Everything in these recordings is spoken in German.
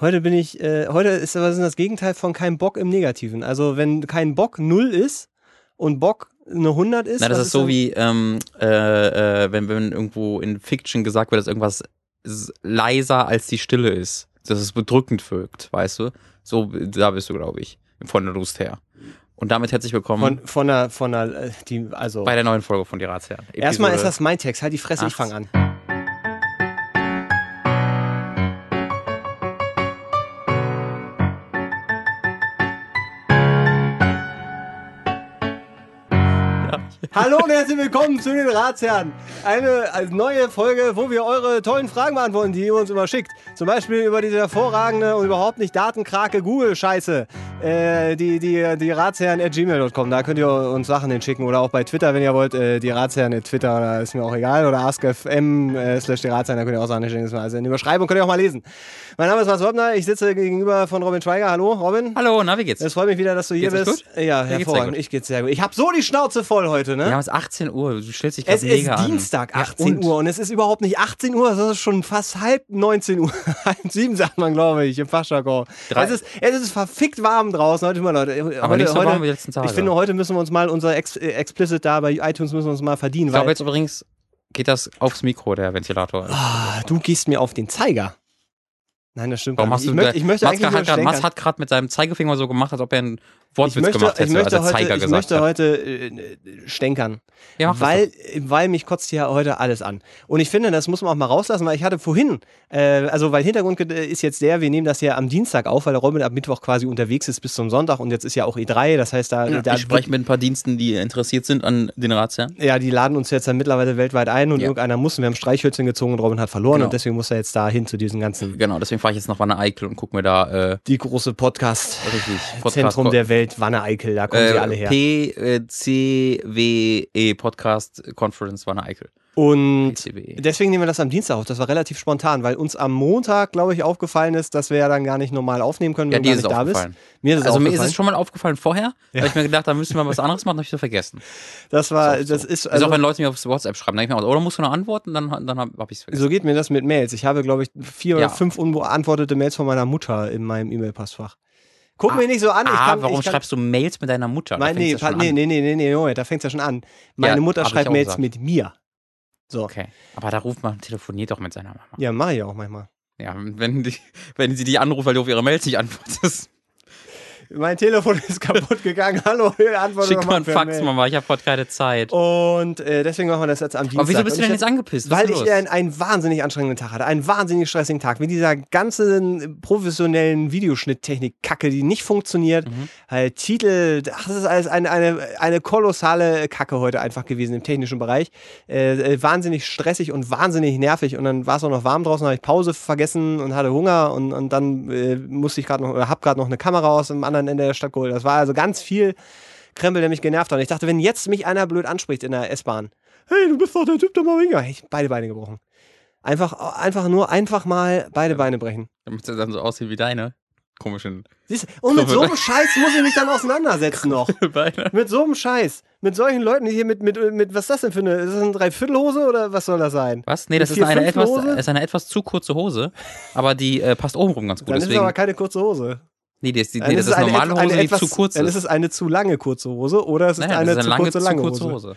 Heute bin ich, äh, heute ist aber das Gegenteil von kein Bock im Negativen. Also wenn kein Bock null ist und Bock eine 100 ist. Na, das was ist so dann? wie, ähm, äh, äh, wenn, wenn irgendwo in Fiction gesagt wird, dass irgendwas leiser als die Stille ist. Dass es bedrückend wirkt, weißt du? So, da bist du, glaube ich, von der Lust her. Und damit herzlich willkommen Von, von der, von der, äh, die, also. bei der neuen Folge von Die Ratsherren. Erstmal ist das mein Text. Halt die Fresse, ich Acht. fange an. Hallo und herzlich willkommen zu den Ratsherren. Eine neue Folge, wo wir eure tollen Fragen beantworten, die ihr uns immer schickt. Zum Beispiel über diese hervorragende und überhaupt nicht datenkrake Google-Scheiße. Äh, die, die, die Ratsherren at gmail.com. Da könnt ihr uns Sachen hinschicken. Oder auch bei Twitter, wenn ihr wollt. Äh, die Ratsherren at Twitter, da ist mir auch egal. Oder askfm äh, slash die Ratsherren, da könnt ihr auch Sachen hinschicken. Also in der Überschreibung könnt ihr auch mal lesen. Mein Name ist Mats Wobner. Ich sitze gegenüber von Robin Schweiger. Hallo, Robin. Hallo, na, wie geht's? Es freut mich wieder, dass du hier Geht's bist. Ja, Mir geht's hervorragend. gut. Ich geht's sehr gut. Ich habe so die Schnauze voll heute, ne? Wir haben es 18 Uhr, du stellst dich Es gerade ist mega an. Dienstag, Ja, 18 und? Uhr und es ist überhaupt nicht 18 Uhr, sondern es ist schon fast halb 19 Uhr. halb sieben sagt man, glaube ich, im Fachjargon. Es ist, es ist verfickt warm draußen. Heute mal, Leute. Aber heute, nicht so heute, warm wie die letzten Tage. Ich finde, heute müssen wir uns mal unser Ex äh, Explicit da bei iTunes müssen wir uns mal verdienen. Ich glaube jetzt übrigens geht das aufs Mikro, der Ventilator. ah, du gehst mir auf den Zeiger. Nein, das stimmt Warum hast nicht. du Ich, möchte, ich möchte Mats hat grad, Mats stänkern. hat gerade mit seinem Zeigefinger so gemacht, als ob er einen Wortwitz ich möchte, gemacht ich hätte, möchte als er Zeiger heute, ich gesagt möchte heute äh, stänkern. Ja, weil, weil mich kotzt hier heute alles an. Und ich finde, das muss man auch mal rauslassen, weil ich hatte vorhin, äh, also weil Hintergrund äh, ist jetzt der, wir nehmen das ja am Dienstag auf, weil der Robin ab Mittwoch quasi unterwegs ist bis zum Sonntag und jetzt ist ja auch E3, das heißt, da, Ja, da ich spreche mit ein paar Diensten, die interessiert sind an den Ratsherren. ja, die laden uns jetzt dann mittlerweile weltweit ein und Ja. irgendeiner muss. Wir haben Streichhölzchen gezogen und Robin hat verloren Genau. und deswegen muss er jetzt da hin zu diesen ganzen, Genau, deswegen fahre ich jetzt nach Wanne Eickel und gucke mir da äh, die große Podcast. richtig Zentrum der Welt, Wanne Eickel, da kommen sie alle her. PCWE E Podcast Conference Wanne Eickel. Und PCWE. deswegen nehmen wir das am Dienstag auf. Das war relativ spontan, weil uns am Montag, glaube ich, aufgefallen ist, dass wir ja dann gar nicht normal aufnehmen können, Ja, wenn du gar ist nicht da bist. Mir ist es Also mir ist es schon mal aufgefallen vorher, weil ich mir gedacht, da müssen wir was anderes machen, habe ich so vergessen. Das war, Ist auch das so. ist, Also, also, auch wenn Leute mir auf WhatsApp schreiben, dann denke ich mir, auch, oder musst du noch antworten, dann, dann habe hab ich es vergessen. so geht mir das mit Mails. Ich habe, glaube ich, vier Ja. oder fünf unbeantwortete Mails von meiner Mutter in meinem E-Mail-Postfach. Guck Ah, mir nicht so an. ich ah, kann, warum ich kann, schreibst du Mails mit deiner Mutter? Mein, nee, ja nee, nee, nee, nee, da fängt's ja schon an. Meine Ja, Mutter schreibt Mails gesagt. mit mir. So. Okay, aber da ruft man, telefoniert doch mit seiner Mama. Ja, mache ich auch manchmal. Ja, wenn, die, wenn sie dich anruft, weil du auf ihre Mails nicht antwortest, Mein Telefon ist kaputt gegangen. Hallo, antworte schick mal einen Fax. Mama, ich habe heute keine Zeit. Und äh, deswegen machen wir das jetzt am Dienstag. aber wieso bist du denn jetzt angepisst? Was Weil ich einen, einen wahnsinnig anstrengenden Tag hatte, einen wahnsinnig stressigen Tag, mit dieser ganzen professionellen Videoschnitttechnik-Kacke, die nicht funktioniert. Mhm. Halt Titel, ach, das ist alles eine, eine, eine kolossale Kacke heute einfach gewesen im technischen Bereich. Äh, äh, wahnsinnig stressig und wahnsinnig nervig und dann war es auch noch warm draußen, habe ich Pause vergessen und hatte Hunger und, und dann äh, musste ich gerade noch, oder hab gerade noch eine Kamera aus dem anderen Ende der Stadt geholt. Das war also ganz viel Krempel, der mich genervt hat. Und ich dachte, wenn jetzt mich einer blöd anspricht in der S-Bahn, hey, du bist doch der Typ, der winkt. Ich beide Beine gebrochen. Einfach, einfach nur, einfach mal beide Beine brechen. Damit sie dann so aussehen wie deine komischen Siehst? Und mit so einem Scheiß muss ich mich dann auseinandersetzen noch. Beine. Mit so einem Scheiß. Mit solchen Leuten, die hier mit, mit, mit, was ist das denn für eine, ist das eine Dreiviertelhose oder was soll das sein? Was? Nee, das Ist ist eine, etwas, ist eine etwas zu kurze Hose, aber die äh, passt oben rum ganz gut. Dann ist es Deswegen, aber keine kurze Hose. Nee, ist, Dann nee, das ist eine normale eine Hose, die etwas, zu kurz Dann ist ist. es eine zu lange kurze Hose oder es ist Naja, eine, das ist zu eine lange, kurze zu lange kurze Hose. Hose.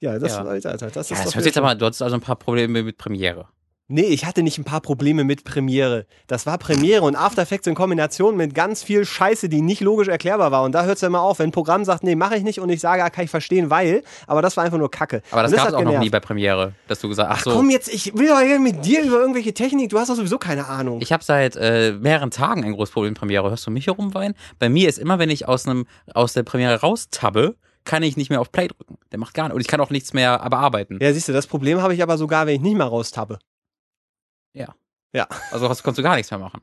Ja, das, Ja. Alter, das Ja, ist das hört jetzt aber, du hattest also ein paar Probleme mit Premiere. Nee, ich hatte nicht ein paar Probleme mit Premiere. Das war Premiere und After Effects in Kombination mit ganz viel Scheiße, die nicht logisch erklärbar war. Und da hört es ja immer auf, wenn ein Programm sagt, nee, mache ich nicht und ich sage, ah, kann ich verstehen, weil, aber das war einfach nur Kacke. Aber das gab es auch noch genervt. nie bei Premiere, dass du gesagt hast, ach Ach so, komm jetzt, ich will doch mit dir über irgendwelche Technik, du hast doch sowieso keine Ahnung. ich habe seit äh, mehreren Tagen ein großes Problem mit Premiere. Hörst du mich herumweinen? Bei mir ist immer, wenn ich aus einem aus der Premiere raustabbe, kann ich nicht mehr auf Play drücken. Der macht gar nicht. Und ich kann auch nichts mehr bearbeiten. ja, siehst du, das Problem habe ich aber sogar, wenn ich nicht mal raustappe. Also hast, kannst du gar nichts mehr machen.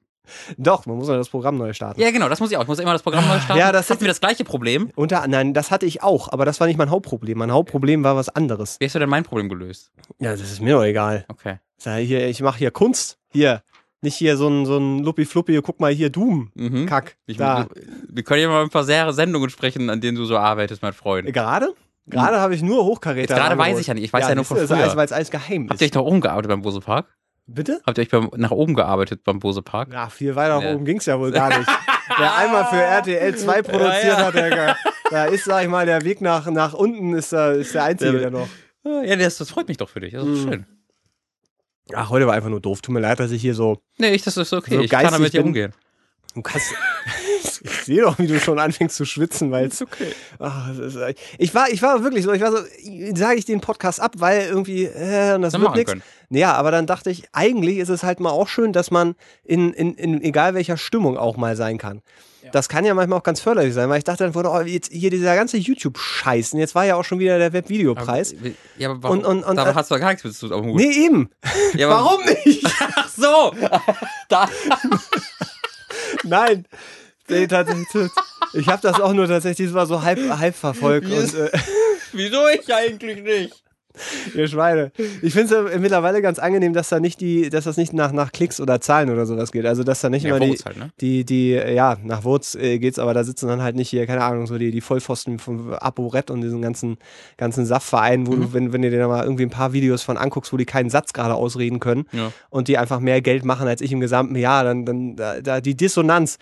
Doch, man muss ja das Programm neu starten. Ja, genau, das muss ich auch. Ich muss immer das Programm neu starten. Ja, das hatten wir das gleiche Problem. Unter, nein, das hatte ich auch, aber das war nicht mein Hauptproblem. Mein Hauptproblem war was anderes. Wie hast du denn mein Problem gelöst? Ja, das ist mir doch egal. Okay. Hier, ich mache hier Kunst. Hier. Nicht hier so ein, so ein Luppi-Fluppi, guck mal hier, Doom. Mhm. Kack. Ich, da. Wir können ja mal ein paar sehr Sendungen sprechen, an denen du so arbeitest, mein Freund. Gerade? Gerade habe ich nur Hochkaräter. Gerade weiß ich ja nicht. Ich weiß ja nur siehst von früher. alles, weil es alles geheim Habt ist. ihr euch doch umgearbeitet beim Bosepark? Bitte? Habt ihr euch beim, nach oben gearbeitet beim Bose Park? Ja, viel weiter nach Ja. oben ging's ja wohl gar nicht. Wer einmal für RTL 2 produziert Ja, ja. hat, der, da ist, sag ich mal, der Weg nach, nach unten ist, da, ist der einzige, Der- der noch. Ja, das, das freut mich doch für dich. Das ist Mhm. schön. Ach, heute war einfach nur doof. Tut mir leid, dass ich hier so. Nee, ich, das ist okay. So ich kann damit bin- umgehen. Du kannst. ich sehe doch, wie du schon anfängst zu schwitzen, weil es. okay. Ach, ist, ich war, ich war wirklich so, ich war so, sage ich den Podcast ab, weil irgendwie, äh, das Dann wird nichts. Ja, aber dann dachte ich, eigentlich ist es halt mal auch schön, dass man in, in, in egal welcher Stimmung auch mal sein kann. Das kann ja manchmal auch ganz förderlich sein, weil ich dachte dann, wurde, oh, jetzt hier dieser ganze YouTube-Scheiß, und jetzt war ja auch schon wieder der Webvideopreis. Ja, aber warum? Und- und- und- da hast du gar nichts mit zu tun. Nee, eben. Ja, Warum nicht? Ach so! da. Nein. Nee, tatsächlich. Ich habe das auch nur tatsächlich, das war so halb, halb verfolgt. Wie Und, äh, Wieso ich eigentlich nicht? ihr Schweine. Ich finde es mittlerweile ganz angenehm, dass da nicht die, dass das nicht nach, nach Klicks oder Zahlen oder sowas geht. Also dass da nicht Ja, immer die, halt, ne? die, die, ja, nach Votes äh, geht's, aber da sitzen dann halt nicht hier, keine Ahnung, so die, die Vollpfosten von ApoRed und diesen ganzen, ganzen Saftvereinen, wo Mhm. du, wenn, wenn du dir da mal irgendwie ein paar Videos von anguckst, wo die keinen Satz gerade ausreden können Ja. und die einfach mehr Geld machen als ich im gesamten Jahr, dann, dann da, da die Dissonanz,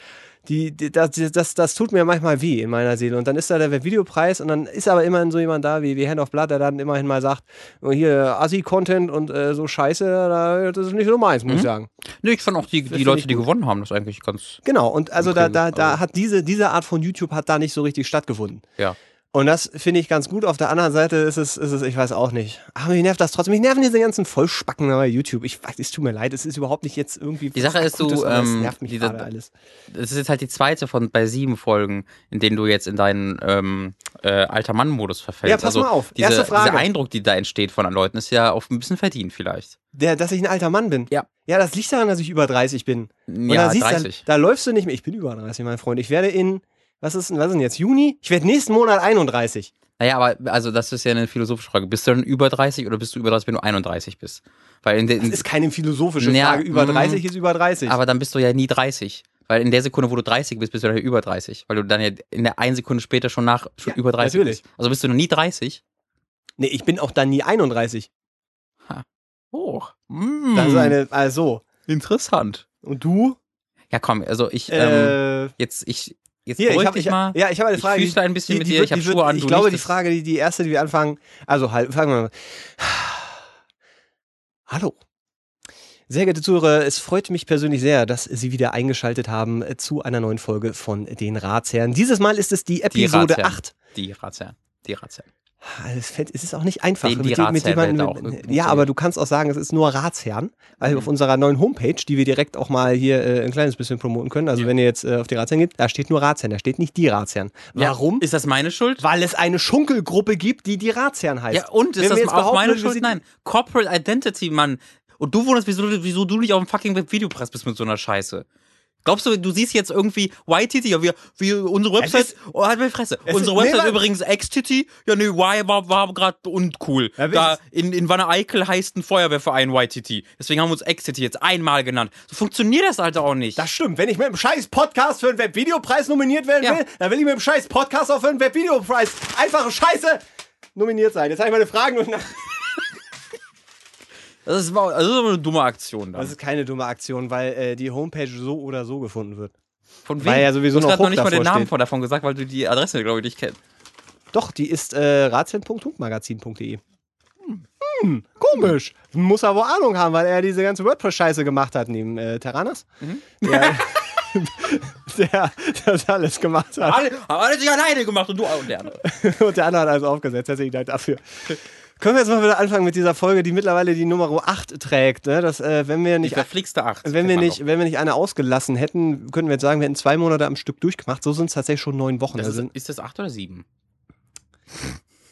die, die, das, das, das tut mir manchmal weh in meiner Seele. Und dann ist da der Videopreis und dann ist aber immerhin so jemand da wie, wie Hand of Blood, der dann immerhin mal sagt, oh, hier Assi-Content und äh, so Scheiße, da, das ist nicht so meins, muss ich sagen. Nee, ich fand auch die, die Leute, die gewonnen haben, das eigentlich ganz. Genau, und also da, da, da also- hat diese, diese Art von YouTube hat da nicht so richtig stattgefunden. Ja. Und das finde ich ganz gut. Auf der anderen Seite ist es, ist es, ich weiß auch nicht. Aber mich nervt das trotzdem. Mich nerven diese ganzen Vollspacken bei YouTube. Ich weiß, es tut mir leid, es ist überhaupt nicht jetzt irgendwie. Die Sache ist, du, ähm, nervt mich diese- gerade alles. Das ist jetzt halt die zweite von bei sieben Folgen, in denen du jetzt in deinen ähm, äh, alter Mann-Modus verfällst. Ja, pass also mal auf. Diese, Erste Frage. Dieser Eindruck, die da entsteht von den Leuten, ist ja auf ein bisschen verdient vielleicht. Der, dass ich ein alter Mann bin. Ja. Ja, das liegt daran, dass ich über 30 bin. Und ja, da siehst du, 30. Da, da läufst du nicht mehr. Ich bin über 30, mein Freund. Ich werde in, was ist, denn- was ist denn jetzt, Juni? Ich werde nächsten Monat 31. Naja, aber also das ist ja eine philosophische Frage. Bist du dann über 30 oder bist du über 30, wenn du 31 bist? Weil in Das ist keine philosophische Ja, Frage. Über mm. 30 ist über 30. aber dann bist du ja nie 30. Weil in der Sekunde, wo du 30 bist, bist du dann ja über 30. Weil du dann ja in der einen Sekunde später schon nach schon Ja, über 30 natürlich. bist. Also bist du noch nie 30? nee, ich bin auch dann nie 31. Hoch. Mm, Das ist eine, also. interessant. Und du? Ja, komm, also ich, ähm, Äh, jetzt, ich, jetzt hier, ich habe dich ich, mal. ja, ich habe eine Ich Frage. füßle ein bisschen mit dir, wird- ich hab wird- Schuhe an, Ich glaube, die Frage, die, die erste, die wir anfangen, also halt, fangen wir mal. Hallo. Sehr geehrte Zuhörer, es freut mich persönlich sehr, dass Sie wieder eingeschaltet haben äh, zu einer neuen Folge von den Ratsherren. Dieses Mal ist es die Die Episode Ratsherren. 8. Die Ratsherren. Die Ratsherren. Ah, Es, ist auch nicht einfach. Den die mit mit dem Ratsherren man- hätte auch ja, aber du kannst auch sagen, es ist nur Ratsherren, weil Mhm. auf unserer neuen Homepage, die wir direkt auch mal hier äh, ein kleines bisschen promoten können, also Ja. wenn ihr jetzt äh, auf die Ratsherren geht, da steht nur Ratsherren, da steht nicht die Ratsherren. Warum? Ja, ist das meine Schuld? Weil es eine Schunkelgruppe gibt, die die Ratsherren heißt. Ja, und Wenn ist wir das jetzt auch meine Schuld? Nein. Corporate Identity, Mann. Und du wunderst, wieso, du- wieso du nicht auf dem fucking Videopress bist mit so einer Scheiße. Glaubst du, du siehst jetzt irgendwie YTT, ja, wir, wir, unsere Website, ist- oh, halt meine Fresse. es Unsere ist- Website nee, übrigens XTT, ja, nee, Y war, war gerade uncool. Ja, da, in, in Wanne Eickel heißt ein Feuerwehrverein YTT. Deswegen haben wir uns XTT jetzt einmal genannt. So funktioniert das halt auch nicht. Das stimmt. Wenn ich mit einem scheiß Podcast für einen Webvideopreis nominiert werden Ja. will, dann will ich mit einem scheiß Podcast auch für einen Webvideopreis einfache Scheiße nominiert sein. Jetzt habe ich meine Fragen und nach. Das ist, das ist aber eine dumme Aktion dann. Das ist keine dumme Aktion, weil äh, die Homepage so oder so gefunden wird. Von weil ja sowieso du hast noch noch nicht mal den Namen steht. von davon gesagt, weil du die Adresse, glaube ich, nicht kennst. Doch, die ist äh, ratien.hunkmagazin.de. Hm, komisch. Muss aber Ahnung haben, weil er diese ganze WordPress-Scheiße gemacht hat, neben äh, Terranas. Mhm. Der, der das alles gemacht hat. Alle, haben alle sich alleine gemacht und du und der andere. Und der andere hat alles aufgesetzt. Herzlichen Dank dafür. Können wir jetzt mal wieder anfangen mit dieser Folge, die mittlerweile die Nummer 8 trägt. Ne? Das, äh, wenn wir Die nicht, verflixte Acht. wenn kennt wir nicht, doch. wenn wir nicht eine ausgelassen hätten, könnten wir jetzt sagen, wir hätten zwei Monate am Stück durchgemacht. So sind es tatsächlich schon neun Wochen. Das Also ist, ist das acht oder sieben?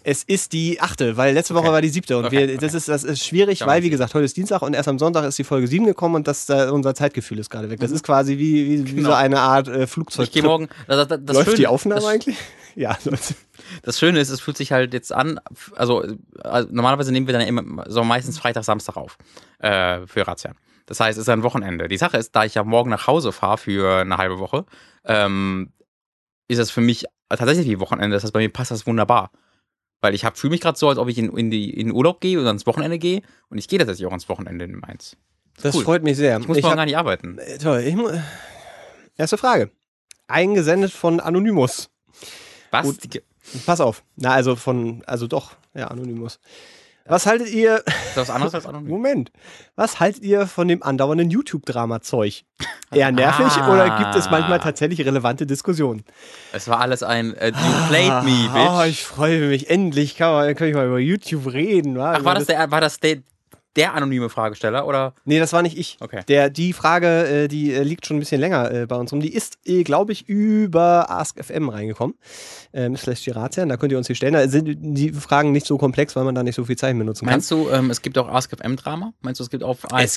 Es ist die achte, weil letzte Woche Okay. war die siebte. Und Okay, wir, das, okay. ist, das ist schwierig, weil, wie gesagt, heute ist Dienstag und erst am Sonntag ist die Folge 7 gekommen und das, äh, unser Zeitgefühl ist gerade weg. Das ist quasi wie, wie, wie Genau. so eine Art äh, Flugzeug. Ich gehe morgen. Das, das, Läuft Schöne, die Aufnahme eigentlich? Ja, läuft. Das Schöne ist, es fühlt sich halt jetzt an, also, also normalerweise nehmen wir dann immer so meistens Freitag, Samstag auf äh, für Razzia. Das heißt, es ist ein Wochenende. Die Sache ist, da ich ja morgen nach Hause fahre für eine halbe Woche, ähm, ist das für mich tatsächlich wie Wochenende. Das heißt, bei mir passt das wunderbar. Weil ich fühle mich gerade so, als ob ich in, in, die, in Urlaub gehe oder ans Wochenende gehe. Und ich gehe tatsächlich auch ans Wochenende in Mainz. Das Cool. freut mich sehr. Ich muss Ich morgen hab- gar nicht arbeiten. Äh, Toll. Ich, erste Frage. Eingesendet von Anonymous. Was? Gut. Pass auf. Na, also von, also doch, ja, Anonymous. Was haltet ihr, Ist das was anderes als anonym? Moment, was haltet ihr von dem andauernden YouTube-Drama-Zeug? Eher nervig Ah. oder gibt es manchmal tatsächlich relevante Diskussionen? Es war alles ein äh, You played me, bitch. Oh, ich freue mich. Endlich kann, man, kann ich mal über YouTube reden. wa? Ach, war das der, war das der, der anonyme Fragesteller oder? Nee, das war nicht ich. Okay. Der, die Frage, äh, die äh, liegt schon ein bisschen länger äh, bei uns rum. Die ist, äh, glaube ich, über AskFM reingekommen. Ähm, slash Girazian, da könnt ihr uns die stellen. Da sind die Fragen nicht so komplex, weil man da nicht so viel Zeichen benutzen kann. Meinst du, ähm, es gibt auch AskFM-Drama? Meinst du, es gibt auch äh,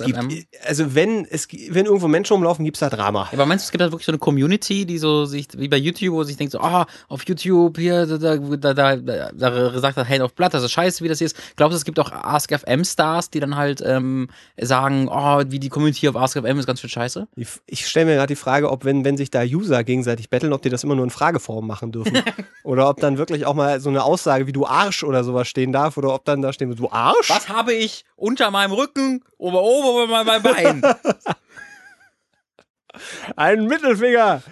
also wenn, es, wenn irgendwo Menschen rumlaufen, gibt es da Drama. Aber meinst du, es gibt da wirklich so eine Community, die so sich, wie bei YouTube, wo sich denkt so, ah, auf YouTube, hier, da, da, da, da, sagt das Hand auf Blatt, das ist scheiße, wie das hier ist. Glaubst du, es gibt auch AskFM-Stars, die dann halt ähm, sagen, oh, wie die Community auf AskFM ist ganz schön scheiße? Ich, ich stelle mir gerade die Frage, ob wenn, wenn sich da User gegenseitig betteln, ob die das immer nur in Frageform machen dürfen. oder ob dann wirklich auch mal so eine Aussage wie du Arsch oder sowas stehen darf oder ob dann da stehen, du Arsch? Was habe ich unter meinem Rücken, ober, ober, ober meinem Bein? Ein Mittelfinger.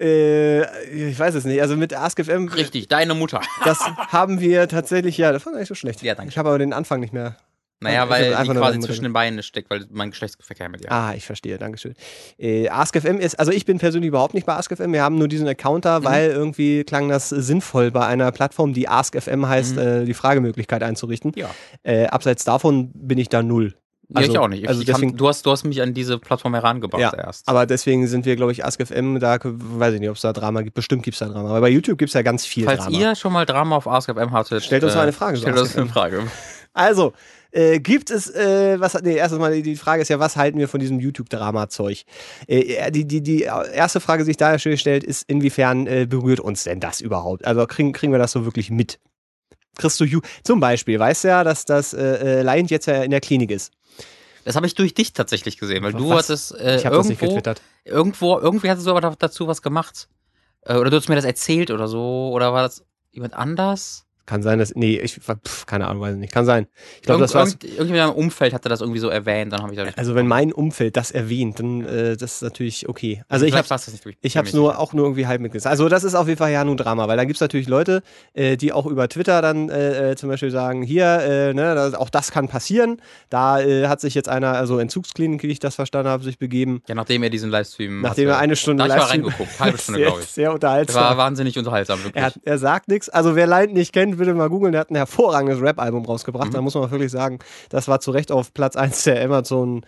Äh, ich weiß es nicht. Also mit AskFM, Richtig, deine Mutter. das haben wir tatsächlich, ja, das war gar nicht so schlecht. Ja, danke. Ich habe aber den Anfang nicht mehr. Naja, Ich weil hab die einfach nur quasi zwischen den Beinen steckt, weil mein Geschlechtsverkehr mit ihr. Ah, ich verstehe, Dankeschön. Äh, AskFM ist, also ich bin persönlich überhaupt nicht bei AskFM. Wir haben nur diesen Account Mhm. da, weil irgendwie klang das sinnvoll bei einer Plattform, die AskFM heißt, äh, die Fragemöglichkeit einzurichten. Mhm. Ja. Äh, abseits davon bin ich da null. Ja, ich auch nicht. Ich, Also ich deswegen, hab, du, hast, du hast mich an diese Plattform herangebracht ja, erst. aber deswegen sind wir, glaube ich, AskFM, da weiß ich nicht, ob es da Drama gibt. Bestimmt gibt es da Drama. Aber bei YouTube gibt es ja ganz viel Falls Drama. ihr schon mal Drama auf AskFM hattet, Stellt uns mal eine Frage, Stellt uns eine Frage. Also, äh, gibt es, äh, was, nee, erstens mal, die- Frage ist ja, was halten wir von diesem YouTube-Drama-Zeug? Äh, die, die, die erste Frage, die sich da stellt, ist, inwiefern äh, berührt uns denn das überhaupt? Also, kriegen, kriegen wir das so wirklich mit? Kriegst du, zum Beispiel, weißt du ja, dass das äh, äh, Lion jetzt ja in der Klinik ist. Das habe ich durch dich tatsächlich gesehen, weil du Was? hattest äh, Ich habe das nicht irgendwo, getwittert. irgendwo, irgendwie hattest du aber da- dazu was gemacht. Äh, oder du hast mir das erzählt oder so. Oder war das jemand anders? Kann sein, dass, nee, ich, pf, keine Ahnung, weiß ich nicht. Kann sein. Ich glaube, das war irgend, irgendjemand im Umfeld hatte das irgendwie so erwähnt, dann habe ich da Also wenn mein Umfeld das erwähnt, dann äh, das ist natürlich okay. Also ich habe das durch- ich es mich. nur auch nur irgendwie halb mitgesehen. Also das ist auf jeden Fall ja nun Drama, weil da gibt es natürlich Leute, äh, die auch über Twitter dann äh, äh, zum Beispiel sagen, hier, äh, ne, das, auch das kann passieren. Da äh, hat sich jetzt einer, also Entzugsklinik, wie ich das verstanden habe, sich begeben, Ja, nachdem er diesen Livestream nachdem er eine Stunde Da hab ich mal Livestream- reingeguckt, halbe Stunde, glaube ich. Sehr Das unterhaltsam. war wahnsinnig unterhaltsam, wirklich. Er, hat, er sagt nichts. Also wer Lion nicht kennt, bitte mal googeln. Der hat ein hervorragendes Rap-Album rausgebracht. Mhm. Da muss man wirklich sagen, das war zu Recht auf Platz 1 der Amazon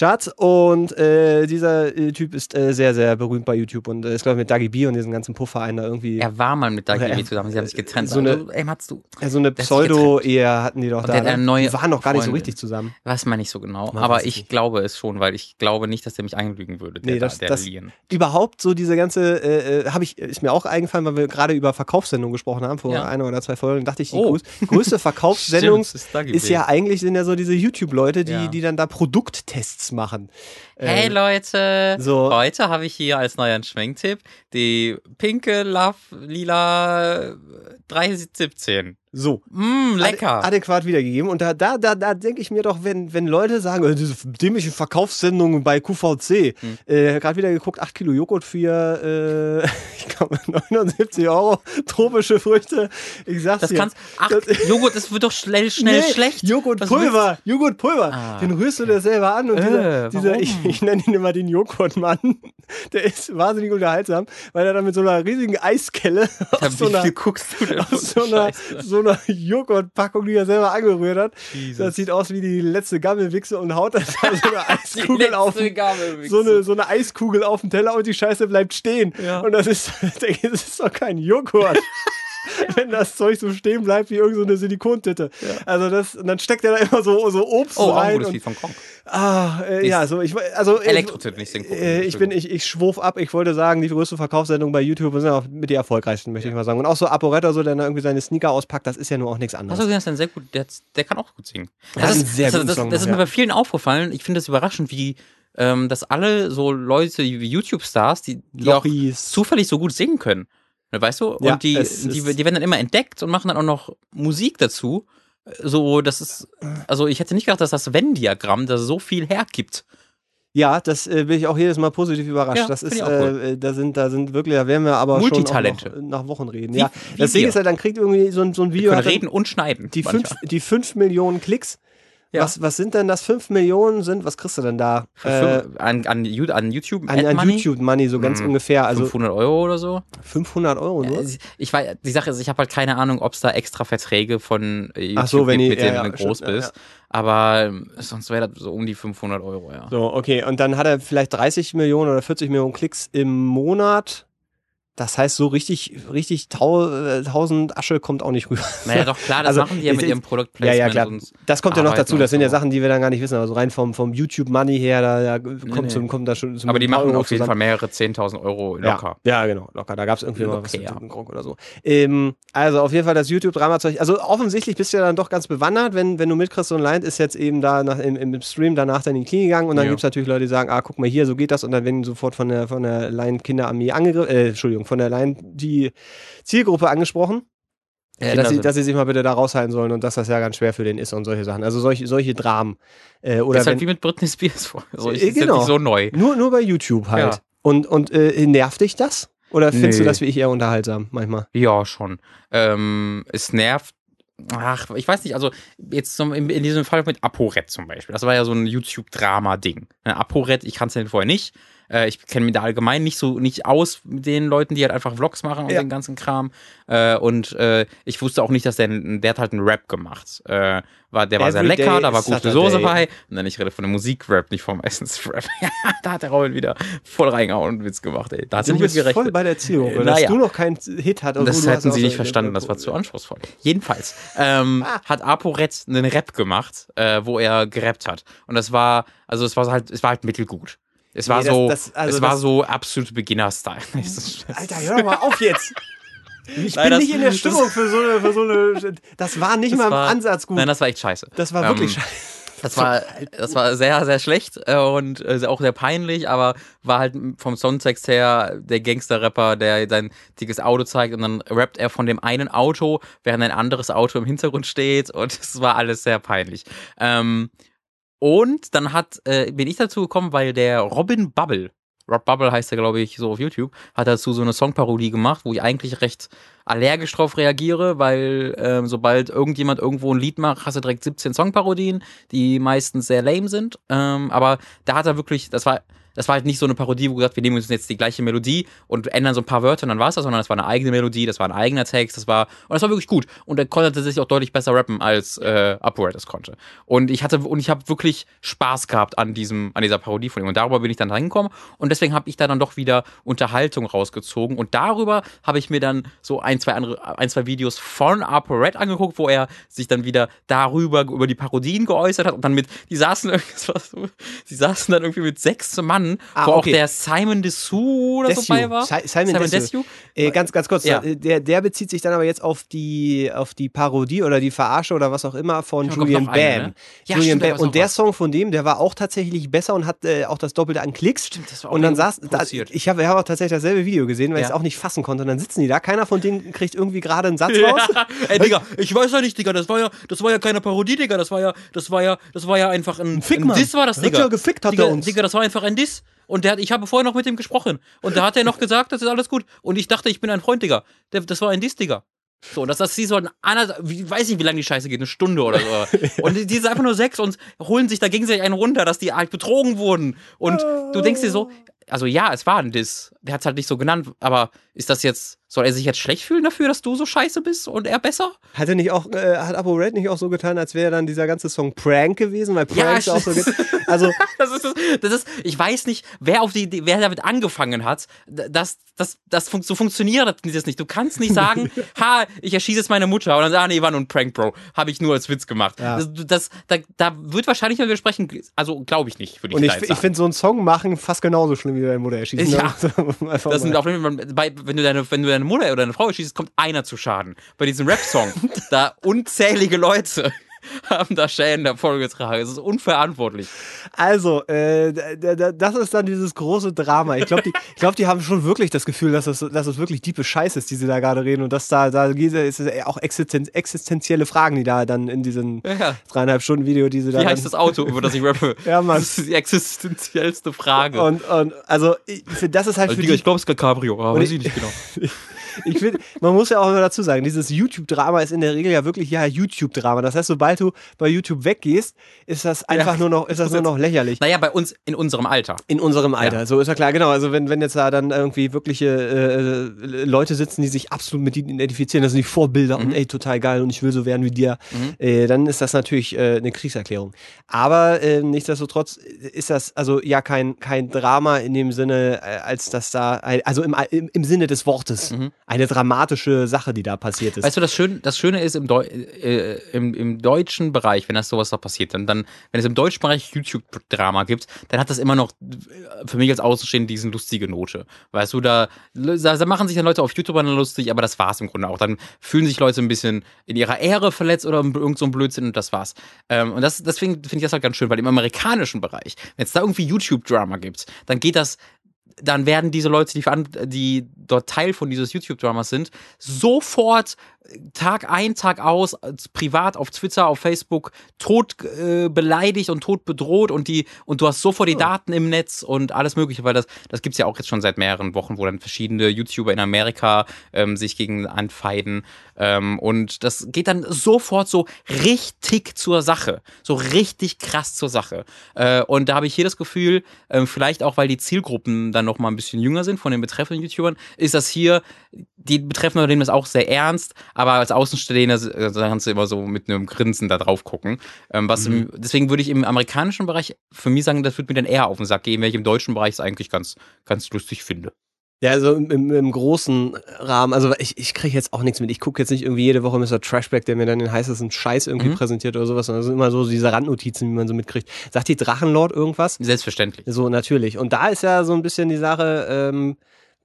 Charts. Und äh, dieser äh, Typ ist äh, sehr, sehr berühmt bei YouTube und äh, ist, glaube ich, mit Dagi B und diesen ganzen Puffereien da irgendwie. er war mal mit Dagi B zusammen, sie haben sich getrennt. so eine- also, ey, Matsu, Ja, so eine Pseudo-Ehe hatten die doch Und da. ne? neue die waren noch gar nicht so richtig zusammen. weiß man nicht so genau. Man aber ich nicht. glaube es schon, weil ich glaube nicht, dass der mich einlügen würde. Der, Nee, das- der das- Lien. Überhaupt so diese ganze, äh, äh, habe ich, ist mir auch eingefallen, weil wir gerade über Verkaufssendungen gesprochen haben, vor Ja. einer oder zwei Folgen, dachte ich, die Oh. größ größte Verkaufssendung Stimmt, ist ist ja eigentlich, sind ja so diese YouTube-Leute, die, Ja. die dann da Produkttests machen. Hey Äh, Leute, so- heute habe ich hier als neuer Schwenktipp die pinke Love Lila 317. So. Mm, lecker. Adäquat wiedergegeben. Und da, da, da, da denke ich mir doch, wenn, wenn Leute sagen, äh, diese dämliche Verkaufssendung bei QVC, Hm. äh, gerade wieder geguckt, 8 Kilo Joghurt für, äh, ich glaube, 79 Euro, tropische Früchte. Ich sag's das dir. kannst. Ach, Joghurt, das wird doch schnell, schnell Nee, schlecht. Joghurtpulver, Joghurtpulver. Ah, den rührst du dir selber an und dieser, Äh, dieser ich, warum? ich nenne ihn immer den Joghurtmann, der ist wahnsinnig unterhaltsam, weil er dann mit so einer riesigen Eiskelle aus so einer, aus so einer, Scheiße. so einer Joghurtpackung, die er selber angerührt hat. Jesus. Das sieht aus wie die letzte Gammelwichse und haut dann da so eine Eiskugel auf. So eine, so eine Eiskugel auf dem Teller und die Scheiße bleibt stehen. Ja. Und das ist, denke ich, das ist doch kein Joghurt. Wenn das Zeug so stehen bleibt wie irgendeine so eine Silikontitte. Also das, und dann steckt er da immer so, so Obst Oh, rein. gutes und, Lied von Kong. ah, äh, ja, so ich also ich- Elektrotipp, nicht Synchro. äh, ich bin, ich, ich schwurf ab. Ich wollte sagen, die größte Verkaufssendung bei YouTube sind auch mit die erfolgreichsten, möchte ich mal sagen. Und auch so Aporetto, so der da irgendwie seine Sneaker auspackt, das ist ja nur auch nichts Hast anderes. du gesehen, das ist ein sehr gut, der, der kann auch gut singen. Das einen ist, sehr das, das, Song das ist mir ja. bei vielen aufgefallen. Ich finde das überraschend, wie ähm, dass alle so Leute wie YouTube-Stars, die, die auch zufällig so gut singen können. Ne, Weißt du? Ja, und die, die, die werden dann immer entdeckt und machen dann auch noch Musik dazu. so, das ist, also ich hätte nicht gedacht, dass das Venn-Diagramm da so viel hergibt. Ja, das äh, bin ich auch jedes Mal positiv überrascht. Ja, das ist, cool. äh, da sind, da sind wirklich, da werden wir aber schon noch, nach Wochen reden. Wie- ja, wie das Ding wir. ist ja, dann kriegt irgendwie so ein, so ein Wir Video können dann reden und schneiden. die manchmal. fünf, die fünf Millionen Klicks. Ja. Was, was sind denn das? Fünf Millionen sind, was kriegst du denn da? Äh, an, an, an YouTube, an, Ad an Money, YouTube Money, so ganz Mhm. ungefähr. Also 500 Euro oder so. 500 Euro nur. Äh, Ich weiß, die Sache ist, ich habe halt keine Ahnung, ob es da extra Verträge von äh, YouTube Ach so, wenn gibt, die- mit ja, denen ja, du groß stimmt, ja, bist. Aber ähm, sonst wäre das so um die 500 Euro, ja. So, okay. Und dann hat er vielleicht 30 Millionen oder 40 Millionen Klicks im Monat. Das heißt, so richtig, richtig tau, äh, 1000 Asche kommt auch nicht rüber. Naja, doch klar, das Also, machen die ja mit ihrem Product Ja, ja, klar. Das kommt ja noch dazu. Das sind ja so. Sachen, die wir dann gar nicht wissen. Also rein vom, vom YouTube Money her, da, da kommt, nee. Zum, kommt da schon zum aber die machen Euro auf jeden zusammen. Fall mehrere 10.000 Euro locker. Ja, ja, genau, locker. Da gab es irgendwie mal was ja. oder so. Ähm, also auf jeden Fall das YouTube-Drama-Zeug. Also offensichtlich bist du ja dann doch ganz bewandert, wenn, wenn du mitkriegst, so ein Lion ist jetzt eben da nach, im, im Stream danach dann in die Klinik gegangen und dann Ja. gibt es natürlich Leute, die sagen, ah, guck mal hier, so geht das und dann werden sofort von der, von der Lion-Kinderarmee angegriffen, äh, Entschuldigung, von der Lion die Zielgruppe angesprochen. Äh, dass, sie, dass sie sich mal bitte da raushalten sollen und dass das ja ganz schwer für den ist und solche Sachen. Also solche, solche Dramen. Äh, oder ist halt wenn, wie mit Britney Spears vor. So, Äh, ist genau. nicht so neu. nur, nur bei YouTube halt. Ja. Und, und äh, nervt dich das? Oder findest du Nee. das wie ich eher unterhaltsam manchmal? Ja, schon. Ähm, es nervt. Ach, ich weiß nicht, also jetzt zum, in, in diesem Fall mit ApoRed zum Beispiel. Das war ja so ein YouTube-Drama-Ding. Ne, ApoRed, ich kannte den vorher nicht. Äh, ich kenne mich da allgemein nicht so nicht aus mit den Leuten, die halt einfach Vlogs machen und Ja. den ganzen Kram. Äh, und äh, ich wusste auch nicht, dass der, der hat halt einen Rap gemacht. Äh, war, der war sehr Every lecker, da war gute Saturday. Soße bei. Und dann ich rede von dem Musik-Rap, nicht vom Essens-Rap. da hat der Robin wieder voll reingehauen und Witz gemacht, ey. Da hat er Du bist gerechnet. voll bei der Zielgruppe, Äh, dass naja. du noch keinen Hit hattest. Das hätten sie nicht verstanden, das war zu anspruchsvoll. Jedenfalls ähm, hat ApoRed einen Rap gemacht, äh, wo er gerappt hat. Und das war, also es war halt, es war halt mittelgut. Es war Nee, das- so, das- also es war das- so absolute Beginner-Style. Alter, hör doch mal auf jetzt. Ich Nein, bin das- nicht in der das- Stimmung für so eine, für so eine. Das war nicht Das mal im war- Ansatz gut. Nein, das war echt scheiße. das war ähm, wirklich scheiße. Das war, das war sehr, sehr schlecht äh, und äh, auch sehr peinlich, aber war halt vom Songtext her der Gangster-Rapper, der sein dickes Auto zeigt und dann rappt er von dem einen Auto, während ein anderes Auto im Hintergrund steht und es war alles sehr peinlich. Ähm, und dann hat, äh, bin ich dazu gekommen, weil der Robin Bubble, Rob Bubble heißt er, glaube ich, so auf YouTube, hat dazu so eine Songparodie gemacht, wo ich eigentlich recht allergisch drauf reagiere, weil ähm, sobald irgendjemand irgendwo ein Lied macht, hast du direkt 17 Songparodien, die meistens sehr lame sind. Ähm, aber da hat er wirklich, das war, das war halt nicht so eine Parodie, wo gesagt, wir nehmen uns jetzt die gleiche Melodie und ändern so ein paar Wörter und dann war es das, sondern das war eine eigene Melodie, das war ein eigener Text, das war, und das war wirklich gut. Und er konnte tatsächlich auch deutlich besser rappen, als äh, Upward es konnte. Und ich hatte, und ich habe wirklich Spaß gehabt an diesem, an dieser Parodie von ihm. Und darüber bin ich dann reingekommen und deswegen habe ich da dann doch wieder Unterhaltung rausgezogen. Und darüber habe ich mir dann so ein, zwei andere, ein, zwei Videos von ApoRed angeguckt, wo er sich dann wieder darüber, über die Parodien geäußert hat und dann mit, die saßen irgendwie, das war so, die saßen dann irgendwie mit sechs Mann, Ah, wo okay. auch der Simon Dessous oder so Desue. bei war. Si- Simon Desue. Desue. Äh, ganz, ganz kurz, Ja. äh, der, der bezieht sich dann aber jetzt auf die, auf die Parodie oder die Verarsche oder was auch immer von Ja, Julian Bam. eine, ne? Ja, Julian stimmt, Bam. Und der was. Song von dem, der war auch tatsächlich besser und hat äh, auch das Doppelte an Klicks. Stimmt, das war auch und dann saß, da, ich habe hab auch tatsächlich dasselbe Video gesehen, weil ich es auch nicht fassen konnte. Und dann sitzen die da, keiner von denen kriegt irgendwie gerade einen Satz raus. Ey, Digga, ich weiß ja nicht, Digga, das war ja, das war ja keine Parodie, Digga, das war ja, das war ja, das war ja einfach ein, Fick, ein. Diss war das, Hat Digga. ja gefickt, hat Digga, er uns. Digga, das war einfach ein Diss. Und der hat, ich habe vorher noch mit ihm gesprochen. Und da hat er noch gesagt, das ist alles gut. Und ich dachte, ich bin ein Freund, Digga. Der, das war ein Diss, Digga. So, und dass das sie so ein wie, weiß nicht, wie lange die Scheiße geht, eine Stunde oder so. Und die, die sind einfach nur sechs und holen sich da gegenseitig einen runter, dass die halt betrogen wurden. Und du denkst dir so, also ja, es war ein Diss. Der hat es halt nicht so genannt, aber ist das jetzt, soll er sich jetzt schlecht fühlen dafür, dass du so scheiße bist und er besser? Hat er nicht auch, äh, hat Apo Red nicht auch so getan, als wäre dann dieser ganze Song Prank gewesen, weil Ja, Pranks auch so. Also, Das ist, das, ist, ich weiß nicht, wer auf die wer damit angefangen hat. Das, das, das fun so funktioniert das nicht. Du kannst nicht sagen, ha, ich erschieße jetzt meine Mutter und dann sagen, nee, war nur ein Prank, Bro. Habe ich nur als Witz gemacht. Ja. Das, das, da, da wird wahrscheinlich mal widersprechen, also glaube ich nicht, würde ich und ich, ich finde so einen Song machen fast genauso schlimm wie deine Mutter erschießen. Ja. Das sind bei, wenn, du deine, wenn du deine Mutter oder deine Frau erschießt, kommt einer zu Schaden. Bei diesem Rap-Song, da unzählige Leute. haben da Schäden davongetragen. Es ist unverantwortlich. Also, äh, das ist dann dieses große Drama. Ich glaube, die, ich glaub, die haben schon wirklich das Gefühl, dass es, dass es wirklich diepe Scheiße ist, die sie da gerade reden. Und dass da, da ist auch existen existenzielle Fragen, die da dann in diesem Ja. dreieinhalb Stunden Video, die sie da Wie heißt das Auto, über das ich rappe? Ja, Mann. Das ist die existenziellste Frage. Und, und also, ich, das ist halt also, für die, ich glaube, es ist Cabrio, aber weiß ich nicht genau. Ich finde, man muss ja auch immer dazu sagen, dieses YouTube-Drama ist in der Regel ja wirklich ja YouTube-Drama. Das heißt, sobald du bei YouTube weggehst, ist das einfach nur noch, ist das nur noch lächerlich. Naja, bei uns in unserem Alter. In unserem Alter, Ja. so ist ja klar, genau. Also wenn, wenn jetzt da dann irgendwie wirkliche äh, Leute sitzen, die sich absolut mit ihnen identifizieren, das sind die Vorbilder Mhm. und ey, total geil und ich will so werden wie dir, äh, dann ist das natürlich äh, eine Kriegserklärung. Aber äh, nichtsdestotrotz ist das also ja kein, kein Drama in dem Sinne, äh, als dass da, also im, im, im Sinne des Wortes, eine dramatische Sache, die da passiert ist. Weißt du, das Schöne, das Schöne ist im, Deu äh, im, im deutschen Bereich, wenn das sowas da passiert, dann, dann wenn es im deutschen Bereich YouTube-Drama gibt, dann hat das immer noch äh, für mich als Außenstehender diesen lustige Note. Weißt du, da, da, da machen sich dann Leute auf YouTube lustig, aber das war's im Grunde auch. Dann fühlen sich Leute ein bisschen in ihrer Ehre verletzt oder irgend so ein Blödsinn und das war's. Ähm, und das, deswegen finde ich das halt ganz schön, weil im amerikanischen Bereich, wenn es da irgendwie YouTube-Drama gibt, dann geht das dann werden diese Leute, die, die dort Teil von dieses YouTube-Dramas sind, sofort Tag ein, Tag aus, äh, privat auf Twitter, auf Facebook, tot äh, beleidigt und tot bedroht und die, und du hast sofort die Daten im Netz und alles mögliche, weil das, das gibt's ja auch jetzt schon seit mehreren Wochen, wo dann verschiedene YouTuber in Amerika ähm, sich gegen anfeinden. Ähm, und das geht dann sofort so richtig zur Sache. So richtig krass zur Sache. Äh, und da habe ich hier das Gefühl, ähm, vielleicht auch, weil die Zielgruppen dann noch mal ein bisschen jünger sind von den betreffenden YouTubern, ist das hier, die Betreffenden nehmen das auch sehr ernst, aber als Außenstehender äh, kannst du immer so mit einem Grinsen da drauf gucken. Ähm, was im, deswegen würde ich im amerikanischen Bereich für mich sagen, das würde mir dann eher auf den Sack gehen, wenn ich im deutschen Bereich es eigentlich ganz, ganz lustig finde. Ja, also im, im, im großen Rahmen, also ich, ich kriege jetzt auch nichts mit. Ich gucke jetzt nicht irgendwie jede Woche Mr. Trashback, der mir dann den heißesten Scheiß irgendwie Mhm. präsentiert oder sowas, sondern das sind immer so diese Randnotizen, die man so mitkriegt. Sagt die Drachenlord irgendwas? Selbstverständlich. So, natürlich. Und da ist ja so ein bisschen die Sache, ähm,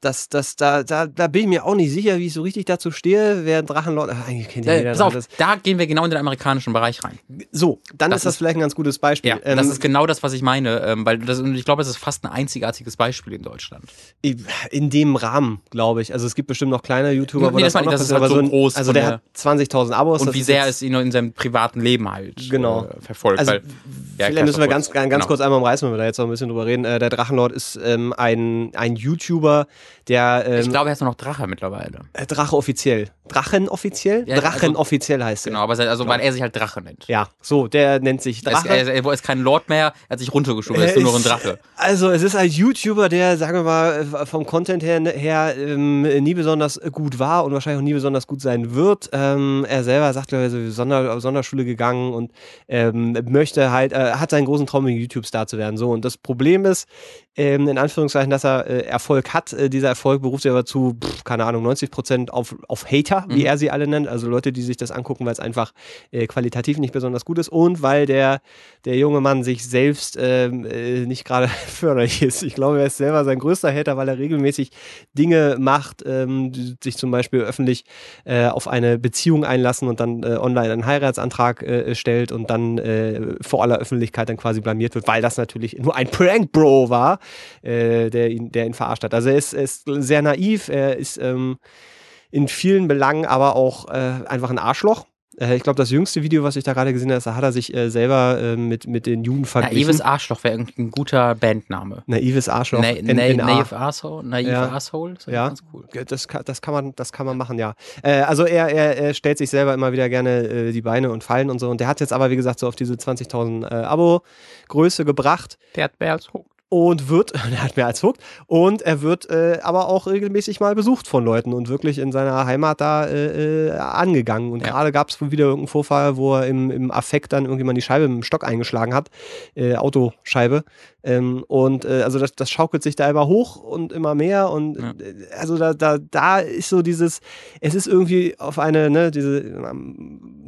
dass, dass da, da, da bin ich mir auch nicht sicher, wie ich so richtig dazu stehe, wer Drachenlord. Ach, eigentlich kennt ja Äh, pass auf, das. da gehen wir genau in den amerikanischen Bereich rein. So, dann Das ist das vielleicht ein ganz gutes Beispiel. Ja, Ähm, das ist genau das, was ich meine, ähm, weil das, und ich glaube, es ist fast ein einzigartiges Beispiel in Deutschland. in dem Rahmen, glaube ich. Also es gibt bestimmt noch kleine YouTuber, wo Nee, das, das auch noch das ist halt aber so groß Also der hat 20.000 Abos. Und das wie sehr es ihn in seinem privaten Leben halt Genau. äh, verfolgt. Also, weil, Vielleicht müssen wir ganz, ganz genau. kurz einmal umreißen, wenn wir da jetzt noch ein bisschen drüber reden. Äh, der Drachenlord ist ähm, ein, ein YouTuber, der ähm, Ich glaube, er ist nur noch Drache mittlerweile. äh, Drache offiziell. Drachen offiziell? Ja, Drachen also- offiziell heißt er. Genau, aber also, weil er sich halt Drache nennt. Ja, so, der nennt sich Er ist, Drache. er, ist kein Lord mehr, er hat sich runtergeschoben, er ist nur noch ein Drache. Also es ist ein YouTuber, der, sagen wir mal, äh, vom Content her, her ähm, nie besonders gut war und wahrscheinlich auch nie besonders gut sein wird. Ähm, er selber sagt, er ist Sonder, auf Sonderschule gegangen und ähm, möchte halt, äh, hat seinen großen Traum, YouTube-Star zu werden. So, und das Problem ist, ähm, in Anführungszeichen, dass er äh, Erfolg hat. Äh, dieser Erfolg beruft sich aber zu, pff, keine Ahnung, 90 Prozent auf, auf Hater, wie Mhm. er sie alle nennt. Also Leute, die sich das angucken, weil es einfach äh, qualitativ nicht besonders gut ist und weil der, der junge Mann sich selbst ähm, äh, nicht gerade förderlich ist. Ich glaube, er ist selber sein größter Hater, weil er regelmäßig Dinge macht, ähm, die sich zum Beispiel öffentlich äh, auf eine Beziehung einlassen und dann äh, online einen Heiratsantrag stellt und dann vor aller Öffentlichkeit dann quasi blamiert wird, weil das natürlich nur ein Prank-Bro war, äh, der, ihn, der ihn verarscht hat. Also er ist, ist sehr naiv, er ist ähm, in vielen Belangen aber auch äh, einfach ein Arschloch. Äh, ich glaube, das jüngste Video, was ich da gerade gesehen habe, da hat er sich äh, selber äh, mit, mit den Juden verglichen. Naives Arschloch wäre ein guter Bandname. Naives Arschloch. Na, na, naive Asshole, naive Ja. Asshole, das Ja. ganz cool. Das kann, das kann man, das kann man machen, ja. Also er, er, er stellt sich selber immer wieder gerne die Beine und Fallen und so. Und der hat jetzt aber, wie gesagt, so auf diese 20.000 äh, Abo-Größe gebracht Der hat mehr als hoch. Und wird, er hat mehr als Hooked, und er wird äh, aber auch regelmäßig mal besucht von Leuten und wirklich in seiner Heimat da äh, äh, angegangen. Und Ja. gerade gab es wieder irgendeinen Vorfall, wo er im, im Affekt dann irgendjemand die Scheibe mit dem Stock eingeschlagen hat, äh, Autoscheibe. Ähm, und äh, also das, das schaukelt sich da immer hoch und immer mehr. Und Ja. äh, also da, da, da ist so dieses, es ist irgendwie auf eine, ne, diese, ähm,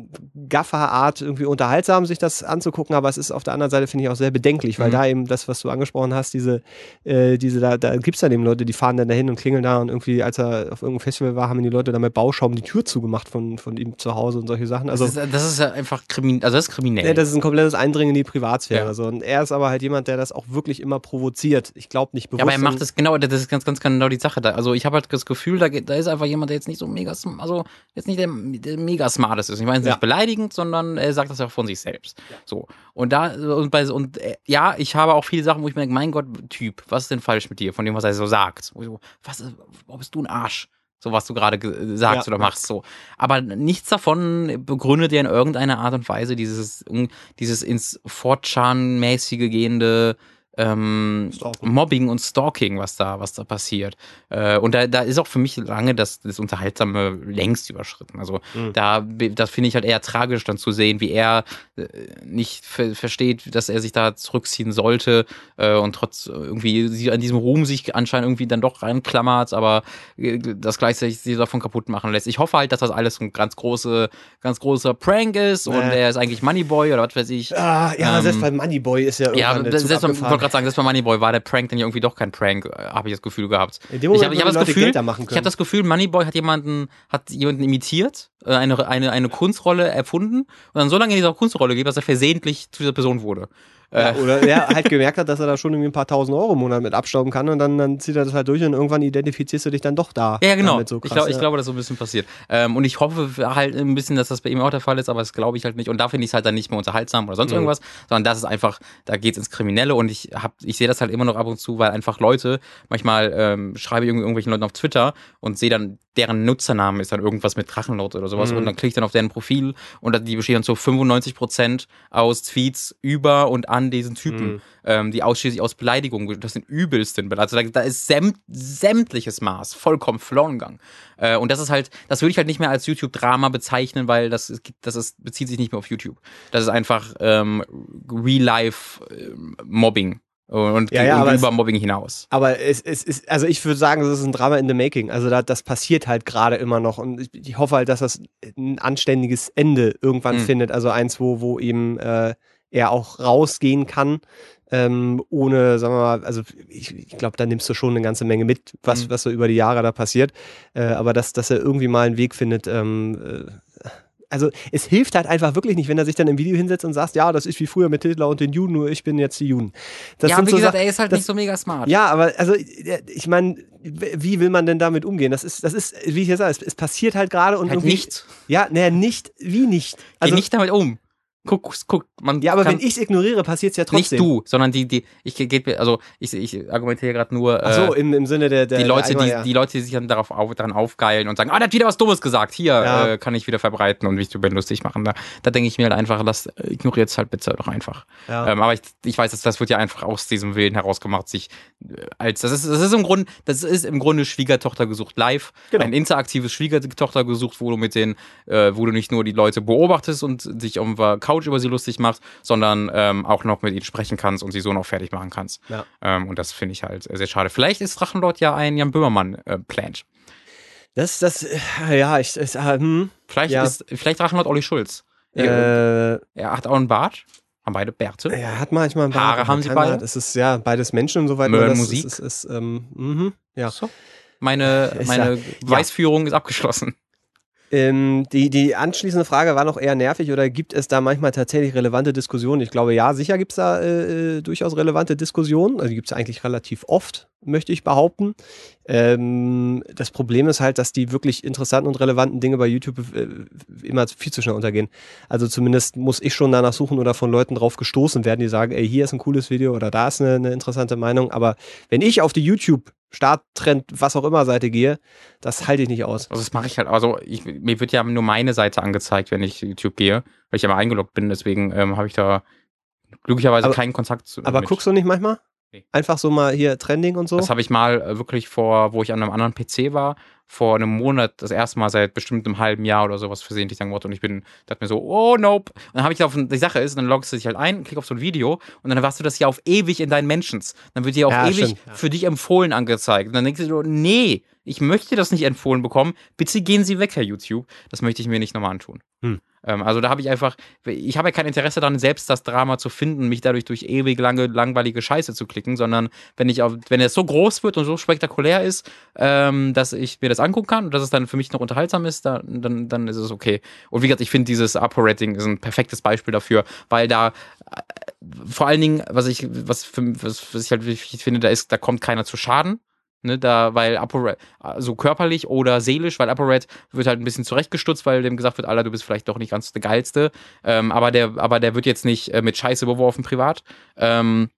Gaffer-Art irgendwie unterhaltsam, sich das anzugucken, aber es ist auf der anderen Seite, finde ich, auch sehr bedenklich, weil Mhm. da eben das, was du angesprochen hast, diese, äh, diese da, da gibt es dann eben Leute, die fahren dann dahin und klingeln da und irgendwie, als er auf irgendeinem Festival war, haben die Leute dann mit Bauschaum die Tür zugemacht von, von ihm zu Hause und solche Sachen. Also, das, ist, das ist ja einfach kriminell. Also das ist kriminell. ja, das ist ein komplettes Eindringen in die Privatsphäre. Ja. So. Und er ist aber halt jemand, der das auch wirklich immer provoziert. Ich glaube nicht bewusst. Ja, aber er macht und- es genau, das ist ganz, ganz genau die Sache. Da. Also ich habe halt das Gefühl, da, da ist einfach jemand, der jetzt nicht so mega, also jetzt nicht der, der mega smartest ist. Ich meine, Ja. Nicht beleidigend, sondern er sagt das ja auch von sich selbst. So. Und da, und bei, und äh, ja, ich habe auch viele Sachen, wo ich mir denke, mein Gott, Typ, was ist denn falsch mit dir, von dem, was er so sagt? So, was, ist- wo bist du ein Arsch? So, was du gerade ge- sagst Ja. oder machst, so. Aber nichts davon begründet ja in irgendeiner Art und Weise dieses, dieses ins 4chan-mäßige gehende, ähm. Mobbing und Stalking, was da, was da passiert. Äh, und da, da ist auch für mich lange das, das Unterhaltsame längst überschritten. Also Mhm. da, das finde ich halt eher tragisch, dann zu sehen, wie er äh, nicht ver versteht, dass er sich da zurückziehen sollte äh, und trotz irgendwie an diesem Ruhm sich anscheinend irgendwie dann doch reinklammert, aber äh, das gleichzeitig sie davon kaputt machen lässt. Ich hoffe halt, dass das alles ein ganz große, ganz großer Prank ist und er ist eigentlich Moneyboy oder was weiß ich. Ah, ja, Ähm, selbst bei Moneyboy ist ja Ja, irgendwann das, Zug selbst gerade sagen, selbst bei Moneyboy war der Prank dann ja irgendwie doch kein Prank, äh, habe ich das Gefühl gehabt. Ich habe hab das Gefühl, da ich habe das Gefühl, Moneyboy hat jemanden, hat jemanden imitiert, äh, eine, eine, eine Kunstrolle erfunden und dann so lange in dieser Kunstrolle geht, dass er versehentlich zu dieser Person wurde. Ja, Äh, oder er halt gemerkt hat, dass er da schon irgendwie ein paar tausend Euro im Monat mit abstauben kann und dann, dann zieht er das halt durch und irgendwann identifizierst du dich dann doch da. Ja, genau. So ich, krass, glaub, ich ja. glaube, dass so ein bisschen passiert. Ähm, und ich hoffe halt ein bisschen, dass das bei ihm auch der Fall ist, aber das glaube ich halt nicht. Und da finde ich es halt dann nicht mehr unterhaltsam oder sonst Mhm. irgendwas, sondern das ist einfach, da geht es ins Kriminelle und ich hab, ich sehe das halt immer noch ab und zu, weil einfach Leute, manchmal ähm, schreibe ich irgendwie irgendwelchen Leuten auf Twitter und sehe dann, deren Nutzernamen ist dann irgendwas mit Drachenlord oder sowas Mhm. und dann klicke ich dann auf deren Profil und die bestehen dann zu 95% aus Tweets über und an diesen Typen, Mhm. ähm, die ausschließlich aus Beleidigungen, das sind übelsten Beleidigungen. Also da, da ist sämt, sämtliches Maß vollkommen verloren gegangen. Äh, und das ist halt, das würde ich halt nicht mehr als YouTube-Drama bezeichnen, weil das, das ist, bezieht sich nicht mehr auf YouTube. Das ist einfach ähm, Real-Life-Mobbing. Und Ja, geht ja, aber über es- Mobbing hinaus. Aber es, es ist, also ich würde sagen, das ist ein Drama in the making. Also da, das passiert halt gerade immer noch. Und ich, ich hoffe halt, dass das ein anständiges Ende irgendwann Mhm. findet. Also eins, wo, wo eben äh, er auch rausgehen kann. Ähm, ohne, sagen wir mal, also ich, ich glaube, da nimmst du schon eine ganze Menge mit, was, Mhm. was so über die Jahre da passiert. Äh, aber dass, dass er irgendwie mal einen Weg findet, ähm, äh, also es hilft halt einfach wirklich nicht, wenn er sich dann im Video hinsetzt und sagt, ja, das ist wie früher mit Hitler und den Juden, nur ich bin jetzt die Juden. Das ja, sind wie so gesagt, Sachen- er ist halt das- nicht so mega smart. ja, aber also äh, ich meine, wie will man denn damit umgehen? Das ist, das ist, wie ich jetzt sage, es, es passiert halt gerade und halt nicht. Ja, naja, nicht, wie nicht. Also, Geh nicht damit um. Guck, guck, man ja, aber wenn ich es ignoriere, passiert es ja nicht trotzdem. du, sondern die, die, ich geht also ich, ich argumentiere gerade nur, Ach so, äh, im, im Sinne der, der die Leute, der die, Allgemein- die Leute, die sich dann darauf auf, daran aufgeilen und sagen, ah, der hat wieder was Dummes gesagt, hier Ja. äh, kann ich wieder verbreiten und mich drüber lustig machen. Da, da denke ich mir halt einfach, lass, ignoriert es halt bitte doch einfach. ja. Ähm, aber ich, ich weiß, dass das wird ja einfach aus diesem Willen herausgemacht, sich äh, als das ist, das ist im Grunde, das ist im Grunde Schwiegertochter gesucht live, Genau. ein interaktives Schwiegertochter gesucht, wo du mit den, äh, wo du nicht nur die Leute beobachtest und dich auf der Couch über sie lustig machst, sondern ähm, auch noch mit ihnen sprechen kannst und sie so noch fertig machen kannst. Ja. Ähm, und das finde ich halt sehr schade. Vielleicht ist Drachenlord ja ein Jan Böhmermann äh. Das, das, äh, ja, ich, ich äh, hm, Vielleicht Ja. ist vielleicht Drachenlord Olli Schulz. äh, er hat auch einen Bart, haben beide Bärte. er hat manchmal ein Haare aber haben sie beide? Es ist ja beides Menschen und so weiter. Möhren das Musik? Ist, ist, ist, ähm, mhm, ja. So. Meine, meine Beweisführung ist abgeschlossen. Ähm, die, die anschließende Frage war noch eher nervig oder gibt es da manchmal tatsächlich relevante Diskussionen? Ich glaube, ja, sicher gibt es da äh, äh, durchaus relevante Diskussionen. Also die gibt es eigentlich relativ oft, möchte ich behaupten. Ähm, das Problem ist halt, dass die wirklich interessanten und relevanten Dinge bei YouTube äh, immer viel zu schnell untergehen. Also zumindest muss ich schon danach suchen oder von Leuten drauf gestoßen werden, die sagen, ey, hier ist ein cooles Video oder da ist eine, eine interessante Meinung. Aber wenn ich auf die YouTube Starttrend, was auch immer Seite gehe, das halte ich nicht aus. Also das mache ich halt, also ich, mir wird ja nur meine Seite angezeigt, wenn ich YouTube gehe, weil ich ja mal eingeloggt bin, deswegen ähm, habe ich da glücklicherweise Aber- keinen Kontakt zu. Aber mit. guckst du nicht manchmal? Einfach so mal hier Trending und so? Das habe ich mal äh, wirklich vor, wo ich an einem anderen PC war, vor einem Monat, das erste Mal seit bestimmt einem halben Jahr oder sowas versehentlich dann gemacht und ich bin, dachte mir so, oh nope. Und dann habe ich auf, die Sache ist, dann loggst du dich halt ein, klick auf so ein Video und dann hast du das ja auf ewig in deinen Mentions. Dann wird dir auf Ja, ewig ja. für dich empfohlen angezeigt. Und dann denkst du so, nee, ich möchte das nicht empfohlen bekommen. Bitte gehen Sie weg, Herr YouTube. Das möchte ich mir nicht nochmal antun. Hm. Ähm, also da habe ich einfach, ich habe ja kein Interesse daran, selbst das Drama zu finden, mich dadurch durch ewig lange, langweilige Scheiße zu klicken, sondern wenn ich auf, wenn es so groß wird und so spektakulär ist, ähm, dass ich mir das angucken kann und dass es dann für mich noch unterhaltsam ist, dann, dann, dann ist es okay. Und wie gesagt, ich finde dieses Upper-Rating ist ein perfektes Beispiel dafür, weil da äh, vor allen Dingen, was ich, was, für, was, was ich halt wichtig finde, da ist, da kommt keiner zu Schaden. Ne, da, weil ApoRed, also körperlich oder seelisch, weil ApoRed wird halt ein bisschen zurechtgestutzt, weil dem gesagt wird, Alter, du bist vielleicht doch nicht ganz der Geilste. Ähm, aber, der, aber der wird jetzt nicht äh, mit Scheiße beworfen privat. Ähm,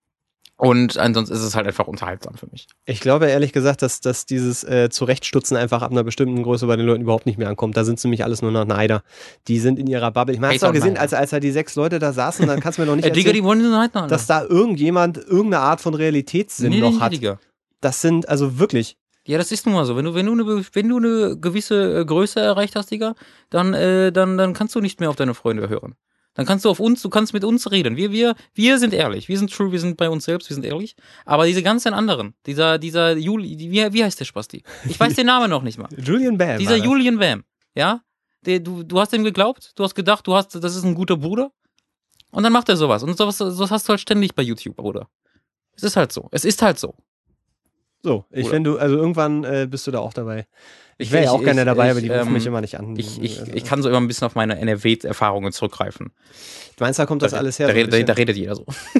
und ansonsten ist es halt einfach unterhaltsam für mich. Ich glaube ehrlich gesagt, dass, dass dieses äh, Zurechtstutzen einfach ab einer bestimmten Größe bei den Leuten überhaupt nicht mehr ankommt. Da sind es nämlich alles nur noch Neider. Die sind in ihrer Bubble. Ich meine, hast du auch gesehen, als, als da die sechs Leute da saßen, dann kannst du mir noch nicht Äh, Digga, erzählen, die wollen so halt noch. dass da irgendjemand irgendeine Art von Realitätssinn nee, noch nee, hat. Digga. Das sind also wirklich. Ja, das ist nun mal so. Wenn du, wenn du eine, wenn du eine gewisse äh, Größe erreicht hast, Digga, dann, äh, dann, dann kannst du nicht mehr auf deine Freunde hören. Dann kannst du auf uns, du kannst mit uns reden. Wir, wir, wir sind ehrlich. Wir sind true, wir sind bei uns selbst, wir sind ehrlich. Aber diese ganzen anderen, dieser, dieser Juli, wie, wie heißt der Spasti? Ich weiß den Namen noch nicht mal. Julian Bam. Dieser. Julian Bam, ja? Der, du, du hast ihm geglaubt, du hast gedacht, du hast, das ist ein guter Bruder. Und dann macht er sowas. Und sowas, sowas hast du halt ständig bei YouTube, Bruder. Es ist halt so. Es ist halt so. So, ich Oder? wenn du, also irgendwann äh, bist du da auch dabei. Ich wäre ja auch ich- gerne dabei, ich, aber die rufen ähm, mich immer nicht an. Ich, ich, Also, ich kann so immer ein bisschen auf meine NRW-Erfahrungen zurückgreifen. Meinst du, da kommt das da, alles her? Da, so redet, da redet jeder so.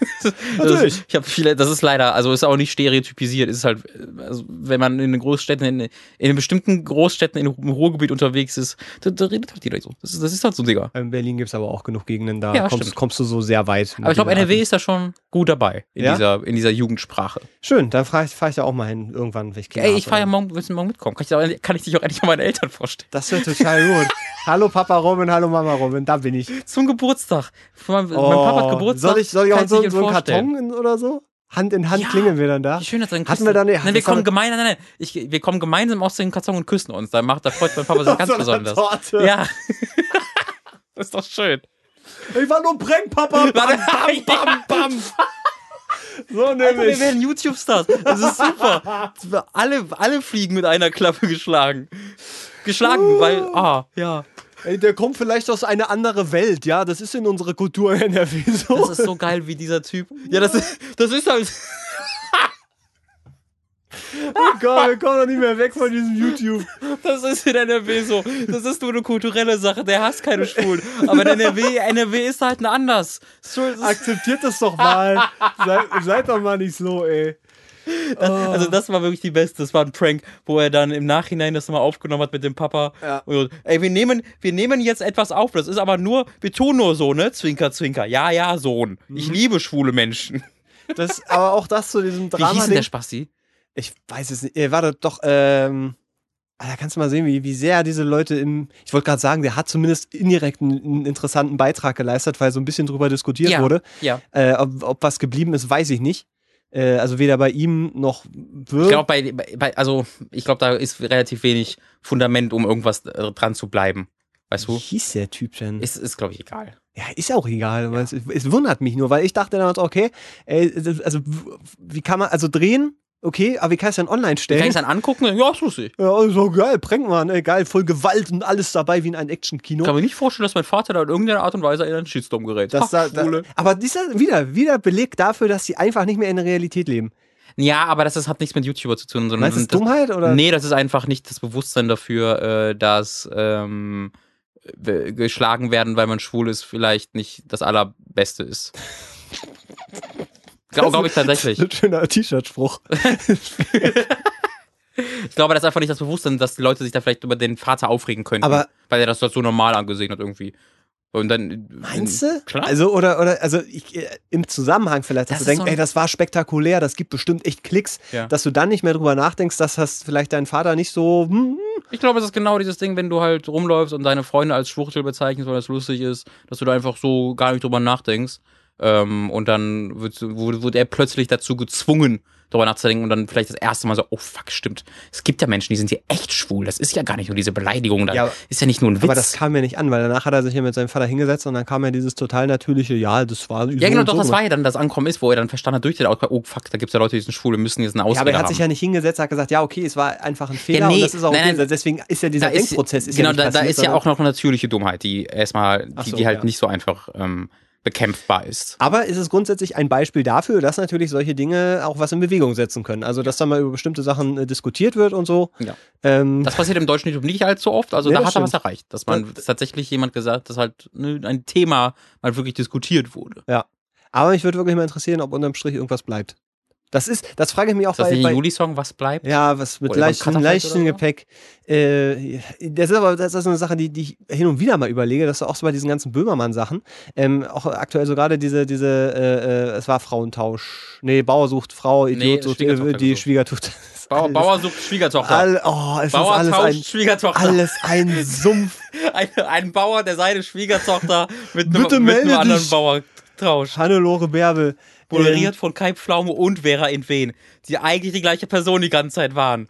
Natürlich. Das, ich habe viele, das ist leider, also ist auch nicht stereotypisiert. Ist halt, also wenn man in den Großstädten, in, in bestimmten Großstädten in, im Ruhrgebiet unterwegs ist, da, da redet halt jeder so. Das ist, das ist halt so, Digga. In Berlin gibt es aber auch genug Gegenden, da Ja, kommst, kommst du so sehr weit. Aber ich glaube, NRW ist da schon gut dabei in, Ja? dieser, in dieser Jugendsprache. Schön, dann fahre ich, fahr ich da auch mal hin, irgendwann, wenn ich Kinder Ey, ich fahre ja morgen, willst du morgen mitkommen? Kann ich, kann ich dich auch endlich an meine Eltern vorstellen? Das wird total gut. hallo Papa Robin, hallo Mama Robin, da bin ich. Zum Geburtstag. Mein, mein Papa hat Geburtstag. Oh, Soll ich, soll ich auch so, so vorstellen. Karton oder so? Hand in Hand Ja. klingen wir dann da. Wie schön, dass dann Hatten wir da nicht- Nein, wir kommen wir- gemeinsam, nein, nein, ich, wir kommen gemeinsam aus dem Karton und küssen uns. Da macht, da freut mein Papa sich ganz So besonders. Torte. Ja. das ist doch schön. Ich war nur Prank, Papa. Bam, bam, bam, bam. So Alter, wir nämlich. werden YouTube-Stars. Das ist super. alle, alle Fliegen mit einer Klappe geschlagen. Geschlagen, weil, ah, ja. Ey, der kommt vielleicht aus einer anderen Welt, ja. Das ist in unserer Kultur in NRW so. Das ist so geil, wie dieser Typ. Ja, das ist, das ist halt. oh Gott, wir kommen doch nicht mehr weg von diesem YouTube. Das ist in NRW so. Das ist nur eine kulturelle Sache. Der hasst keine Schwulen. Aber in NRW, NRW ist halt ein anders. Akzeptiert das doch mal. Seid, seid doch mal nicht so, ey. Also das war wirklich die beste. Das war ein Prank, wo er dann im Nachhinein das nochmal aufgenommen hat mit dem Papa. Ja. Und, ey, wir nehmen, wir nehmen jetzt etwas auf. Das ist aber nur, wir tun nur so, ne? Zwinker, zwinker. Ja, ja, Sohn. Ich liebe schwule Menschen. Das, aber auch das zu diesem Wie Drama. hieß denn der Spasti? Ich weiß es nicht. Er war doch, doch ähm, ah, da kannst du mal sehen, wie, wie sehr diese Leute im. Ich wollte gerade sagen, der hat zumindest indirekt einen, einen interessanten Beitrag geleistet, weil so ein bisschen drüber diskutiert Ja. wurde. Ja. Äh, ob, ob was geblieben ist, weiß ich nicht. Äh, also weder bei ihm noch Wirr. Ich glaube, bei, bei, also, ich glaube, da ist relativ wenig Fundament, um irgendwas äh, dran zu bleiben. Weißt Wie du? hieß der Typ denn? Ist, ist glaube ich, egal. Ja, ist auch egal. aber Es, es wundert mich nur, weil ich dachte damals, okay, ey, also wie kann man, also drehen, okay, aber wie kann ich es dann online Kann stellen? ich dann angucken? Ja, ist lustig. ja, so geil, Prankmann, ey, geil, voll Gewalt und alles dabei wie in einem Action-Kino. Ich kann mir nicht vorstellen, dass mein Vater da in irgendeiner Art und Weise in einen Shitstorm gerät. Das Ach, da, da, aber dieser wieder, wieder Beleg dafür, dass sie einfach nicht mehr in der Realität leben. Ja, aber das ist, hat nichts mit YouTuber zu tun, sondern Meinst du das das, Dummheit oder? Nee, das ist einfach nicht das Bewusstsein dafür, äh, dass ähm, geschlagen werden, weil man schwul ist, vielleicht nicht das Allerbeste ist. Glaube glaub ich tatsächlich. Ein schöner T-Shirt-Spruch. Ich glaube, das ist einfach nicht das Bewusstsein, dass die Leute sich da vielleicht über den Vater aufregen könnten. Aber- weil er das so normal angesehen hat irgendwie. Und dann. Meinst du? Klar. Also, oder, oder, also ich, äh, im Zusammenhang vielleicht, dass Das du denkst, so ey, das war spektakulär, das gibt bestimmt echt Klicks, Ja. dass du dann nicht mehr drüber nachdenkst, dass das vielleicht dein Vater nicht so, hm, Ich glaube, es ist genau dieses Ding, wenn du halt rumläufst und deine Freunde als Schwuchtel bezeichnest, weil das lustig ist, dass du da einfach so gar nicht drüber nachdenkst. Ähm, und dann wird, wird, wird er plötzlich dazu gezwungen, darüber nachzudenken und dann vielleicht das erste Mal so, oh fuck, stimmt. Es gibt ja Menschen, die sind hier echt schwul. Das ist ja gar nicht nur diese Beleidigung. Das Ja, ist ja nicht nur ein Witz. Aber das kam mir nicht an, weil danach hat er sich hier mit seinem Vater hingesetzt und dann kam ja dieses total natürliche, ja, das war so ja, genau, doch, so das war ja dann das Ankommen ist, wo er dann verstanden hat durch den Outcry, oh fuck, da gibt's ja Leute, die sind schwul, wir müssen jetzt eine Ausrede Ja, aber er hat sich ja nicht hingesetzt, hat gesagt, ja, okay, es war einfach ein Fehler nee, und das ist auch nein, okay. nein. Deswegen ist ja dieser Da ist- Denkprozess ist genau, ja da, da passiert, ist ja sondern- auch noch eine natürliche Dummheit, die erstmal, die, so, die halt ja. nicht so einfach ähm, bekämpfbar ist. Aber ist es grundsätzlich ein Beispiel dafür, dass natürlich solche Dinge auch was in Bewegung setzen können. Also, dass da mal über bestimmte Sachen äh, diskutiert wird und so. Ja. Ähm, Das passiert im deutschen YouTube nicht allzu oft, also Nee, da hat er was stimmt. erreicht, dass man Das- dass tatsächlich jemand gesagt, dass halt ne, ein Thema mal wirklich diskutiert wurde. aber mich würde wirklich mal interessieren, ob unterm Strich irgendwas bleibt. Das ist, das frage ich mich auch Ist das bei, nicht bei ein Juli-Song, was bleibt? Ja, was mit leichtem, leichtem? Gepäck. Äh, das ist aber das ist so eine Sache, die, die ich hin und wieder mal überlege, dass auch so bei diesen ganzen Böhmermann-Sachen, ähm, auch aktuell so gerade diese, diese, äh, äh, es war Frauentausch. Nee, Bauer sucht Frau, Idiot Nee, sucht Schwiegertochter äh, die. Schwiegertochter. Das ist Bauer, Bauer sucht Schwiegertochter. All, oh, es Bauer ist alles tauscht ein, Schwiegertochter. alles ein Sumpf. Ein, ein Bauer, der seine Schwiegertochter mit einem, mit einem anderen. Bauer tauscht. Hannelore Bärbel. Moderiert von Kai Pflaume und Vera in Wen, die eigentlich die gleiche Person die ganze Zeit waren.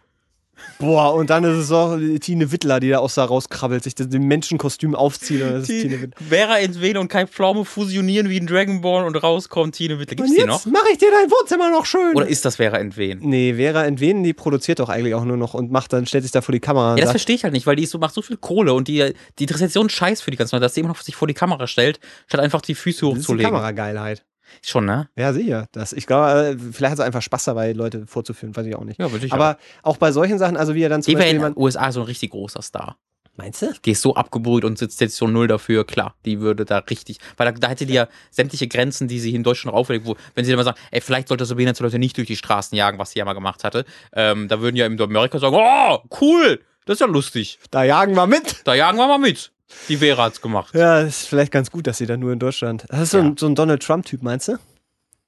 Boah, und dann ist es auch Tine Wittler, die da aus da rauskrabbelt, sich dem Menschenkostüm aufzieht. Und das ist Tine Wittler. Vera in Wen und Kai Pflaume fusionieren wie ein Dragonborn und rauskommt Tine Wittler. Gibt's Und die noch? mache ich dir dein Wohnzimmer noch schön. Oder ist das Vera in Wen? Nee, Vera Entwen, die produziert doch eigentlich auch nur noch und macht dann, stellt sich da vor die Kamera Ja, das sagt, verstehe ich halt nicht, weil die so, macht so viel Kohle und die, die interessiert so einen Scheiß für die ganzen Leute, dass die immer noch sich vor die Kamera stellt, statt einfach die Füße das ist die hochzulegen. Kamerageilheit. Schon, ne? Ja, sicher. Das, ich glaube, äh, vielleicht hat sie einfach Spaß dabei, Leute vorzuführen, weiß ich auch nicht. Ja, ich Aber auch bei solchen Sachen, also wie er dann zum Die wäre Beispiel in den jemand. USA so ein richtig großer Star. Meinst du? Die ist so abgebrüht und sitzt jetzt so null dafür, klar, die würde da richtig, weil da, da hätte die ja sämtliche Grenzen, die sie hier in Deutschland auflegt, wo, wenn sie dann mal sagen, ey, vielleicht sollte so behinderte Leute nicht durch die Straßen jagen, was sie ja mal gemacht hatte, ähm, da würden ja in Amerika sagen, oh, cool, das ist ja lustig, Da jagen wir mit. da jagen wir mal mit. Die Vera hat's gemacht. Ja, ist vielleicht ganz gut, dass sie da nur in Deutschland. Das ist so, Ja. ein, so ein Donald Trump-Typ, meinst du?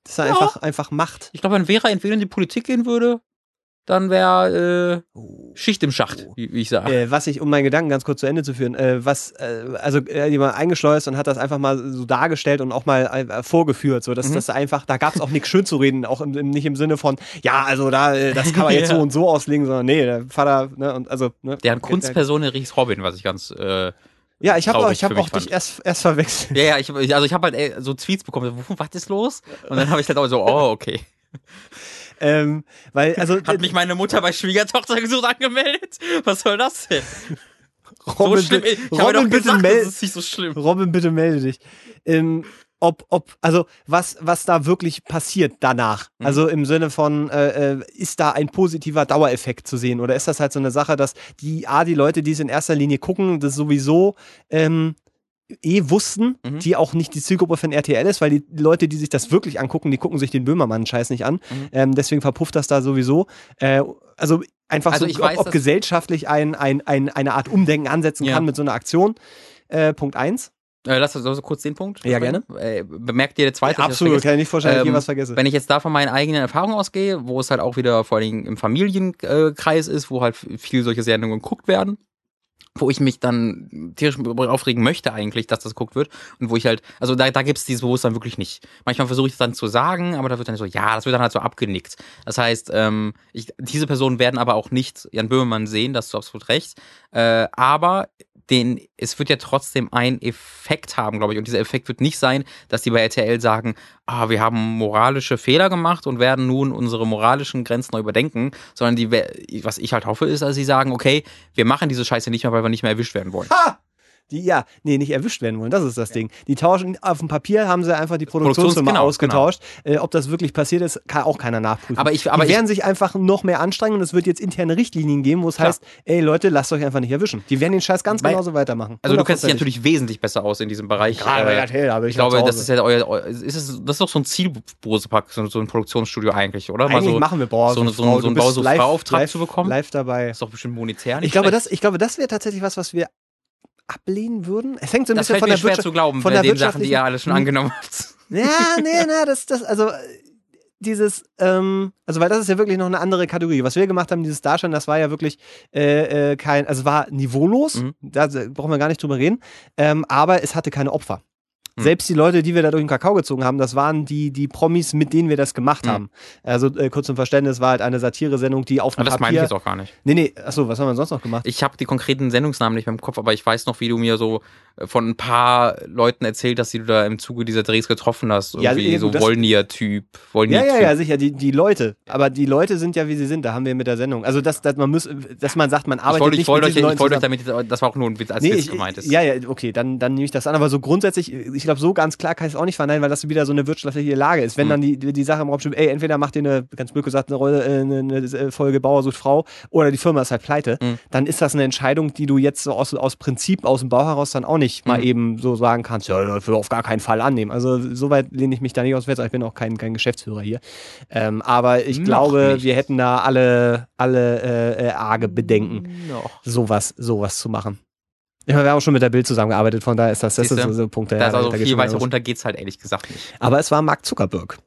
Dass er Ja. einfach, einfach macht. Ich glaube, wenn Vera entweder in die Politik gehen würde, dann wäre äh, Schicht im Schacht, wie, wie ich sage. Äh, was ich, um meinen Gedanken ganz kurz zu Ende zu führen, äh, was, äh, also äh, jemand eingeschleust und hat das einfach mal so dargestellt und auch mal äh, vorgeführt, so dass Mhm. das einfach, da gab es auch nichts schön zu reden, auch im, im, nicht im Sinne von, ja, also da, das kann man jetzt Ja. so und so auslegen, sondern nee, der Vater, ne, und also, ne. Deren Kunstperson ist Robin, was ich ganz äh, Ja, ich habe auch, ich hab auch dich erst, erst verwechselt. Ja, ja, ich, also ich habe halt ey, so Tweets bekommen, so, was ist los? Und dann habe ich halt auch so, oh, okay. Ähm, weil, also, Hat mich meine Mutter bei Schwiegertochter gesucht angemeldet? Was soll das denn? Robin, so schlimm. Ich Robin, doch bitte gesagt, meld, das ist nicht so schlimm. Robin, bitte melde dich. Ähm, ob, ob, also was, was da wirklich passiert danach. Mhm. Also im Sinne von, äh, äh, ist da ein positiver Dauereffekt zu sehen? Oder ist das halt so eine Sache, dass die, A, die Leute, die es in erster Linie gucken, das sowieso ähm, eh wussten, Mhm. die auch nicht die Zielgruppe von RTL ist, weil die Leute, die sich das wirklich angucken, die gucken sich den Böhmermann-Scheiß nicht an. Mhm. Ähm, deswegen verpufft das da sowieso. Äh, also einfach Also so, ich weiß, ob, ob gesellschaftlich ein, ein, ein, eine Art Umdenken ansetzen Ja. kann mit so einer Aktion. Äh, Punkt eins. Äh, lass uns also kurz den Punkt. Ja, gerne. Äh, bemerkt ihr der zweite? ich das Absolut, vergesse? kann ich nicht vorstellen, dass ich Ähm, je was vergesse. Wenn ich jetzt da von meinen eigenen Erfahrungen ausgehe, wo es halt auch wieder vor allen Dingen im Familienkreis ist, wo halt viel solche Sendungen geguckt werden, wo ich mich dann tierisch aufregen möchte eigentlich, dass das geguckt wird und wo ich halt, also da, da gibt es dieses Bewusstsein wirklich nicht. Manchmal versuche ich das dann zu sagen, aber da wird dann so, ja, das wird dann halt so abgenickt. Das heißt, ähm, ich, diese Personen werden aber auch nicht Jan Böhmermann sehen, das hast du absolut recht, äh, aber den, es wird ja trotzdem einen Effekt haben, glaube ich. Und dieser Effekt wird nicht sein, dass die bei RTL sagen, ah, wir haben moralische Fehler gemacht und werden nun unsere moralischen Grenzen neu überdenken, sondern die, was ich halt hoffe, ist, dass sie sagen, okay, wir machen diese Scheiße nicht mehr, weil wir nicht mehr erwischt werden wollen. Ha! Die, ja, nee, nicht erwischt werden wollen, das ist das Ding. Die tauschen, auf dem Papier haben sie einfach die Produktionsfirma genau, ausgetauscht. Äh, ob das wirklich passiert ist, kann auch keiner nachprüfen. Aber ich- aber die ich- werden sich einfach noch mehr anstrengen und es wird jetzt interne Richtlinien geben, wo es Klar. heißt, ey Leute, lasst euch einfach nicht erwischen. Die werden den Scheiß ganz Weil- genauso weitermachen. Also du kennst dich natürlich wesentlich besser aus in diesem Bereich. Gerade Äh, RTL, bin ich ich glaube, das ist ja euer, ist es, das ist doch so ein Zielgroßepack, so, so ein Produktionsstudio eigentlich, oder? Eigentlich so, machen wir boah, so, so, Frau, so, einen bist Bau so zu bekommen. Live dabei. ist doch bestimmt monetär nicht Ich glaube, schlecht. das, ich glaube, das wäre tatsächlich was, was wir ablehnen würden. Es hängt so ein das bisschen von der schwer Wirtschaft zu glauben, von der den Sachen, die ihr alle schon angenommen habt. Ja, nee, nee, das, das, also dieses, ähm, also weil das ist ja wirklich noch eine andere Kategorie. Was wir gemacht haben, dieses Darstellen, das war ja wirklich äh, äh, kein, also war niveaulos, Mhm. da brauchen wir gar nicht drüber reden, ähm, aber es hatte keine Opfer. Hm. Selbst die Leute, die wir da durch den Kakao gezogen haben, das waren die, die Promis, mit denen wir das gemacht hm. haben. Also äh, kurz zum Verständnis, war halt eine Satire-Sendung, die auf dem aber Das Papier meine ich jetzt auch gar nicht. Nee, nee, achso, was haben wir sonst noch gemacht? Ich habe die konkreten Sendungsnamen nicht mehr im Kopf, aber ich weiß noch, wie du mir so äh, von ein paar Leuten erzählt hast, die du da im Zuge dieser Drehs getroffen hast. Irgendwie ja, so Wollnier-Typ. Wollnier ja, ja, ja, sicher, die, die Leute. Aber die Leute sind ja, wie sie sind, da haben wir mit der Sendung. Also, dass, dass man muss, dass man sagt, man arbeitet ich wollte, nicht ich wollte mit euch, Ich wollte euch damit, das war auch nur ein Witz, als nee, Witz gemeint ist. Ja, ja, okay, dann, dann nehme ich das an. Aber so grundsätzlich, ich glaube, so ganz klar kann ich es auch nicht verneinen, weil das wieder so eine wirtschaftliche Lage ist. Wenn hm. dann die, die Sache im Raum steht, ey, entweder macht ihr eine, ganz blöd gesagt, eine, Rolle, äh, eine, eine Folge Bauer sucht Frau oder die Firma ist halt pleite, hm. dann ist das eine Entscheidung, die du jetzt so aus, aus Prinzip, aus dem Bau heraus dann auch nicht hm. mal eben so sagen kannst, ja, das will auf gar keinen Fall annehmen. Also soweit lehne ich mich da nicht aus. Ich bin auch kein, kein Geschäftsführer hier. Ähm, aber ich Noch glaube, nicht. wir hätten da alle, alle äh, äh, arge Bedenken, Noch. sowas, sowas zu machen. Ja, wir haben auch schon mit der Bild zusammengearbeitet, von daher ist das, das ist so ein Punkt, der. Da ist also viel weiter runter geht's halt ehrlich gesagt nicht. Aber es war Mark Zuckerberg.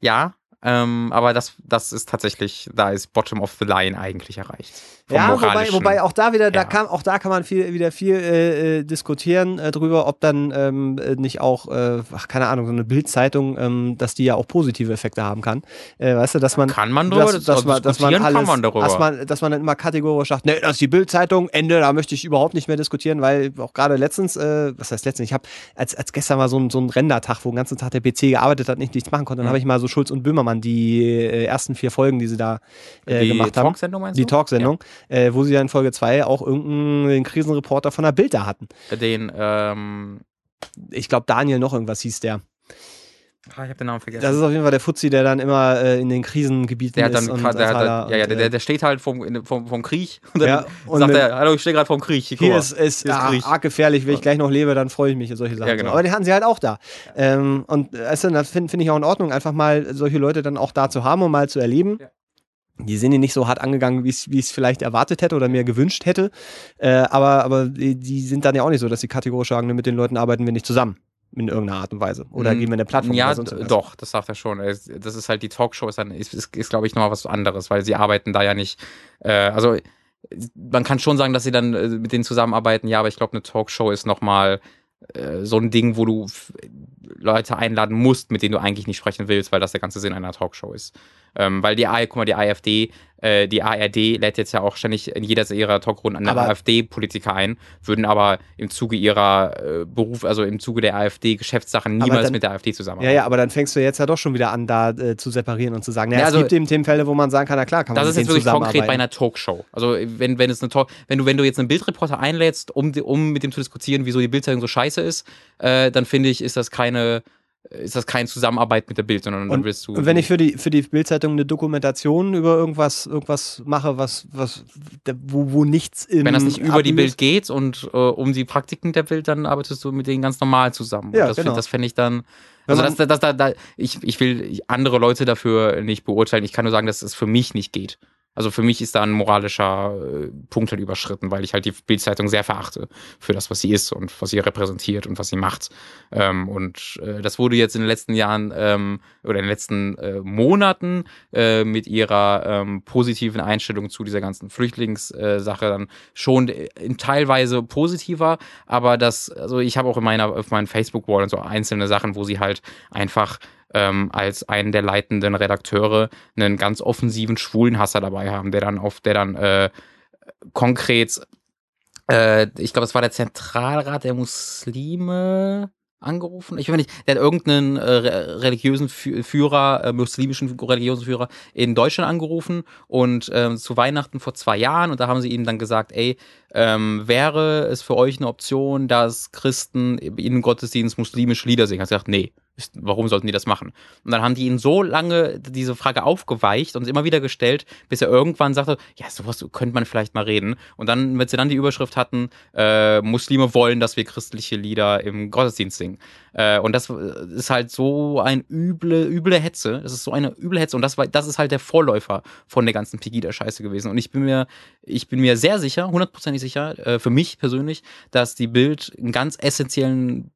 Ja, ähm, aber das, das ist tatsächlich, da ist Bottom of the Line eigentlich erreicht. Ja, wobei, wobei auch da wieder, ja. da kann, auch da kann man viel, wieder viel äh, äh, diskutieren äh, drüber, ob dann ähm, äh, nicht auch, äh, ach, keine Ahnung, so eine Bildzeitung, ähm, dass die ja auch positive Effekte haben kann. Äh, weißt du, dass man. Kann man darüber, dass, dass, man, dass man alles, kann man darüber. Dass man, dass man dann immer kategorisch sagt, nee, das ist die Bildzeitung, Ende, da möchte ich überhaupt nicht mehr diskutieren, weil auch gerade letztens, äh, was heißt letztens, ich habe als, als gestern mal so ein, so ein Rendertag, wo den ganzen Tag der PC gearbeitet hat, nicht nichts machen konnte, dann mhm. habe ich mal so Schulz und Böhmermann die äh, ersten vier Folgen, die sie da äh, gemacht haben. Talksendung meinst du? Die Talksendung, ja. Äh, wo sie dann in Folge 2 auch irgendeinen Krisenreporter von der Bild da hatten. Den, ähm ich glaube, Daniel noch irgendwas hieß der. Ah, ich habe den Namen vergessen. Das ist auf jeden Fall der Fuzzi, der dann immer äh, in den Krisengebieten der ist. Der, der, ja, ja, der, der steht halt vom, vom, vom Krieg und dann ja, und sagt er, hallo, ich stehe gerade vom Krieg. Hier, hier ist, ist, hier ist arg gefährlich, wenn ich gleich noch lebe, dann freue ich mich und solche Sachen. Ja, genau. Aber die hatten sie halt auch da. Ähm, und also, das finde find ich auch in Ordnung, einfach mal solche Leute dann auch da zu haben und mal zu erleben. Ja. Die sind ja nicht so hart angegangen, wie ich es vielleicht erwartet hätte oder mir gewünscht hätte. Äh, aber aber die, die, sind dann ja auch nicht so, dass sie kategorisch sagen, mit den Leuten arbeiten wir nicht zusammen in irgendeiner Art und Weise. Oder mm, geben wir eine Plattform? Ja, doch, das sagt er schon. Das ist halt die Talkshow, ist, dann, ist, ist, ist glaube ich, nochmal was anderes, weil sie arbeiten da ja nicht. Äh, also man kann schon sagen, dass sie dann äh, mit denen zusammenarbeiten, ja, aber ich glaube, eine Talkshow ist nochmal äh, so ein Ding, wo du Leute einladen musst, mit denen du eigentlich nicht sprechen willst, weil das der ganze Sinn einer Talkshow ist. Ähm, weil die, guck mal, die AfD, äh, die ARD lädt jetzt ja auch ständig in jeder ihrer Talkrunden eine AfD-Politiker ein, würden aber im Zuge ihrer äh, Beruf, also im Zuge der AfD-Geschäftssachen niemals dann, mit der AfD zusammenarbeiten. Ja, ja, aber dann fängst du jetzt ja doch schon wieder an, da äh, zu separieren und zu sagen, naja, ja, also, es gibt eben Themenfälle, wo man sagen kann, na klar, kann man Das ist jetzt wirklich konkret bei einer Talkshow. Also wenn, wenn es eine Talk, wenn du, wenn du jetzt einen Bildreporter einlädst, um, um mit dem zu diskutieren, wieso die Bildzeitung so scheiße ist, äh, dann finde ich, ist das keine ist das keine Zusammenarbeit mit der Bild, sondern dann willst du. Und wenn ich für die, für die Bildzeitung eine Dokumentation über irgendwas, irgendwas mache, was, was, wo, wo nichts im. Wenn das nicht über die Bild geht und äh, um die Praktiken der Bild, dann arbeitest du mit denen ganz normal zusammen. Ja, das genau. das fände ich dann. Also das, das, das, das, ich, ich will andere Leute dafür nicht beurteilen. Ich kann nur sagen, dass es für mich nicht geht. Also für mich ist da ein moralischer äh, Punkt halt überschritten, weil ich halt die Bildzeitung sehr verachte für das, was sie ist und was sie repräsentiert und was sie macht. Ähm, und äh, das wurde jetzt in den letzten Jahren ähm, oder in den letzten äh, Monaten äh, mit ihrer ähm, positiven Einstellung zu dieser ganzen Flüchtlingssache dann schon in teilweise positiver, aber das, also ich habe auch in meiner auf meinen Facebook-Wall und so einzelne Sachen, wo sie halt einfach ähm, als einen der leitenden Redakteure einen ganz offensiven Schwulenhasser dabei haben, der dann auf, der dann äh, konkret, äh, ich glaube, es war der Zentralrat der Muslime angerufen. Ich weiß nicht, der hat irgendeinen äh, religiösen Führer, äh, muslimischen religiösen Führer in Deutschland angerufen und äh, zu Weihnachten vor zwei Jahren und da haben sie ihm dann gesagt, ey, ähm, wäre es für euch eine Option, dass Christen in Gottesdienst muslimische Lieder singen? Hat er gesagt, nee warum sollten die das machen? Und dann haben die ihn so lange diese Frage aufgeweicht und immer wieder gestellt, bis er irgendwann sagte, ja, sowas könnte man vielleicht mal reden. Und dann, wenn sie dann die Überschrift hatten, äh, Muslime wollen, dass wir christliche Lieder im Gottesdienst singen. Äh, und das ist halt so ein üble, üble Hetze. Das ist so eine üble Hetze. Und das war, das ist halt der Vorläufer von der ganzen Pegida-Scheiße gewesen. Und ich bin mir, ich bin mir sehr sicher, hundertprozentig sicher, äh, für mich persönlich, dass die Bild einen ganz essentiellen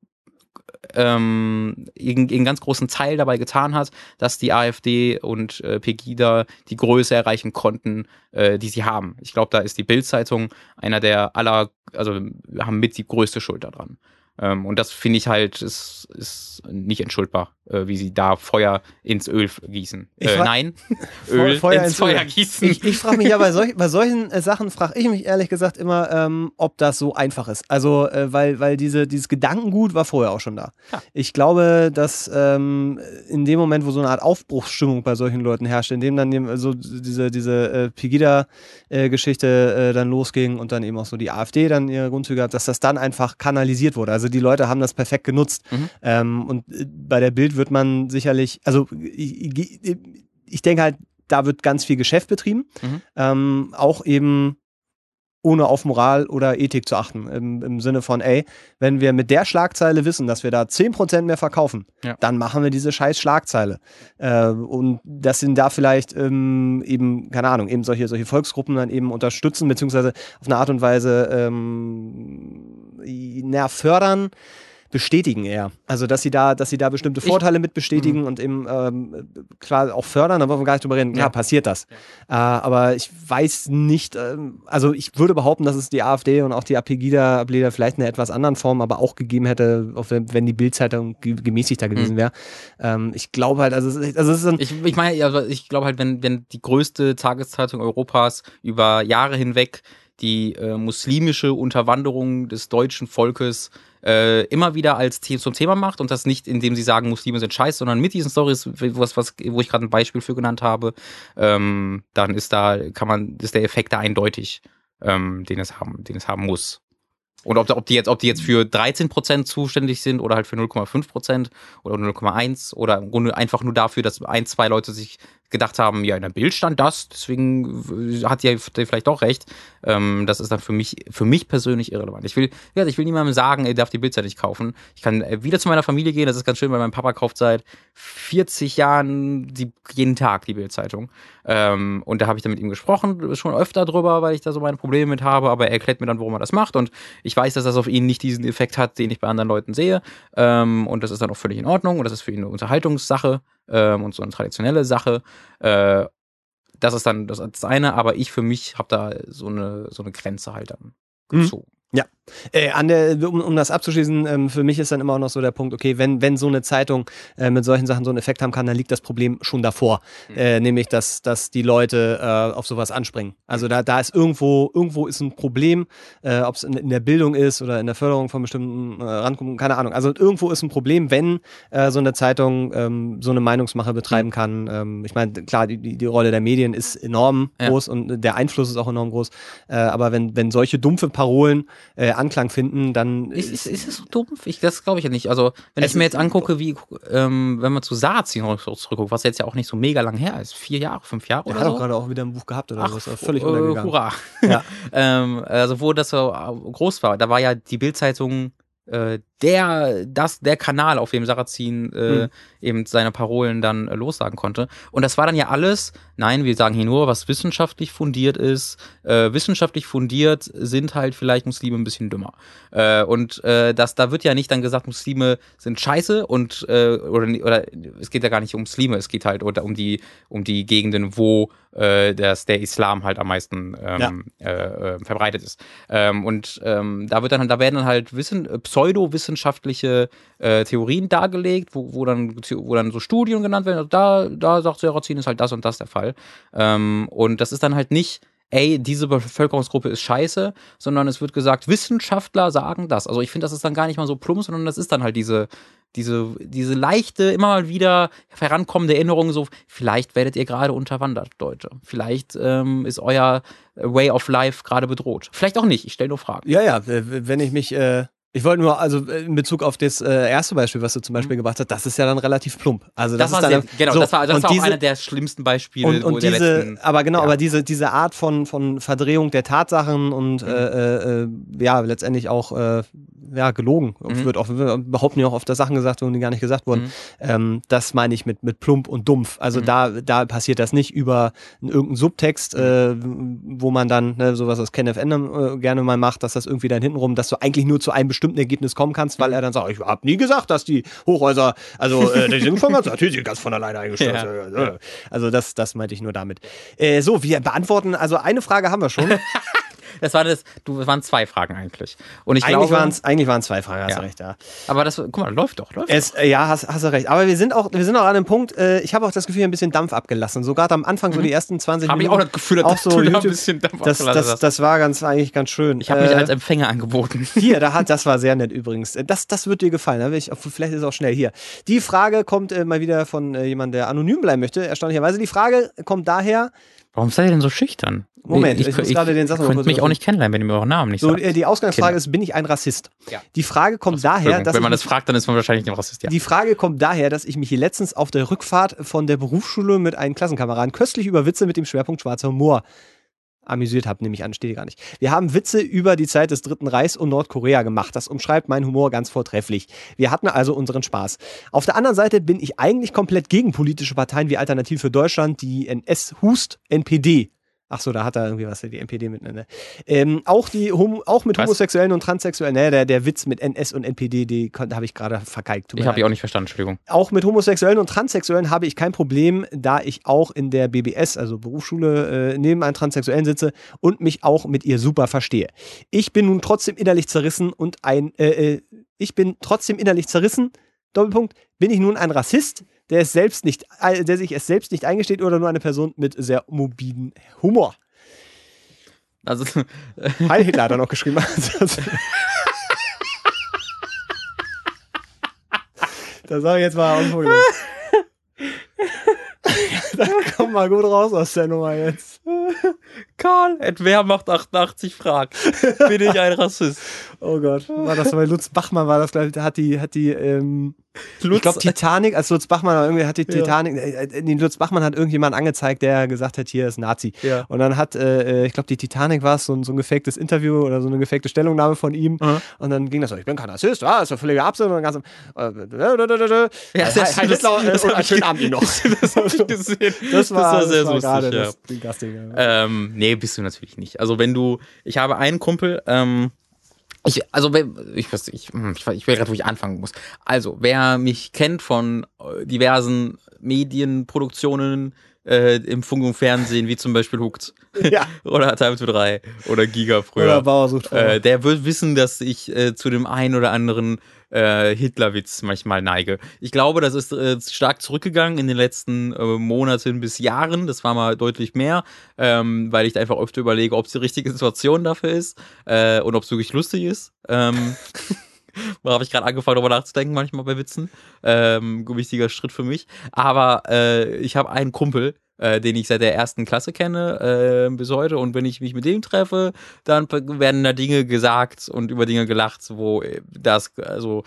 ähm, einen ganz großen Teil dabei getan hat, dass die AfD und äh, Pegida die Größe erreichen konnten, äh, die sie haben. Ich glaube, da ist die Bild-Zeitung einer der aller, also haben mit die größte Schuld daran. Ähm, und das finde ich halt, ist, ist nicht entschuldbar, äh, wie sie da Feuer ins Öl gießen. Äh, nein, Öl Feuer ins, Feuer gießen. Ich, ich frage mich ja bei, solch, bei solchen äh, Sachen, frage ich mich ehrlich gesagt immer, ähm, ob das so einfach ist. Also, äh, weil, weil diese, dieses Gedankengut war vorher auch schon da. Ja. Ich glaube, dass ähm, in dem Moment, wo so eine Art Aufbruchsstimmung bei solchen Leuten herrscht, in dem dann eben so diese, diese äh, Pegida-Geschichte äh, dann losging und dann eben auch so die AfD dann ihre Grundzüge hat, dass das dann einfach kanalisiert wurde. Also die Leute haben das perfekt genutzt. Mhm. Ähm, und äh, bei der Bild wird man sicherlich, also ich, ich, ich denke halt, da wird ganz viel Geschäft betrieben. Mhm. Ähm, auch eben ohne auf Moral oder Ethik zu achten. Im, Im Sinne von, ey, wenn wir mit der Schlagzeile wissen, dass wir da 10% mehr verkaufen, Ja. dann machen wir diese scheiß Schlagzeile. Äh, und dass sind da vielleicht ähm, eben, keine Ahnung, eben solche, solche Volksgruppen dann eben unterstützen, beziehungsweise auf eine Art und Weise ähm, na, fördern, bestätigen eher. Also dass sie da, dass sie da bestimmte Ich- Mhm. Vorteile mit bestätigen und eben ähm, klar auch fördern, da wollen wir gar nicht drüber reden. Klar, Ja. passiert das. Äh, aber ich weiß nicht, ähm, also ich würde behaupten, dass es die AfD und auch die Pegida-Ableder vielleicht in einer etwas anderen Form, aber auch gegeben hätte, auch wenn, die Bildzeitung ge gemäßigter gewesen wäre. Ähm, ich glaube halt, also es ist, also es ist ein, Ich, ich meine, also ich glaube halt, wenn, wenn die größte Tageszeitung Europas über Jahre hinweg die äh, muslimische Unterwanderung des deutschen Volkes äh, immer wieder als The zum Thema macht und das nicht, indem sie sagen, Muslime sind scheiße, sondern mit diesen Stories, was, was, wo ich gerade ein Beispiel für genannt habe, ähm, dann ist da, kann man, ist der Effekt da eindeutig, ähm, den es haben, den es haben muss. Und ob, ob die jetzt, ob die jetzt für 13% zuständig sind oder halt für 0,5% oder 0,1 oder im Grunde einfach nur dafür, dass ein, zwei Leute sich gedacht haben, ja, in der Bild stand das, deswegen hat die vielleicht doch recht. Ähm, das ist dann für mich, für mich persönlich irrelevant. Ich will, ja, ich will niemandem sagen, er darf die Bildzeit nicht kaufen. Ich kann äh, wieder zu meiner Familie gehen, das ist ganz schön, weil mein Papa kauft seit 40 Jahren die, jeden Tag die Bildzeitung. Ähm, und da habe ich dann mit ihm gesprochen, schon öfter drüber, weil ich da so meine Probleme mit habe, aber er erklärt mir dann, warum er das macht. Und ich weiß, dass das auf ihn nicht diesen Effekt hat, den ich bei anderen Leuten sehe. Ähm, und das ist dann auch völlig in Ordnung. Und das ist für ihn eine Unterhaltungssache ähm, und so eine traditionelle Sache. Äh, das ist dann das, das eine, aber ich für mich habe da so eine, so eine Grenze halt dann Mhm. gezogen. Äh, an der, um, um das abzuschließen, ähm, für mich ist dann immer auch noch so der Punkt, okay, wenn, wenn so eine Zeitung äh, mit solchen Sachen so einen Effekt haben kann, dann liegt das Problem schon davor. Äh, nämlich, dass, dass die Leute äh, auf sowas anspringen. Also da, da ist irgendwo, irgendwo ist ein Problem, äh, ob es in, in der Bildung ist oder in der Förderung von bestimmten äh, Randgruppen, keine Ahnung. Also irgendwo ist ein Problem, wenn äh, so eine Zeitung ähm, so eine Meinungsmache betreiben kann. Ähm, ich meine, klar, die, die, Rolle der Medien ist enorm Ja. groß und der Einfluss ist auch enorm groß. Aber wenn, wenn solche dumpfe Parolen äh, Anklang finden, dann Ist, ist, ist es so dumpf? Ich, das glaube ich ja nicht. Also, wenn ich mir jetzt angucke, wie, ähm, wenn man zu Sarrazin zurückguckt, was jetzt ja auch nicht so mega lang her ist, vier Jahre, fünf Jahre Der oder hat so. auch gerade auch wieder ein Buch gehabt oder Ach, so. Ist völlig äh, untergegangen. Hurra. Ja. ähm, also, wo das so äh, groß war, da war ja die Bildzeitung äh, der, das, der Kanal, auf dem Sarrazin äh, Hm. eben seine Parolen dann äh, lossagen konnte. Und das war dann ja alles, nein, wir sagen hier nur, was wissenschaftlich fundiert ist. Äh, wissenschaftlich fundiert sind halt vielleicht Muslime ein bisschen dümmer. Äh, und äh, das, da wird ja nicht dann gesagt, Muslime sind scheiße und äh, oder, oder es geht ja gar nicht um Muslime, es geht halt oder um die, um die Gegenden, wo äh, das, der Islam halt am meisten ähm, äh, äh, verbreitet ist. Ähm, und ähm, da wird dann, da werden dann halt Wissen, äh, pseudowissenschaftliche äh, Theorien dargelegt, wo, wo, dann, wo dann so Studien genannt werden. Also da, da sagt Serrazin, ist halt das und das der Fall. Ähm, und das ist dann halt nicht, ey, diese Bevölkerungsgruppe ist scheiße, sondern es wird gesagt, Wissenschaftler sagen das. Also ich finde, das ist dann gar nicht mal so plump, sondern das ist dann halt diese, diese, diese leichte, immer mal wieder herankommende Erinnerung, so, vielleicht werdet ihr gerade unterwandert, Leute. Vielleicht ähm, ist euer Way of Life gerade bedroht. Vielleicht auch nicht, ich stelle nur Fragen. Ja, ja, wenn ich mich, äh, ich wollte nur, also äh, in Bezug auf das äh, erste Beispiel, was du zum Beispiel gebracht hast, das ist ja dann relativ plump. Also das, Das, ist war dann, sehr, genau, so, das war, das war auch diese, einer der schlimmsten Beispiele und, und diese, letzten. aber genau, ja. aber diese, diese Art von, von Verdrehung der Tatsachen und Mhm. äh, äh, ja, letztendlich auch äh, ja, gelogen. Mhm. Wird auch, wir behaupten ja auch oft, dass Sachen gesagt wurden, die gar nicht gesagt wurden. Mhm. Ähm, das meine ich mit, mit plump und dumpf. Also Mhm. da, da passiert das nicht über irgendeinen Subtext, äh, wo man dann, ne, sowas, was Kenneth Ender äh, gerne mal macht, dass das irgendwie dann hintenrum, dass du eigentlich nur zu einem bestimmten Ergebnis kommen kannst, weil er dann sagt, ich habe nie gesagt, dass die Hochhäuser, also äh, die sind schon ganz, natürlich sind ganz von alleine eingestürzt. Ja. Also das, das meinte ich nur damit. Äh, so, wir beantworten, also eine Frage haben wir schon. das, war das, du, das waren zwei Fragen eigentlich. Und ich Eigentlich waren es eigentlich waren's zwei Fragen, hast Ja. du recht, ja. aber das, guck mal, läuft doch, läuft Es, äh, ja, hast, hast du recht. Aber wir sind auch, wir sind auch an einem Punkt, äh, ich habe auch das Gefühl, ein bisschen Dampf abgelassen. So gerade am Anfang, so die ersten 20 Habe Mhm. ich Minuten. auch das Gefühl, dass auch so du da ein YouTube, bisschen Dampf das, abgelassen das, das war ganz eigentlich ganz schön. Ich habe mich Äh, als Empfänger angeboten. Hier, da hat, das war sehr nett übrigens. Äh, Das, das wird dir gefallen. Da will ich, vielleicht ist es auch schnell hier. Die Frage kommt äh, mal wieder von äh, jemandem, der anonym bleiben möchte, erstaunlicherweise. Die Frage kommt daher, Warum seid ihr denn so schüchtern? Moment, ich muss gerade den Satz noch könnt kurz mich auch nicht kennenlernen, wenn ihr mir euren Namen nicht so, sagt. äh, die Ausgangsfrage Kinder. ist, bin ich ein Rassist? Ja. Die Frage kommt daher, Entschuldigung, dass wenn man ich das fragt, dann ist man wahrscheinlich ein Rassist, ja. Die Frage kommt daher, dass ich mich hier letztens auf der Rückfahrt von der Berufsschule mit einem Klassenkameraden köstlich über Witze mit dem Schwerpunkt schwarzer Humor amüsiert habe, ich an, steht gar nicht. Wir haben Witze über die Zeit des Dritten Reichs und Nordkorea gemacht. Das umschreibt meinen Humor ganz vortrefflich. Wir hatten also unseren Spaß. Auf der anderen Seite bin ich eigentlich komplett gegen politische Parteien wie Alternativ für Deutschland, die NS-Hust, NPD. Ach so, da hat er irgendwie was, die NPD mit. Ne? Ähm, auch, die, Hom auch mit Was? Homosexuellen und Transsexuellen, ne, der, der Witz mit NS und NPD, die habe ich gerade mir Ich habe die auch nicht verstanden, Entschuldigung. auch mit Homosexuellen und Transsexuellen habe ich kein Problem, da ich auch in der BBS, also Berufsschule, äh, neben einem Transsexuellen sitze und mich auch mit ihr super verstehe. Ich bin nun trotzdem innerlich zerrissen und ein, äh, äh, ich bin trotzdem innerlich zerrissen. Doppelpunkt, bin ich nun ein Rassist, der es selbst nicht, äh, der sich es selbst nicht eingesteht oder nur eine Person mit sehr morbiden Humor? Also, Heil Hitler hat er noch geschrieben. Das, das sage ich jetzt mal auf Da kommt mal gut raus aus der Nummer jetzt. Karl, wer macht 88 fragt. Bin ich ein Rassist? Oh Gott. War das bei Lutz Bachmann war das, glaube ich, hat die, hat die, ähm, Lutz, ich glaube Titanic, als Lutz Bachmann irgendwie hat die Ja. Titanic, äh, äh, Lutz Bachmann hat irgendjemand angezeigt, der gesagt hat, hier ist Nazi. Ja. Und dann hat, äh, äh, ich glaube, die Titanic war es, so, ein- so ein gefaktes Interview oder so eine gefakte Stellungnahme von ihm. Mhm. Und dann ging das so, ich bin kein Rassist, ah, ist doch völliger Absinn. Und dann ganz, äh, äh, Ja, das- das- das einen ich schönen ge- Abend Ihnen noch. das habe ich gesehen. Das war, sehr das war lustig, gerade ja. das. Ja. Ähm, nee, bist du natürlich nicht. Also wenn du, ich habe einen Kumpel, ähm, ich, also wenn, ich weiß, ich, hm, ich, weiß- ich will gerade, wo ich anfangen muss. Also wer mich kennt von äh, diversen Medienproduktionen äh, im Funk und Fernsehen, wie zum Beispiel Hooked ja. oder Time to 3 oder Giga Oder früher, Bauer sucht Frau. äh, der wird wissen, dass ich äh, zu dem einen oder anderen äh, Hitlerwitz manchmal neige. Ich glaube, das ist äh, stark zurückgegangen in den letzten äh, Monaten bis Jahren. Das war mal deutlich mehr, ähm, weil ich einfach öfter überlege, ob es die richtige Situation dafür ist äh, und ob es wirklich lustig ist. Ähm, Da habe ich gerade angefangen, darüber nachzudenken, manchmal bei Witzen. Ähm, wichtiger Schritt für mich. Aber äh, ich habe einen Kumpel, äh, den ich seit der ersten Klasse kenne, äh, bis heute. Und wenn ich mich mit dem treffe, dann werden da Dinge gesagt und über Dinge gelacht, wo äh, das, also,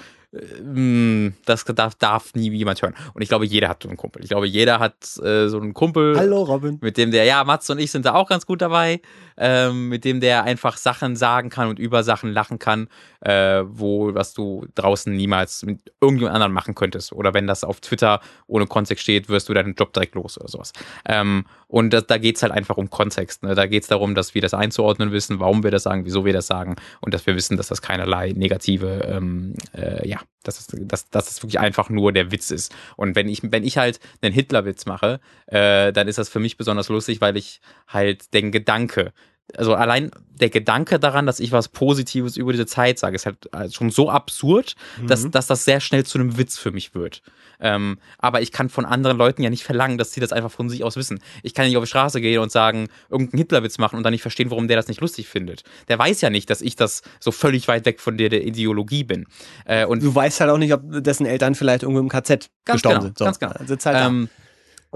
das darf, darf nie jemand hören. Und ich glaube, jeder hat so einen Kumpel. Ich glaube, jeder hat äh, so einen Kumpel. Hallo Robin. Mit dem der, ja, Mats und ich sind da auch ganz gut dabei, ähm, mit dem der einfach Sachen sagen kann und über Sachen lachen kann, äh, wo, was du draußen niemals mit irgendjemand anderen machen könntest. Oder wenn das auf Twitter ohne Kontext steht, wirst du deinen Job direkt los oder sowas. Ähm, und das, da geht's halt einfach um Kontext. Ne? Da geht's darum, dass wir das einzuordnen wissen, warum wir das sagen, wieso wir das sagen und dass wir wissen, dass das keinerlei negative, ähm, äh, ja, dass es, dass, dass es wirklich einfach nur der Witz ist. Und wenn ich, wenn ich halt einen Hitlerwitz mache, äh, dann ist das für mich besonders lustig, weil ich halt den Gedanke, also allein der Gedanke daran, dass ich was Positives über diese Zeit sage, ist halt äh, schon so absurd, dass, dass das sehr schnell zu einem Witz für mich wird. Ähm, aber ich kann von anderen Leuten ja nicht verlangen, dass sie das einfach von sich aus wissen. Ich kann nicht auf die Straße gehen und sagen, irgendeinen Hitlerwitz machen und dann nicht verstehen, warum der das nicht lustig findet. Der weiß ja nicht, dass ich das so völlig weit weg von der, der Ideologie bin. Äh, und Du weißt halt auch nicht, ob dessen Eltern vielleicht irgendwo im KZ Ganz gestorben genau, sind. So. ganz genau. Sitzt halt da.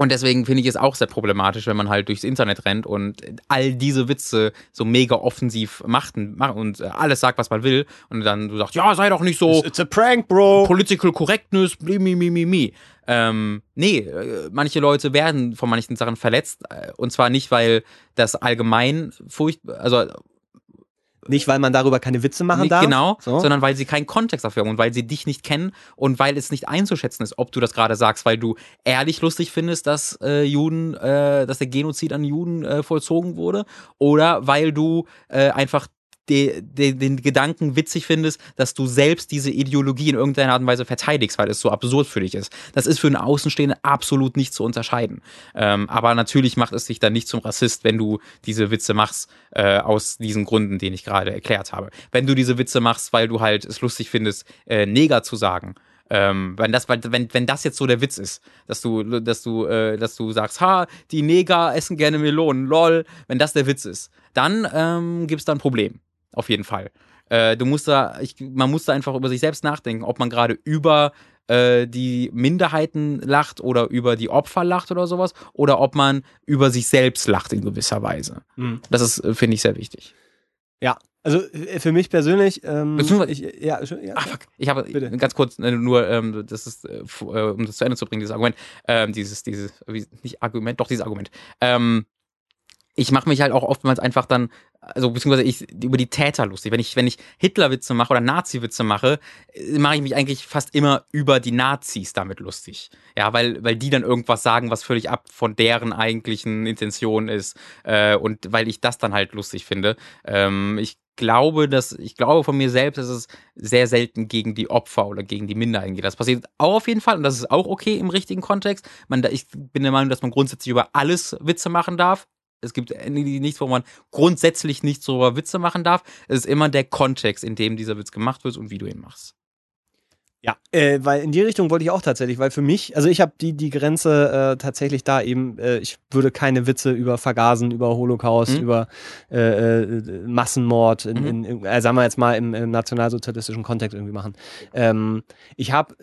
Und deswegen finde ich es auch sehr problematisch, wenn man halt durchs Internet rennt und all diese Witze so mega offensiv macht und, und alles sagt, was man will. Und dann du sagst, ja, sei doch nicht so It's a prank, bro. political correctness, mi, mi, mi, mi, mi. Ähm, nee, äh, manche Leute werden von manchen Sachen verletzt. äh, Und zwar nicht, weil das allgemein furcht, also Nicht, weil man darüber keine Witze machen nicht darf. genau, So. sondern weil sie keinen Kontext dafür haben und weil sie dich nicht kennen und weil es nicht einzuschätzen ist, ob du das gerade sagst, weil du ehrlich lustig findest, dass äh, Juden, äh, dass der Genozid an Juden äh, vollzogen wurde, oder weil du äh, einfach de, de, den Gedanken witzig findest, dass du selbst diese Ideologie in irgendeiner Art und Weise verteidigst, weil es so absurd für dich ist. Das ist für einen Außenstehenden absolut nicht zu unterscheiden. Ähm, aber natürlich macht es dich dann nicht zum Rassist, wenn du diese Witze machst, äh, aus diesen Gründen, den ich gerade erklärt habe. Wenn du diese Witze machst, weil du halt es lustig findest, äh, Neger zu sagen, ähm, wenn das, wenn, wenn das jetzt so der Witz ist, dass du, dass du, äh, dass du sagst, ha, die Neger essen gerne Melonen, lol, wenn das der Witz ist, dann ähm, gibt es da ein Problem. Auf jeden Fall. Äh, du musst da, ich, man muss da einfach über sich selbst nachdenken, ob man gerade über äh, die Minderheiten lacht oder über die Opfer lacht oder sowas, oder ob man über sich selbst lacht in gewisser Weise. Mhm. Das ist, äh, finde ich, sehr wichtig. Ja, also äh, für mich persönlich, ähm, ich, ja, ja, Ach, fuck. ich habe Bitte. ganz kurz äh, nur, ähm, das ist, äh, um das zu Ende zu bringen, dieses Argument, ähm, dieses, dieses, nicht Argument, doch dieses Argument. Ähm, ich mache mich halt auch oftmals einfach dann, also beziehungsweise ich über die Täter lustig. Wenn ich, wenn ich Hitlerwitze mache oder Nazi-Witze mache, äh, mache ich mich eigentlich fast immer über die Nazis damit lustig. Ja, weil, weil die dann irgendwas sagen, was völlig ab von deren eigentlichen Intention ist. Äh, und weil ich das dann halt lustig finde. Ähm, ich glaube, dass, ich glaube von mir selbst, dass es sehr selten gegen die Opfer oder gegen die Minderheiten geht. Das passiert auch auf jeden Fall und das ist auch okay im richtigen Kontext. Man, ich bin der Meinung, dass man grundsätzlich über alles Witze machen darf, es gibt nichts, wo man grundsätzlich nicht so Witze machen darf. Es ist immer der Kontext, in dem dieser Witz gemacht wird und wie du ihn machst. Ja, äh, weil in die Richtung wollte ich auch tatsächlich, weil für mich, also ich habe die, die Grenze äh, tatsächlich da eben, äh, ich würde keine Witze über Vergasen, über Holocaust, mhm. über äh, äh, Massenmord, in, mhm. in, äh, sagen wir jetzt mal im, im nationalsozialistischen Kontext irgendwie machen. Ähm, ich habe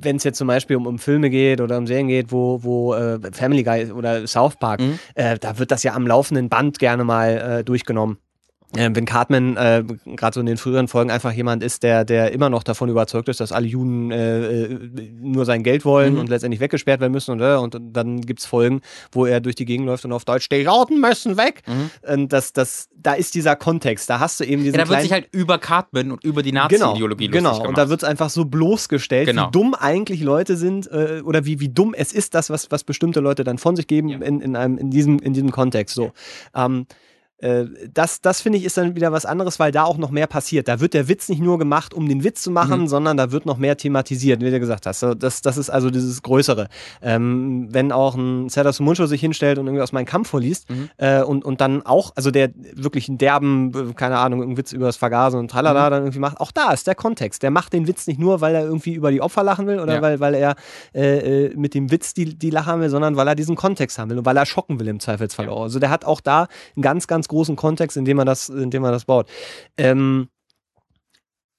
wenn es jetzt zum Beispiel um, um Filme geht oder um Serien geht, wo, wo äh, Family Guy oder South Park, mhm. äh, da wird das ja am laufenden Band gerne mal äh, durchgenommen wenn Cartman äh, gerade so in den früheren Folgen einfach jemand ist, der, der immer noch davon überzeugt ist, dass alle Juden äh, äh nur sein Geld wollen mhm. und letztendlich weggesperrt werden müssen und, äh, und dann gibt's Folgen, wo er durch die Gegend läuft und auf Deutsch, die Juden müssen weg. Mhm. Und das, das, da ist dieser Kontext, da hast du eben diesen ja, da wird sich halt über Cartman und über die Nazi-Ideologie Genau, genau. und da wird's einfach so bloßgestellt, genau. wie dumm eigentlich Leute sind äh, oder wie, wie dumm es ist, das, was, was bestimmte Leute dann von sich geben ja. in, in, einem, in, diesem, in diesem Kontext. So. Ähm, äh, das, das finde ich ist dann wieder was anderes, weil da auch noch mehr passiert. Da wird der Witz nicht nur gemacht, um den Witz zu machen, mhm. sondern da wird noch mehr thematisiert, wie du gesagt hast. Das, das ist also dieses Größere. Ähm, wenn auch ein Serdar Sumuncho sich hinstellt und irgendwie aus meinem Kampf vorliest mhm. äh, und, und dann auch, also der wirklich einen derben, keine Ahnung, einen Witz über das Vergasen und tralala mhm. dann irgendwie macht, auch da ist der Kontext. Der macht den Witz nicht nur, weil er irgendwie über die Opfer lachen will oder ja. weil, weil er äh, äh mit dem Witz die, die lachen will, sondern weil er diesen Kontext haben will und weil er schocken will im Zweifelsfall ja. Also der hat auch da einen ganz, ganz ganz großen Kontext, in dem man das, in dem man das baut. Ähm,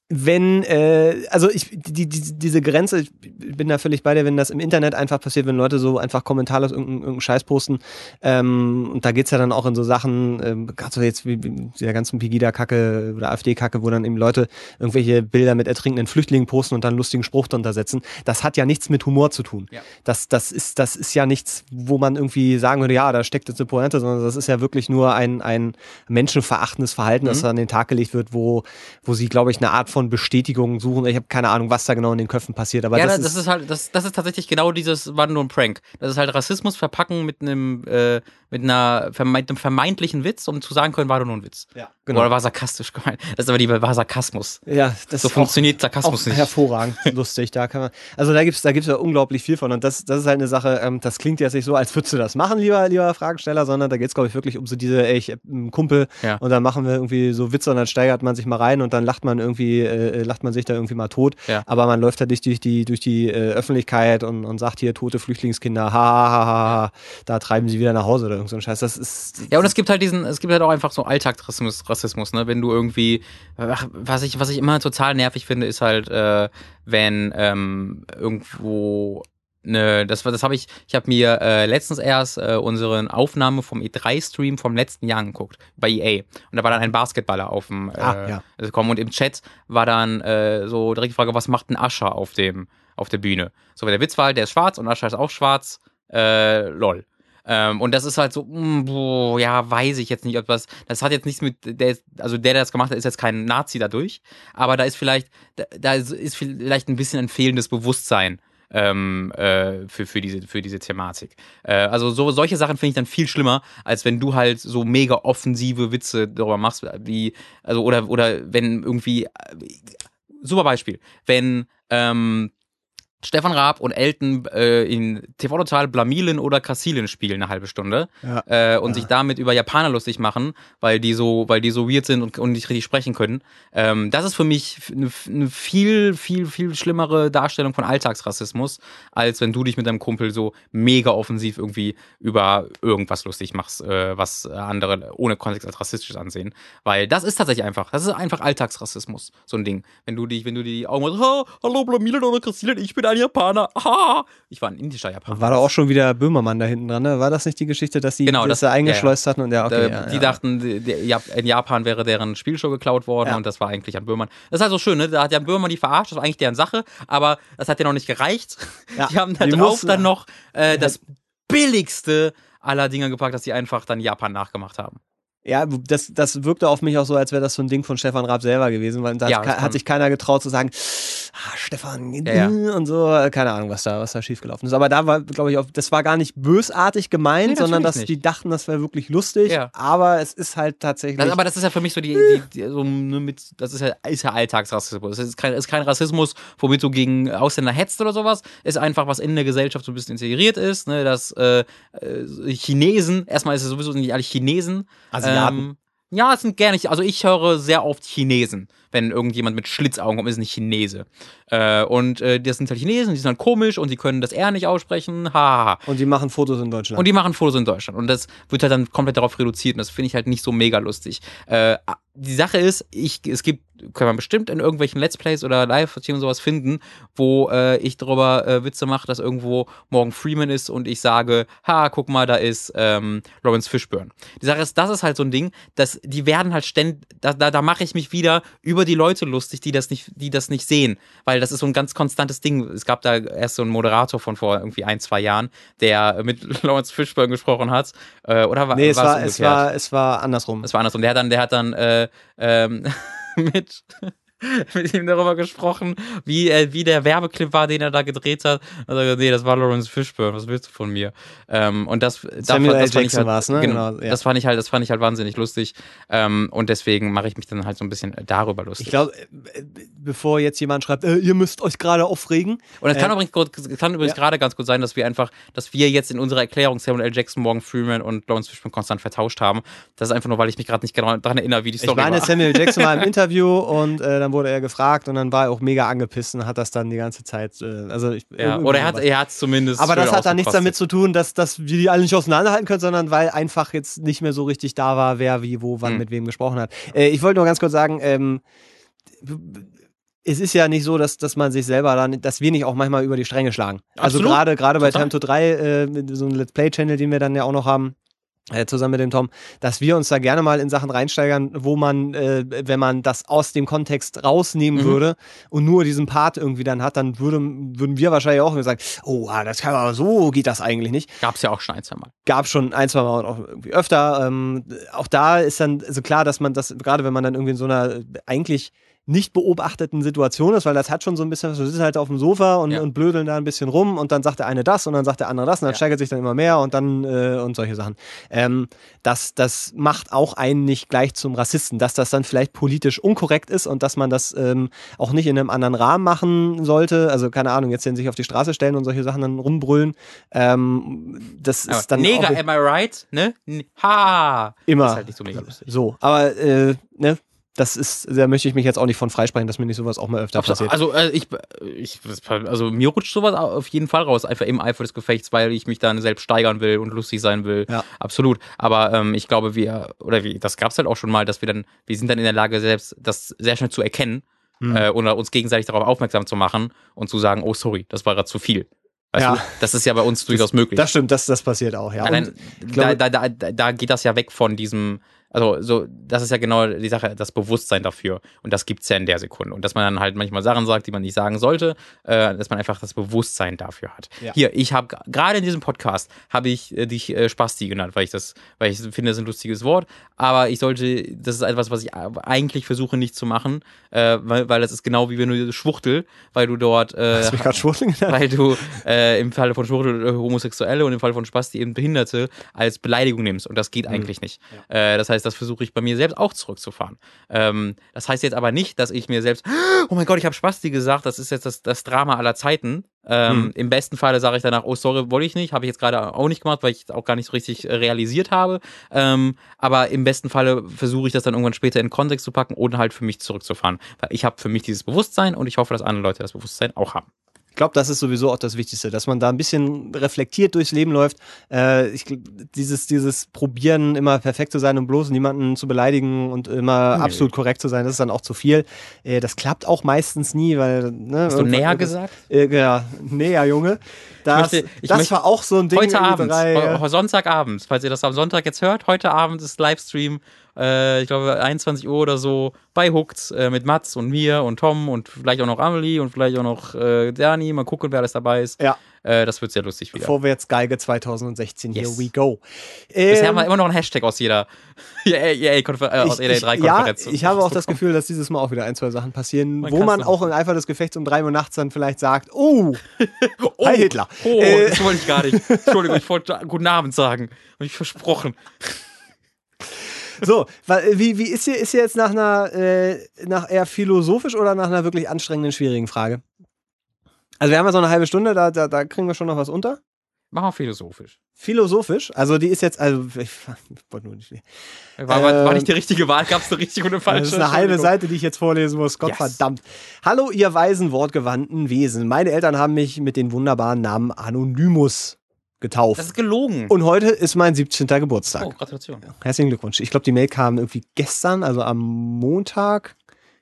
wenn, äh, also ich, die, die, diese Grenze, ich bin da völlig bei dir, wenn das im Internet einfach passiert, wenn Leute so einfach kommentarlos irgendeinen, irgendeinen Scheiß posten, ähm, und da geht's ja dann auch in so Sachen, ähm, gerade so jetzt wie, wie der ganzen Pegida-Kacke oder AfD-Kacke, wo dann eben Leute irgendwelche Bilder mit ertrinkenden Flüchtlingen posten und dann lustigen Spruch drunter setzen. Das hat ja nichts mit Humor zu tun. Ja. Das, das, ist, das ist ja nichts, wo man irgendwie sagen würde, ja, da steckt jetzt eine Pointe, sondern das ist ja wirklich nur ein, ein menschenverachtendes Verhalten, mhm. das an den Tag gelegt wird, wo, wo sie, glaube ich, eine Art von von Bestätigungen suchen. Ich habe keine Ahnung, was da genau in den Köpfen passiert. Aber ja, das, das ist, ist, halt, das, das ist tatsächlich genau dieses war nur ein Prank. Das ist halt Rassismus verpacken mit einem äh, mit einer mit einem vermeintlichen Witz, um zu sagen können, war nur ein Witz. Ja, genau. Oder war sarkastisch gemeint. Das ist aber die war Sarkasmus. Ja, das so funktioniert Sarkasmus auch nicht. Hervorragend, lustig. Da kann man. Also da gibt's da gibt's ja unglaublich viel von und das das ist halt eine Sache. Ähm, das klingt jetzt nicht so, als würdest du das machen, lieber lieber Fragensteller, sondern da geht's glaube ich wirklich um so diese, ey, ich einen Kumpel ja. und dann machen wir irgendwie so Witze und dann steigert man sich mal rein und dann lacht man irgendwie äh, lacht man sich da irgendwie mal tot. Ja. Aber man läuft da durch die, durch die, durch die äh, Öffentlichkeit und, und sagt hier tote Flüchtlingskinder, ha, ha, ha, ha, da treiben sie wieder nach Hause oder irgend so ein Scheiß. Das ist. Ja, und es gibt halt diesen, es gibt halt auch einfach so Alltagsrassismus, Rassismus, ne? Wenn du irgendwie, was ich, was ich immer total nervig finde, ist halt, äh, wenn ähm, irgendwo ne, das das habe ich, ich habe mir äh, letztens erst äh, unsere Aufnahme vom E3-Stream vom letzten Jahr angeguckt, bei EA. Und da war dann ein Basketballer auf dem äh, ah, ja. gekommen und im Chat war dann äh, so direkt die Frage, was macht ein Ascher auf dem, auf der Bühne? So, weil der Witz war halt, der ist schwarz und Ascher ist auch schwarz, äh, lol. Ähm, und das ist halt so, mh, hm, boah, ja, weiß ich jetzt nicht, ob das, das hat jetzt nichts mit, der, also der, der das gemacht hat, ist jetzt kein Nazi dadurch, aber da ist vielleicht, da, da ist vielleicht ein bisschen ein fehlendes Bewusstsein ähm, äh, für, für, diese, für diese Thematik. Äh, also so, solche Sachen finde ich dann viel schlimmer, als wenn du halt so mega offensive Witze darüber machst, wie, also oder, oder wenn irgendwie, äh, super Beispiel, wenn ähm, Stefan Raab und Elton äh, in TV Total Blamilin oder Kassilin spielen eine halbe Stunde Ja. äh, und Ja. sich damit über Japaner lustig machen, weil die so, weil die so weird sind und, und nicht richtig sprechen können. Ähm, das ist für mich eine, eine viel, viel, viel schlimmere Darstellung von Alltagsrassismus, als wenn du dich mit deinem Kumpel so mega offensiv irgendwie über irgendwas lustig machst, äh, was andere ohne Kontext als rassistisch ansehen. Weil das ist tatsächlich einfach, das ist einfach Alltagsrassismus, so ein Ding. Wenn du dich, wenn du dir die Augen machst, ha, hallo Blamilin oder Kassilin, ich bin ein Japaner, ha. Ich war ein indischer Japaner. War da auch schon wieder Böhmermann da hinten dran, ne? War das nicht die Geschichte, dass die Genau, das, da eingeschleust hatten und ja, okay. äh, ja, die ja. dachten, ja, in Japan wäre deren Spielshow geklaut worden Ja. und das war eigentlich Jan Böhmermann. Das ist halt so schön, ne? Da hat Jan Böhmermann die verarscht, das war eigentlich deren Sache, aber das hat ja noch nicht gereicht. Ja, Die haben da die drauf mussten- dann noch äh, das billigste aller Dinge gepackt, dass sie einfach dann Japan nachgemacht haben. Ja, das, das wirkte auf mich auch so, als wäre das so ein Ding von Stefan Raab selber gewesen, weil da Ja, hat, hat sich keiner getraut zu sagen, ah, Stefan, Ja, ja. äh, und so, äh, keine Ahnung, was da, was da schiefgelaufen ist. Aber da war, glaube ich, das war gar nicht bösartig gemeint, Nee, sondern dass natürlich die nicht. dachten, das wäre wirklich lustig, Ja. aber es ist halt tatsächlich. Das, aber das ist ja für mich so die, die, die so ne, mit, das ist ja, ist ja Alltagsrassismus. Das ist kein, ist kein Rassismus, womit du gegen Ausländer hetzt oder sowas. Ist einfach, was in der Gesellschaft so ein bisschen integriert ist, ne, dass äh, äh, Chinesen, erstmal ist es sowieso nicht alle Chinesen. Asiaten. Ähm, ja, es sind gerne, also ich höre sehr oft Chinesen. Wenn irgendjemand mit Schlitzaugen kommt, ist es nicht Chinese. Äh, und äh, das sind halt Chinesen, die sind halt komisch und die können das R nicht aussprechen. Ha, ha, ha. und die machen Fotos in Deutschland. Und die machen Fotos in Deutschland. Und das wird halt dann komplett darauf reduziert. Und das finde ich halt nicht so mega lustig. Äh, die Sache ist, ich, es gibt, kann man bestimmt in irgendwelchen Let's Plays oder Live-Streams und sowas finden, wo äh, ich darüber äh, Witze mache, dass irgendwo Morgan Freeman ist und ich sage, ha, guck mal, da ist ähm, Lawrence Fishburne. Die Sache ist, das ist halt so ein Ding, dass die werden halt ständig, da, da, da mache ich mich wieder über die Leute lustig, die das nicht, die das nicht sehen. Weil das ist so ein ganz konstantes Ding. Es gab da erst so einen Moderator von vor irgendwie ein, zwei Jahren, der mit Lawrence Fishburne gesprochen hat. Äh, oder war, nee, es war es war, es war andersrum. Es war andersrum. Der hat dann, der hat dann äh, ähm, mit, mit ihm darüber gesprochen, wie, äh, wie der Werbeclip war, den er da gedreht hat. Also, nee, das war Lawrence Fishburne, was willst du von mir? Ähm, und das, Samuel L. das fand ich halt, ne? Genau, Genau, ja. das fand ich halt, das fand ich halt wahnsinnig lustig. Ähm, und deswegen mache ich mich dann halt so ein bisschen darüber lustig. Ich glaube, bevor jetzt jemand schreibt, äh, ihr müsst euch gerade aufregen. Und es kann Äh, übrigens, gut- es kann übrigens ja. gerade ganz gut sein, dass wir einfach, dass wir jetzt in unserer Erklärung Samuel L. Jackson, Morgan Freeman und Lawrence Fishburne konstant vertauscht haben. Das ist einfach nur, weil ich mich gerade nicht genau daran erinnere, wie die Ich Story meine, war. Samuel Jackson war im Interview und äh, dann wurde er gefragt und dann war er auch mega angepisst und hat das dann die ganze Zeit. Äh, also ich, ja, oder er hat er hat's zumindest. Aber das hat dann nichts damit zu tun, dass, dass wir die alle nicht auseinanderhalten können, sondern weil einfach jetzt nicht mehr so richtig da war, wer wie, wo, wann Hm. mit wem gesprochen hat. Äh, ich wollte nur ganz kurz sagen, ähm, es ist ja nicht so, dass, dass man sich selber dann, dass wir nicht auch manchmal über die Stränge schlagen. Also Absolut. gerade gerade bei. Time to 3, äh, so einem Let's Play-Channel, den wir dann ja auch noch haben, äh, zusammen mit dem Tom, dass wir uns da gerne mal in Sachen reinsteigern, wo man, äh, wenn man das aus dem Kontext rausnehmen Mhm. würde und nur diesen Part irgendwie dann hat, dann würde, würden wir wahrscheinlich auch sagen, oh, ah, das kann aber so geht das eigentlich nicht. Gab's ja auch schon ein, zwei Mal. Gab schon ein, zwei Mal und auch irgendwie öfter. Ähm, auch da ist dann so klar, dass man das, gerade wenn man dann irgendwie in so einer eigentlich nicht beobachteten Situation ist, weil das hat schon so ein bisschen, du sitzt halt auf dem Sofa und, Ja. und blödeln da ein bisschen rum und dann sagt der eine das und dann sagt der andere das und dann Ja. steigert sich dann immer mehr und dann äh, und solche Sachen. Ähm, das, das macht auch einen nicht gleich zum Rassisten, dass das dann vielleicht politisch unkorrekt ist und dass man das ähm, auch nicht in einem anderen Rahmen machen sollte. Also keine Ahnung, jetzt sich auf die Straße stellen und solche Sachen dann rumbrüllen. Ähm, das Aber ist dann Neger, am I right? Ne? Ha! immer ist halt nicht so mega lustig. so. Aber äh, ne, das ist, da möchte ich mich jetzt auch nicht von freisprechen, dass mir nicht sowas auch mal öfter passiert. Also, äh, ich, ich, also mir rutscht sowas auf jeden Fall raus, einfach im Eifer des Gefechts, weil ich mich dann selbst steigern will und lustig sein will. Ja. Absolut. Aber ähm, ich glaube, wir, oder wie, das gab's halt auch schon mal, dass wir dann, wir sind dann in der Lage, selbst das sehr schnell zu erkennen Hm. äh, oder uns gegenseitig darauf aufmerksam zu machen und zu sagen, oh sorry, das war gerade zu viel. Weißt Ja. du, das ist ja bei uns durchaus möglich. Das stimmt, das, das passiert auch, ja. Allein, glaube- da, da, da, da geht das ja weg von diesem, Also, so, das ist ja genau die Sache, das Bewusstsein dafür. Und das gibt's ja in der Sekunde. Und dass man dann halt manchmal Sachen sagt, die man nicht sagen sollte, äh, dass man einfach das Bewusstsein dafür hat. Ja. Hier, ich habe gerade in diesem Podcast habe ich äh, dich äh, Spasti genannt, weil ich das, weil ich finde, das ist ein lustiges Wort. Aber ich sollte, das ist etwas, was ich eigentlich versuche nicht zu machen, äh, weil, weil das ist genau wie wenn du Schwuchtel, weil du dort, äh, Hast du mich gerade schwuchteln genannt? weil du äh, im Falle von Schwuchtel äh, Homosexuelle und im Fall von Spasti eben Behinderte als Beleidigung nimmst. Und das geht eigentlich nicht. Äh, das heißt, das versuche ich bei mir selbst auch zurückzufahren. Ähm, das heißt jetzt aber nicht, dass ich mir selbst, oh mein Gott, ich habe Spasti gesagt, das ist jetzt das, das Drama aller Zeiten. Ähm, Im besten Falle sage ich danach, oh sorry, wollte ich nicht, habe ich jetzt gerade auch nicht gemacht, weil ich es auch gar nicht so richtig äh, realisiert habe. Ähm, aber im besten Falle versuche ich das dann irgendwann später in den Kontext zu packen und halt für mich zurückzufahren. Weil ich habe für mich dieses Bewusstsein und ich hoffe, dass andere Leute das Bewusstsein auch haben. Ich glaube, das ist sowieso auch das Wichtigste, dass man da ein bisschen reflektiert durchs Leben läuft. Äh, ich, dieses, dieses Probieren, immer perfekt zu sein und bloß niemanden zu beleidigen und immer Nee. absolut korrekt zu sein, das ist dann auch zu viel. Äh, das klappt auch meistens nie, weil. Ne, Hast du näher gesagt? Äh, ja, näher, Junge. Das, möchte- das möchte- war auch so ein Ding. Heute Abend, drei- heu- heu- Sonntagabend, falls ihr das am Sonntag jetzt hört, heute Abend ist Livestream, äh, ich glaube 21 Uhr oder so, bei Hooked äh, mit Mats und mir und Tom und vielleicht auch noch Amelie und vielleicht auch noch äh, Dani. Mal gucken, wer alles dabei ist. Ja. Äh, das wird sehr lustig wieder. Vorwärts Geige 2016, here Yes. we go. Bisher Ähm, haben wir immer noch einen Hashtag aus jeder EA-Konferenz, äh, aus ich, jeder ich, E3-Konferenz. ja, ich habe auch das Gefühl, dass dieses Mal auch wieder ein, zwei Sachen passieren, Man wo man auch im Eifer des Gefechts um drei Uhr nachts dann vielleicht sagt, oh, oh, Hi Hitler. Oh, Äh, das wollte ich gar nicht. Entschuldigung, ich wollte guten Abend sagen. Habe ich versprochen. so, wie, wie ist hier, ist hier jetzt nach einer, äh, nach eher philosophisch oder nach einer wirklich anstrengenden, schwierigen Frage? Also wir haben ja so eine halbe Stunde, da, da, da kriegen wir schon noch was unter. Machen wir philosophisch. Philosophisch, also die ist jetzt, also ich, ich wollte nur nicht. War, war, war Ähm, nicht die richtige Wahl? Gab es eine richtige und eine falsche? Das ist eine halbe. Seite, die ich jetzt vorlesen muss. Gott Yes. verdammt. Hallo, ihr weisen, wortgewandten Wesen. Meine Eltern haben mich mit den wunderbaren Namen Anonymus getauft. Das ist gelogen. Und heute ist mein 17. Geburtstag. oh, Gratulation. Herzlichen Glückwunsch. Ich glaube, die Mail kam irgendwie gestern, also am Montag.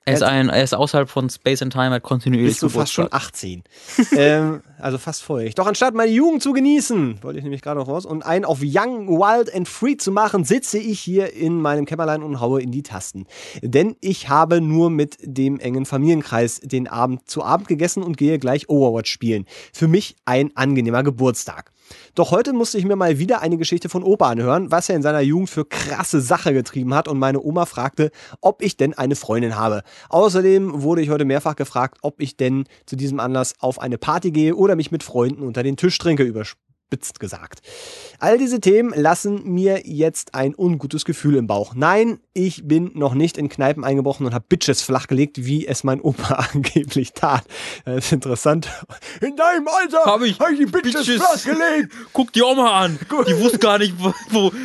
Er ist, ein, er ist außerhalb von Space and Time, hat kontinuierlich Bist du fast schon Geburtstag. 18. ähm, also fast feucht. Doch anstatt meine Jugend zu genießen, wollte ich nämlich gerade noch raus, und einen auf Young, Wild and Free zu machen, sitze ich hier in meinem Kämmerlein und haue in die Tasten. Denn ich habe nur mit dem engen Familienkreis den Abend zu Abend gegessen und gehe gleich Overwatch spielen. Für mich ein angenehmer Geburtstag. Doch heute musste ich mir mal wieder eine Geschichte von Opa anhören, was er in seiner Jugend für krasse Sache getrieben hat und meine Oma fragte, ob ich denn eine Freundin habe. Außerdem wurde ich heute mehrfach gefragt, ob ich denn zu diesem Anlass auf eine Party gehe oder mich mit Freunden unter den Tisch trinke, überspitzt gesagt. All diese Themen lassen mir jetzt ein ungutes Gefühl im Bauch. Nein, ich bin noch nicht in Kneipen eingebrochen und habe Bitches flachgelegt, wie es mein Opa angeblich tat. Das ist interessant. In deinem Alter Hab ich hab ich die Bitches, Bitches. flachgelegt. Guck die Oma an. Die wusste gar nicht, wo. wo.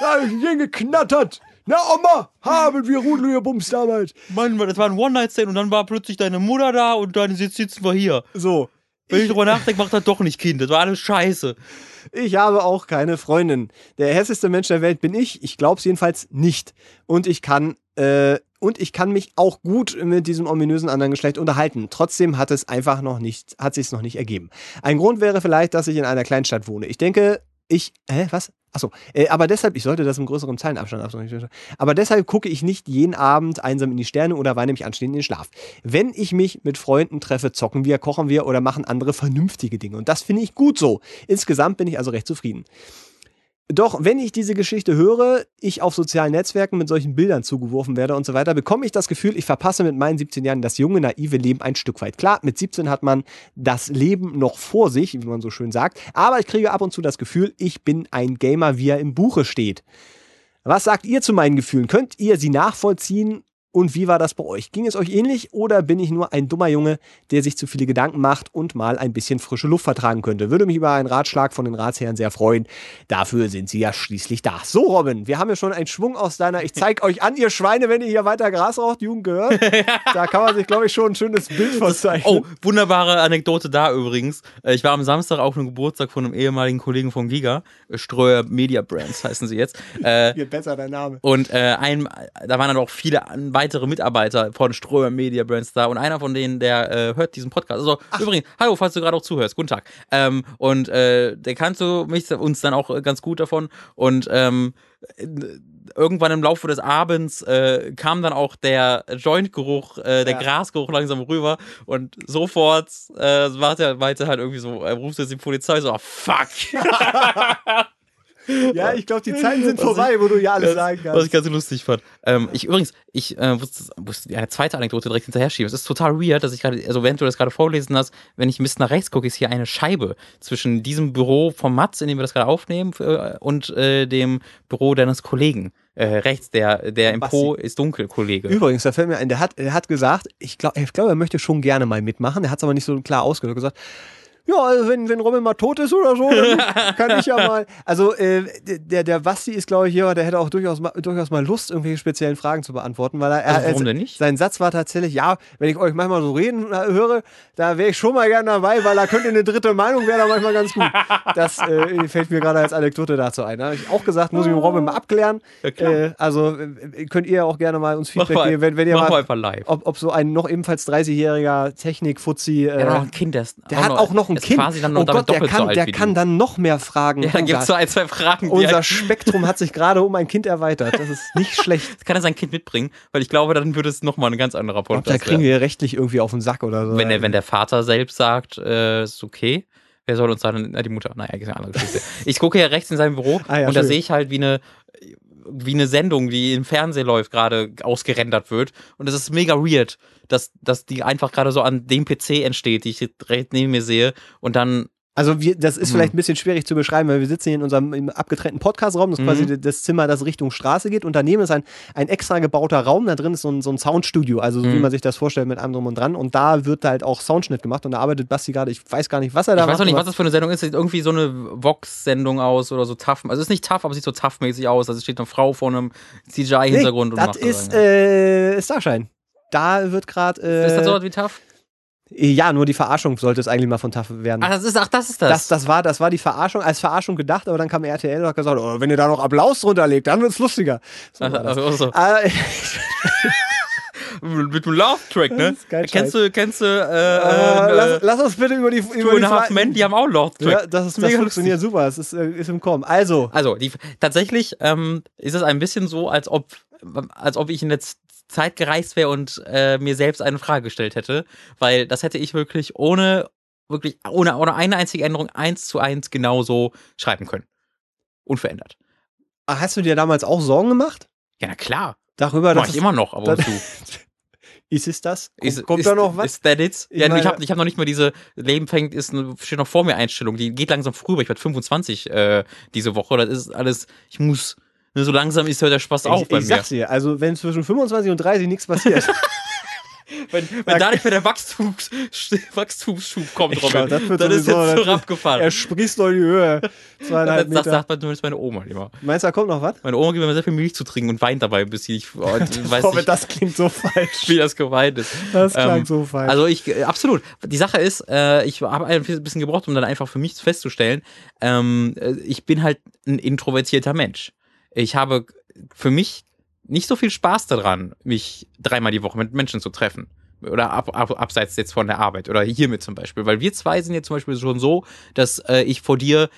Da hab ich den geknattert. Na Oma, haben wir Rudel gebumst damals. Mann, das war ein One-Night-Stand und dann war plötzlich deine Mutter da und dann sitz- sitzen wir hier. So, Wenn ich drüber nachdenke, macht das doch nicht Kind. Das war alles scheiße. Ich habe auch keine Freundin. Der hässlichste Mensch der Welt bin ich. Ich glaube es jedenfalls nicht. Und ich kann äh, und ich kann mich auch gut mit diesem ominösen anderen Geschlecht unterhalten. Trotzdem hat es einfach noch nicht, hat sich noch nicht ergeben. Ein Grund wäre vielleicht, dass ich in einer Kleinstadt wohne. Ich denke, ich, hä, was? Achso, äh, aber deshalb, ich sollte das im größeren Zeilenabstand absagen. Aber deshalb gucke ich nicht jeden Abend einsam in die Sterne oder weine mich anstehend in den Schlaf. Wenn ich mich mit Freunden treffe, zocken wir, kochen wir oder machen andere vernünftige Dinge. Und das finde ich gut so. Insgesamt bin ich also recht zufrieden. Doch wenn ich diese Geschichte höre, ich auf sozialen Netzwerken mit solchen Bildern zugeworfen werde und so weiter, bekomme ich das Gefühl, ich verpasse mit meinen 17 Jahren das junge, naive Leben ein Stück weit. Klar, mit 17 hat man das Leben noch vor sich, wie man so schön sagt, aber ich kriege ab und zu das Gefühl, ich bin ein Gamer, wie er im Buche steht. Was sagt ihr zu meinen Gefühlen? Könnt ihr sie nachvollziehen? Und wie war das bei euch? Ging es euch ähnlich oder bin ich nur ein dummer Junge, der sich zu viele Gedanken macht und mal ein bisschen frische Luft vertragen könnte? Würde mich über einen Ratschlag von den Ratsherren sehr freuen. Dafür sind sie ja schließlich da. So, Robin, wir haben ja schon einen Schwung aus deiner. Ich zeig euch an, ihr Schweine, wenn ihr hier weiter Gras raucht, Jugend gehört. Da kann man sich, glaube ich, schon ein schönes Bild verzeichnen. Oh, wunderbare Anekdote da übrigens. Äh, Ich war am Samstag auf einem Geburtstag von einem ehemaligen Kollegen von Giga. Äh, Ströer Media Brands heißen sie jetzt. Äh, Wird besser dein Name. Und äh, ein, da waren dann auch viele an- weitere Mitarbeiter von Strömer Media Brands da und einer von denen, der äh, hört diesen Podcast. Also übrigens, hallo, falls du gerade auch zuhörst, guten Tag. Ähm, und äh, der kannst du mich uns dann auch ganz gut davon und ähm, irgendwann im Laufe des Abends äh, kam dann auch der Jointgeruch, äh, der Ja. Grasgeruch langsam rüber und sofort äh, war der weiter halt irgendwie so, er ruft jetzt die Polizei so, oh, fuck. Ja, ich glaube, die Zeiten sind Was vorbei, wo du ja alles sagen Was kannst. ich ganz lustig fand. Ähm, ich übrigens, ich äh, wusste, wusste eine zweite Anekdote direkt hinterher schieben. Es ist total weird, dass ich gerade, also während du das gerade vorlesen hast, wenn ich ein bisschen nach rechts gucke, ist hier eine Scheibe zwischen diesem Büro vom Mats, in dem wir das gerade aufnehmen, äh, und äh, dem Büro deines Kollegen. Äh, rechts, der, der im. Po ist dunkel, Kollege. Übrigens, da fällt mir ein, der hat, er hat gesagt, ich glaube, ich glaub, er möchte schon gerne mal mitmachen. Er hat es aber nicht so klar ausgedrückt. Gesagt, ja, also wenn, wenn Robin mal tot ist oder so, dann kann ich ja mal. Also äh, der, der Basti ist, glaube ich, hier, der hätte auch durchaus mal, durchaus mal Lust, irgendwelche speziellen Fragen zu beantworten, weil er, Also warum er- denn nicht? sein Satz war tatsächlich, ja, wenn ich euch manchmal so reden äh, höre, da wäre ich schon mal gern dabei, weil da könnte eine dritte Meinung wäre da manchmal ganz gut. Das äh, fällt mir gerade als Anekdote dazu ein. Da habe ich auch gesagt, muss ich mit Robin mal abklären. Ja. Äh, also könnt ihr auch gerne mal uns Feedback mal, geben, wenn, wenn ihr mal mal einfach live. ob, ob so ein noch ebenfalls 30-jähriger Technik-Fuzzi. Äh, ein Kind, der, der hat auch noch ein ist Kind. quasi dann oh Gott, der so kann, alt der kann dann noch mehr Fragen. Ja, dann gibt es Unser, so ein, zwei Fragen, unser er, Spektrum hat sich gerade um ein Kind erweitert. Das ist nicht schlecht. kann er sein Kind mitbringen, weil ich glaube, dann würde es nochmal ein ganz anderer Podcast da kriegen werden. wir rechtlich irgendwie auf den Sack oder so. Wenn der, wenn der Vater selbst sagt, äh, ist okay, wer soll uns sagen, na, die Mutter, naja, ist eine andere Geschichte. Ich gucke hier rechts in seinem Büro Ah ja, und da schön. sehe ich halt, wie eine, wie eine Sendung, die im Fernsehen läuft, gerade ausgerendert wird. Und es ist mega weird, dass, dass die einfach gerade so an dem PC entsteht, die ich direkt neben mir sehe. Und dann Also wir, das ist Mhm. vielleicht ein bisschen schwierig zu beschreiben, weil wir sitzen hier in unserem abgetrennten Podcastraum. Das ist quasi Mhm. das Zimmer, das Richtung Straße geht. Und daneben ist ein, ein extra gebauter Raum. Da drin ist so ein, so ein Soundstudio, also so wie Mhm. man sich das vorstellt mit allem drum und dran. Und da wird halt auch Soundschnitt gemacht. Und da arbeitet Basti gerade, ich weiß gar nicht, was er da Ich weiß macht. auch nicht, was das für eine Sendung ist. Sieht irgendwie so eine Vox-Sendung aus oder so tough. Also es ist nicht tough, aber sieht so tough-mäßig aus. Also es steht eine Frau vor einem CGI-Hintergrund und das macht ist das. äh, Starshine. Da wird gerade. Äh, ist das so was wie tough? Ja, nur die Verarschung sollte es eigentlich mal von TAF werden. Ach, das ist, ach, das ist das. das, das, war, das war die Verarschung, als Verarschung gedacht, aber dann kam RTL und hat gesagt, oh, wenn ihr da noch Applaus drunter legt, dann wird's lustiger. So. Ach, so. Äh, Mit dem Love-Track, ne? Kennst du, kennst du, äh, äh, äh, lass, lass uns bitte über die Two über and die Half Men, die haben auch Love-Track. ja, das, ist, das mega funktioniert super, es ist, äh, ist im Kommen. Also, Also, die, tatsächlich ähm, ist es ein bisschen so, als ob, als ob ich in der Z- Zeit gereist wäre und äh, mir selbst eine Frage gestellt hätte, weil das hätte ich wirklich ohne, wirklich ohne, ohne eine einzige Änderung eins zu eins genauso schreiben können. Unverändert. hast du dir damals auch Sorgen gemacht? Ja, na klar. Darüber, Mach ich immer noch, aber du. ist es das? Kommt, Ist, kommt ist, da noch was? Ist that it? Ich ja, meine- ich habe ich hab noch nicht mal diese Leben fängt, ist eine, steht noch vor mir Einstellung. Die geht langsam früher. Ich werde 25 äh, diese Woche. Das ist alles, ich muss, so langsam ist ja der Spaß auch ich, bei ich mir. sag's dir, also wenn zwischen 25 und 30 nichts passiert, Wenn, wenn da nicht mehr der Wachstums, Wachstumsschub kommt, Ich Robin, glaub, dann ist jetzt so abgefahren. er sprießt doch in die Höhe. Zweieinhalb Das, das Meter. sagt man zumindest meine Oma immer. Meinst du, da kommt noch was? Meine Oma gibt mir sehr viel Milch zu trinken und weint dabei ein bisschen. Ich oh, ich weiß Robin, nicht, das klingt so falsch. wie das gemeint ist. Das klang Ähm, so falsch. Also ich, äh, absolut. Die Sache ist, äh, ich habe ein bisschen gebraucht, um dann einfach für mich festzustellen, ähm, äh, ich bin halt ein introvertierter Mensch. Ich habe für mich nicht so viel Spaß daran, mich dreimal die Woche mit Menschen zu treffen. Oder ab, ab, abseits jetzt von der Arbeit. Oder hiermit zum Beispiel. Weil wir zwei sind jetzt zum Beispiel schon so, dass äh, ich vor dir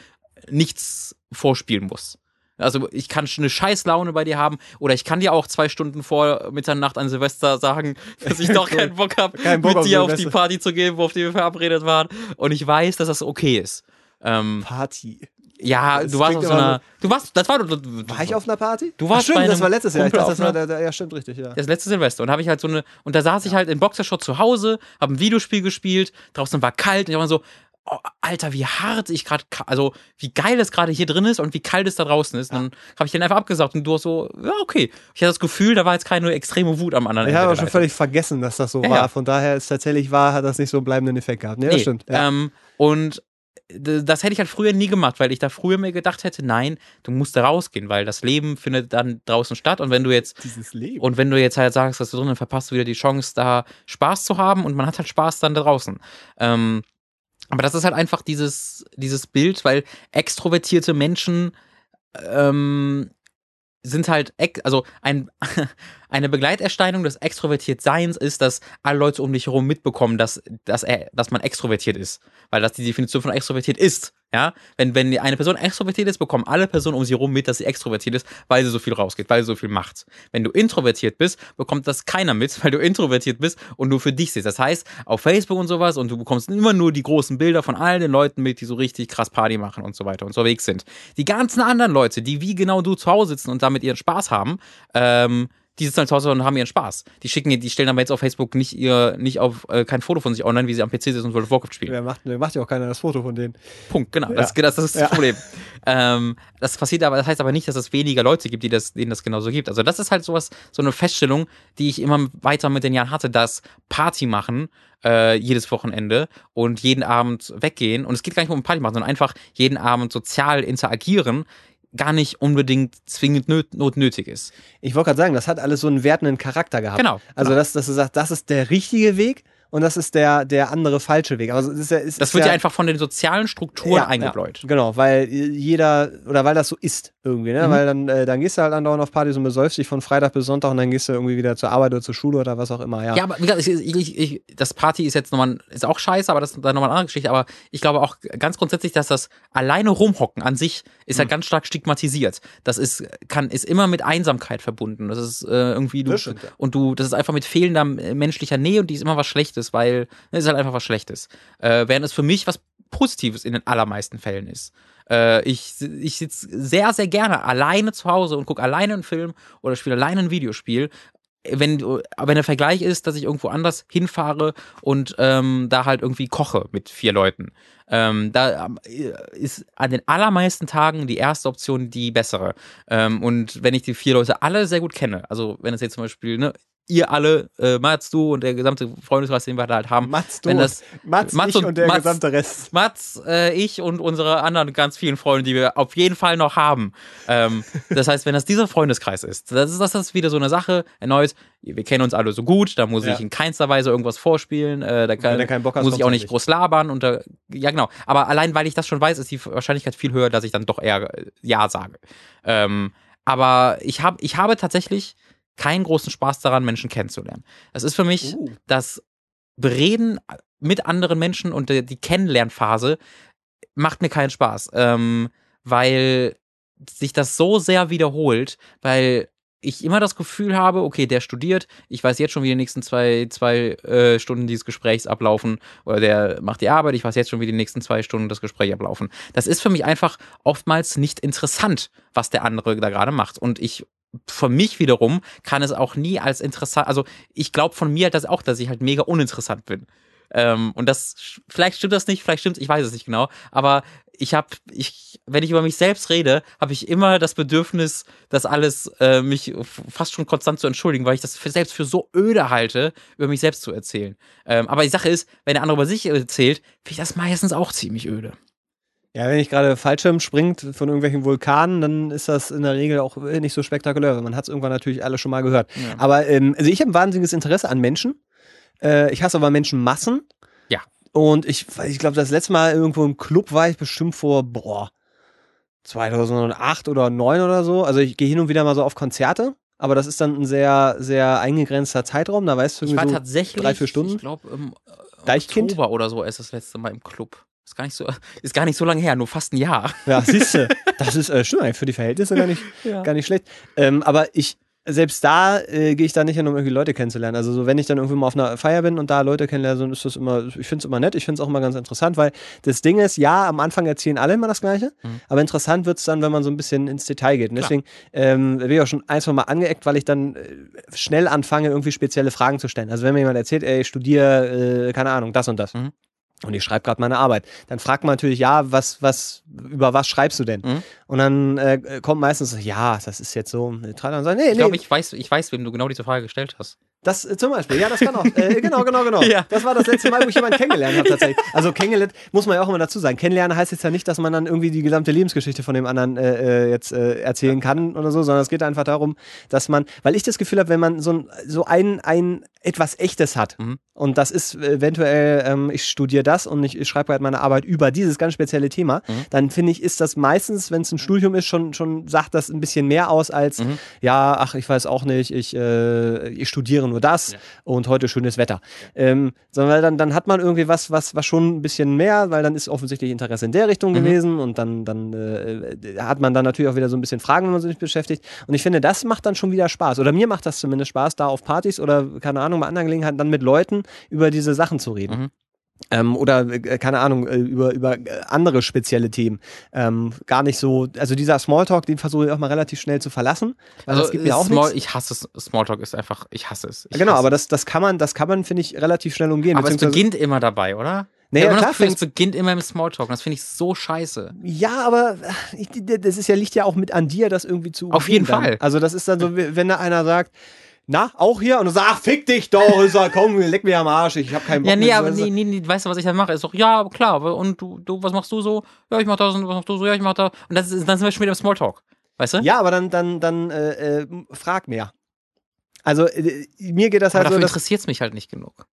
nichts vorspielen muss. Also ich kann schon eine scheiß Laune bei dir haben oder ich kann dir auch zwei Stunden vor Mitternacht an Silvester sagen, dass ich doch keinen Bock habe, Bock mit auf dir auf die. Party zu gehen, wo auf die wir verabredet waren. Und ich weiß, dass das okay ist. Ähm, Party. Ja, Das du warst auf so einer. Du warst, das war War ich auf einer Party? Du warst Ach, stimmt, bei das war letztes Jahr. Ich dachte, das war der, der, ja, stimmt richtig, ja. das letzte Silvester und habe ich halt so eine und da saß ich halt in Boxershot zu Hause, habe ein Videospiel gespielt, draußen war kalt und ich war so oh, Alter, wie hart ich gerade also wie geil es gerade hier drin ist und wie kalt es da draußen ist. Und dann habe ich den einfach abgesagt und du hast so ja, okay. Ich hatte das Gefühl, da war jetzt keine extreme Wut am anderen Ich habe aber schon völlig vergessen, dass das so Ja, war. ja. Von daher ist tatsächlich wahr, hat das nicht so einen bleibenden Effekt gehabt. Nee, das Nee, stimmt. Ja. Ähm, und das hätte ich halt früher nie gemacht, weil ich da früher mir gedacht hätte, nein, du musst da rausgehen, weil das Leben findet dann draußen statt und wenn du jetzt Dieses Leben. und wenn du jetzt halt sagst, dass du drinnen verpasst du wieder die Chance, da Spaß zu haben und man hat halt Spaß dann da draußen. Ähm, aber das ist halt einfach dieses, dieses Bild, weil extrovertierte Menschen ähm, sind halt, also ein, eine Begleiterscheinung des Extrovertiertseins ist, dass alle Leute um dich herum mitbekommen, dass, dass, er, dass man extrovertiert ist. Weil das die Definition von extrovertiert ist. Ja, wenn, wenn eine Person extrovertiert ist, bekommen alle Personen um sie herum mit, dass sie extrovertiert ist, weil sie so viel rausgeht, weil sie so viel macht. Wenn du introvertiert bist, bekommt das keiner mit, weil du introvertiert bist und nur für dich siehst. Das heißt, auf Facebook und sowas und du bekommst immer nur die großen Bilder von all den Leuten mit, die so richtig krass Party machen und so weiter und so weg sind. Die ganzen anderen Leute, die wie genau du zu Hause sitzen und damit ihren Spaß haben, ähm, die sitzen halt zu Hause und haben ihren Spaß. Die schicken, die stellen aber jetzt auf Facebook nicht ihr, nicht auf äh, kein Foto von sich online, wie sie am PC sitzen und World of Warcraft spielen. Wer macht, wer macht ja auch keiner das Foto von denen. Punkt, genau. Das, das, das ist das Ja. Problem. Ähm, das passiert aber, das heißt aber nicht, dass es weniger Leute gibt, die das, denen das genauso gibt. Also das ist halt sowas, so eine Feststellung, die ich immer weiter mit den Jahren hatte, dass Party machen äh, jedes Wochenende und jeden Abend weggehen. Und es geht gar nicht um Party machen, sondern einfach jeden Abend sozial interagieren gar nicht unbedingt zwingend nöt notnötig ist. Ich wollte gerade sagen, das hat alles so einen wertenden Charakter gehabt. Genau, Also, genau. dass, dass du sagst, das ist der richtige Weg und das ist der, der andere falsche Weg. Also, ist ja, es Das ist wird ja ja einfach von den sozialen Strukturen eingebläut. Ja, genau, weil jeder, oder weil das so ist irgendwie, ne? Mhm. Weil dann, äh, dann gehst du halt andauernd auf Partys und besäufst dich von Freitag bis Sonntag und dann gehst du irgendwie wieder zur Arbeit oder zur Schule oder was auch immer, ja. Ja, aber wie gesagt, ich, ich, ich, das Party ist jetzt nochmal, ist auch scheiße, aber das ist dann nochmal eine andere Geschichte. Aber ich glaube auch ganz grundsätzlich, dass das alleine rumhocken an sich ist Mhm. halt ganz stark stigmatisiert. Das ist, kann, ist immer mit Einsamkeit verbunden. Das ist äh, irgendwie du, stimmt, ja. und du, das ist einfach mit fehlender menschlicher Nähe und die ist immer was Schlechtes, weil es ist halt einfach was Schlechtes. Äh, während es für mich was Positives in den allermeisten Fällen ist. Äh, ich ich sitze sehr, sehr gerne alleine zu Hause und gucke alleine einen Film oder spiele alleine ein Videospiel. Wenn, aber der Vergleich ist, dass ich irgendwo anders hinfahre und ähm, da halt irgendwie koche mit vier Leuten. Ähm, da äh, ist an den allermeisten Tagen die erste Option die bessere. Ähm, und wenn ich die vier Leute alle sehr gut kenne, also wenn es jetzt zum Beispiel, ne, ihr alle, äh, Mats, du und der gesamte Freundeskreis, den wir da halt haben, Mats, du, wenn das Mats, Mats ich und und, der Mats- gesamte Rest. Mats, äh, ich und unsere anderen ganz vielen Freunde, die wir auf jeden Fall noch haben. Ähm, das heißt, wenn das dieser Freundeskreis ist, das ist das ist wieder so eine Sache. Erneut, wir kennen uns alle so gut, da muss Ja. ich in keinster Weise irgendwas vorspielen. Äh, da kann, hast, muss ich auch nicht groß labern. Und da, ja, genau. Aber allein, weil ich das schon weiß, ist die Wahrscheinlichkeit viel höher, dass ich dann doch eher äh, Ja sage. Ähm, aber ich, hab, ich habe tatsächlich keinen großen Spaß daran, Menschen kennenzulernen. Das ist für mich Uh. das Bereden mit anderen Menschen und die, die Kennenlernphase macht mir keinen Spaß, ähm, weil sich das so sehr wiederholt, weil ich immer das Gefühl habe, okay, der studiert, ich weiß jetzt schon, wie die nächsten zwei, zwei äh, Stunden dieses Gesprächs ablaufen, oder der macht die Arbeit, ich weiß jetzt schon, wie die nächsten zwei Stunden das Gespräch ablaufen. Das ist für mich einfach oftmals nicht interessant, was der andere da gerade macht. Und ich für mich wiederum kann es auch nie als interessant, also ich glaube von mir halt das auch, dass ich halt mega uninteressant bin. Ähm, und das, vielleicht stimmt das nicht, vielleicht stimmt ich weiß es nicht genau, aber ich habe, ich, wenn ich über mich selbst rede, habe ich immer das Bedürfnis, das alles äh, mich fast schon konstant zu entschuldigen, weil ich das für, selbst für so öde halte, über mich selbst zu erzählen. Ähm, aber die Sache ist, wenn der andere über sich erzählt, finde ich das meistens auch ziemlich öde. Ja, wenn ich gerade Fallschirm springt von irgendwelchen Vulkanen, dann ist das in der Regel auch nicht so spektakulär. Man hat es irgendwann natürlich alle schon mal gehört. Ja. Aber ähm, also ich habe ein wahnsinniges Interesse an Menschen. Äh, ich hasse aber Menschenmassen. Ja. Und ich, ich glaube, das letzte Mal irgendwo im Club war ich bestimmt vor, boah, 2008 oder 2009 oder so. Also ich gehe hin und wieder mal so auf Konzerte. Aber das ist dann ein sehr, sehr eingegrenzter Zeitraum. Da weißt du Ich war irgendwie so tatsächlich, drei, vier Stunden. ich glaube im äh, Deichkind? Oktober oder so ist das letzte Mal im Club. Ist gar nicht so, ist gar nicht so lange her, nur fast ein Jahr. Ja, siehst du, das ist äh, stimmt eigentlich für die Verhältnisse gar nicht, Ja. gar nicht schlecht. Ähm, aber ich, selbst da äh, gehe ich da nicht hin, um irgendwie Leute kennenzulernen. Also so, wenn ich dann irgendwie mal auf einer Feier bin und da Leute kennenlerne, dann ist das immer, ich finde es immer nett, ich finde es auch immer ganz interessant, weil das Ding ist, ja, am Anfang erzählen alle immer das Gleiche, Mhm. aber interessant wird es dann, wenn man so ein bisschen ins Detail geht. Und deswegen ähm, bin ich auch schon ein, zwei Mal angeeckt, weil ich dann äh, schnell anfange, irgendwie spezielle Fragen zu stellen. Also wenn mir jemand erzählt, ey, ich studiere, äh, keine Ahnung, das und das. Mhm. Und ich schreibe gerade meine Arbeit. Dann fragt man natürlich, ja, was, was, über was schreibst du denn? Mhm. Und dann äh, kommt meistens, so, ja, das ist jetzt so. Und dann sagen, nee, Ich nee, glaube, ich weiß, ich weiß, wem du genau diese Frage gestellt hast. Das äh, zum Beispiel, ja, das kann auch. Äh, genau, genau, genau. Ja. Das war das letzte Mal, wo ich jemanden kennengelernt habe tatsächlich. Also kennengelernt, muss man ja auch immer dazu sagen. Kennenlernen heißt jetzt ja nicht, dass man dann irgendwie die gesamte Lebensgeschichte von dem anderen äh, äh, jetzt äh, erzählen kann oder so, sondern es geht einfach darum, dass man, weil ich das Gefühl habe, wenn man so ein, so ein, ein etwas Echtes hat Mhm. und das ist eventuell, ähm, ich studiere das und ich, ich schreibe gerade meine Arbeit über dieses ganz spezielle Thema, Mhm. dann finde ich, ist das meistens, wenn es ein Studium ist, schon, schon sagt das ein bisschen mehr aus als, Mhm. ja, ach, ich weiß auch nicht, ich, ich studiere nur das Ja. und heute schönes Wetter. Ähm, sondern weil dann, dann hat man irgendwie was, was, was schon ein bisschen mehr, weil dann ist offensichtlich Interesse in der Richtung Mhm. gewesen und dann, dann äh, hat man dann natürlich auch wieder so ein bisschen Fragen, wenn man sich beschäftigt. Und ich finde, das macht dann schon wieder Spaß. Oder mir macht das zumindest Spaß, da auf Partys oder keine Ahnung, bei anderen Gelegenheiten dann mit Leuten über diese Sachen zu reden. Mhm. Ähm, oder, äh, keine Ahnung, äh, über, über äh, andere spezielle Themen. Ähm, gar nicht so, also dieser Smalltalk, den versuche ich auch mal relativ schnell zu verlassen. Weil das gibt mir auch Also, Small, nichts. ich hasse es. Smalltalk ist einfach, ich hasse es. Ich Genau, hasse aber das, das kann man, das kann man, finde ich, relativ schnell umgehen. Aber es beginnt immer dabei, oder? Hab immer klar Gefühl, es beginnt immer im Smalltalk. Das finde ich so scheiße. Ja, aber äh, ich, das ist ja, liegt ja auch mit an dir, das irgendwie zu Auf jeden dann. Fall. Also das ist dann so, wenn da einer sagt, na, auch hier? Und du sagst, ach, fick dich doch. Ich sag, komm, leck mir am Arsch, ich hab keinen Bock Ja, nee, mehr. aber nee, nee, nee, weißt du, was ich dann mache? Ist doch, ja, klar, und du, du, was machst du so? Ja, ich mach das und was machst du so? Ja, ich mach das. Und das ist, dann sind wir schon wieder im Smalltalk. Weißt du? Ja, aber dann, dann, dann äh, äh, frag mehr. Also äh, mir geht das aber halt so, dafür interessiert es mich halt nicht genug.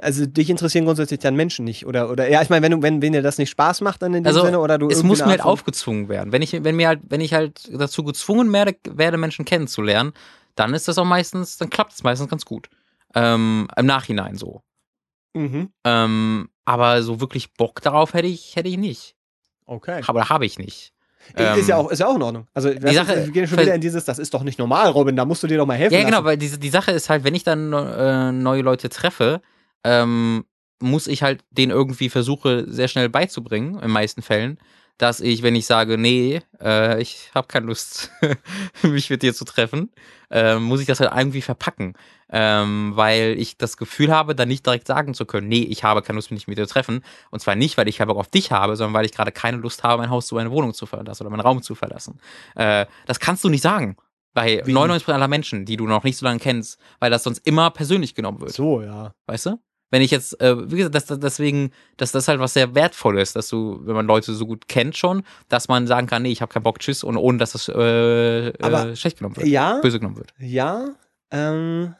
also dich interessieren grundsätzlich dann Menschen nicht. Oder, oder ja, ich meine, wenn, du- wenn, wenn dir das nicht Spaß macht, dann in dem Also, Sinne, oder du Es muss mir halt aufgezwungen werden. Wenn ich, wenn mir halt, wenn ich halt dazu gezwungen werde, werde Menschen kennenzulernen, dann ist das auch meistens, dann klappt es meistens ganz gut. Ähm, Im Nachhinein so. Mhm. Ähm, aber so wirklich Bock darauf hätte ich, hätte ich nicht. Okay. Aber habe ich nicht. ist, ja Ähm, auch, ist ja auch in Ordnung. Also, die Sache- wir gehen schon wieder in dieses, das ist doch nicht normal, Robin, da musst du dir doch mal helfen. Ja, genau, lassen. weil diese, die Sache ist halt, wenn ich dann äh, neue Leute treffe, ähm, muss ich halt denen irgendwie versuche, sehr schnell beizubringen, in meisten Fällen, dass ich, wenn ich sage, nee, äh, ich habe keine Lust, mich mit dir zu treffen, äh, muss ich das halt irgendwie verpacken. Ähm, weil ich das Gefühl habe, dann nicht direkt sagen zu können, nee, ich habe keine Lust, mich mit dir zu treffen. Und zwar nicht, weil ich keinen Bock auf dich habe, sondern weil ich gerade keine Lust habe, mein Haus zu meine Wohnung zu verlassen oder meinen Raum zu verlassen. Äh, das kannst du nicht sagen. Bei Wie? 99% aller Menschen, die du noch nicht so lange kennst, weil das sonst immer persönlich genommen wird. So, ja. Weißt du? Wenn ich jetzt, äh, wie gesagt, das, das, deswegen, dass das halt was sehr Wertvolles, dass du, wenn man Leute so gut kennt schon, dass man sagen kann, nee, ich habe keinen Bock, tschüss, und ohne dass das äh, Aber- äh, schlecht genommen wird, Ja, böse genommen wird. ja, ähm,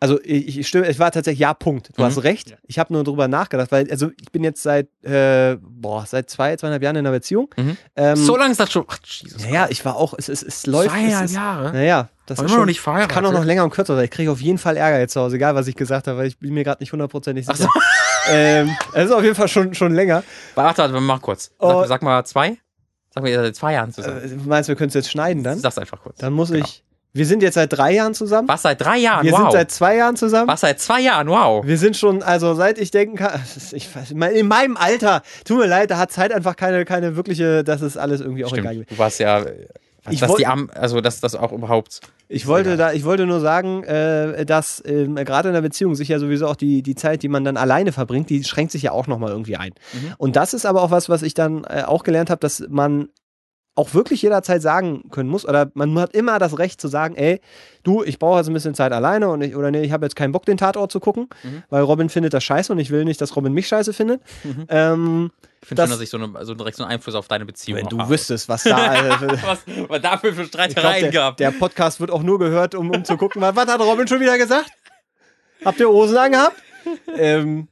also ich, ich stimme, ich war tatsächlich, ja, Punkt. Du Mhm. hast recht. Ja. Ich habe nur drüber nachgedacht, weil, also ich bin jetzt seit, äh, boah, seit zwei, zweieinhalb Jahren in einer Beziehung. Mhm. Ähm, so lange ist das schon, ach, Jesus. Naja, ich war auch, es, es, es läuft. es Zweieinhalb ist, Jahre? Naja, das ist noch nicht verheiratet. kann auch noch länger und kürzer sein. Ich kriege auf jeden Fall Ärger jetzt zu Hause, egal was ich gesagt habe, weil ich bin mir gerade nicht hundertprozentig Ach sicher. ähm, es ist auf jeden Fall schon, schon länger. Warte, warte, mach kurz. Sag, Oh. sag mal zwei. Sag mal, ihr seid seit zwei Jahren zusammen. Äh, du meinst, wir können es jetzt schneiden dann? Sag's einfach kurz. Dann muss Genau. ich. Wir sind jetzt seit drei Jahren zusammen. Was seit drei Jahren? Wir wow. sind seit zwei Jahren zusammen. Was seit zwei Jahren? Wow. Wir sind schon, also seit ich denken kann, ich, weiß- in meinem Alter, tut mir leid, da hat Zeit einfach keine, keine wirkliche, das ist alles irgendwie auch egal. Stimmt. Du warst ja, äh, Ich dass die Am also dass das auch überhaupt. Ich wollte, egal. da, ich wollte nur sagen, äh, dass ähm, gerade in der Beziehung sich ja sowieso auch die, die Zeit, die man dann alleine verbringt, die schränkt sich ja auch nochmal irgendwie ein. Mhm. Und das ist aber auch was, was ich dann äh, auch gelernt habe, dass man auch wirklich jederzeit sagen können muss, oder man hat immer das Recht zu sagen, ey, du, ich brauche jetzt ein bisschen Zeit alleine und ich, oder nee, ich habe jetzt keinen Bock, den Tatort zu gucken, Mhm. weil Robin findet das scheiße und ich will nicht, dass Robin mich scheiße findet. Mhm. Ähm, Ich finde schon, dass ich so, eine, so direkt so einen Einfluss auf deine Beziehung wenn auch du habe. wüsstest, was da. Was, was dafür für Streitereien der, gab. der Podcast wird auch nur gehört, um, um zu gucken, was, was hat Robin schon wieder gesagt? Habt ihr Hosen angehabt? ähm,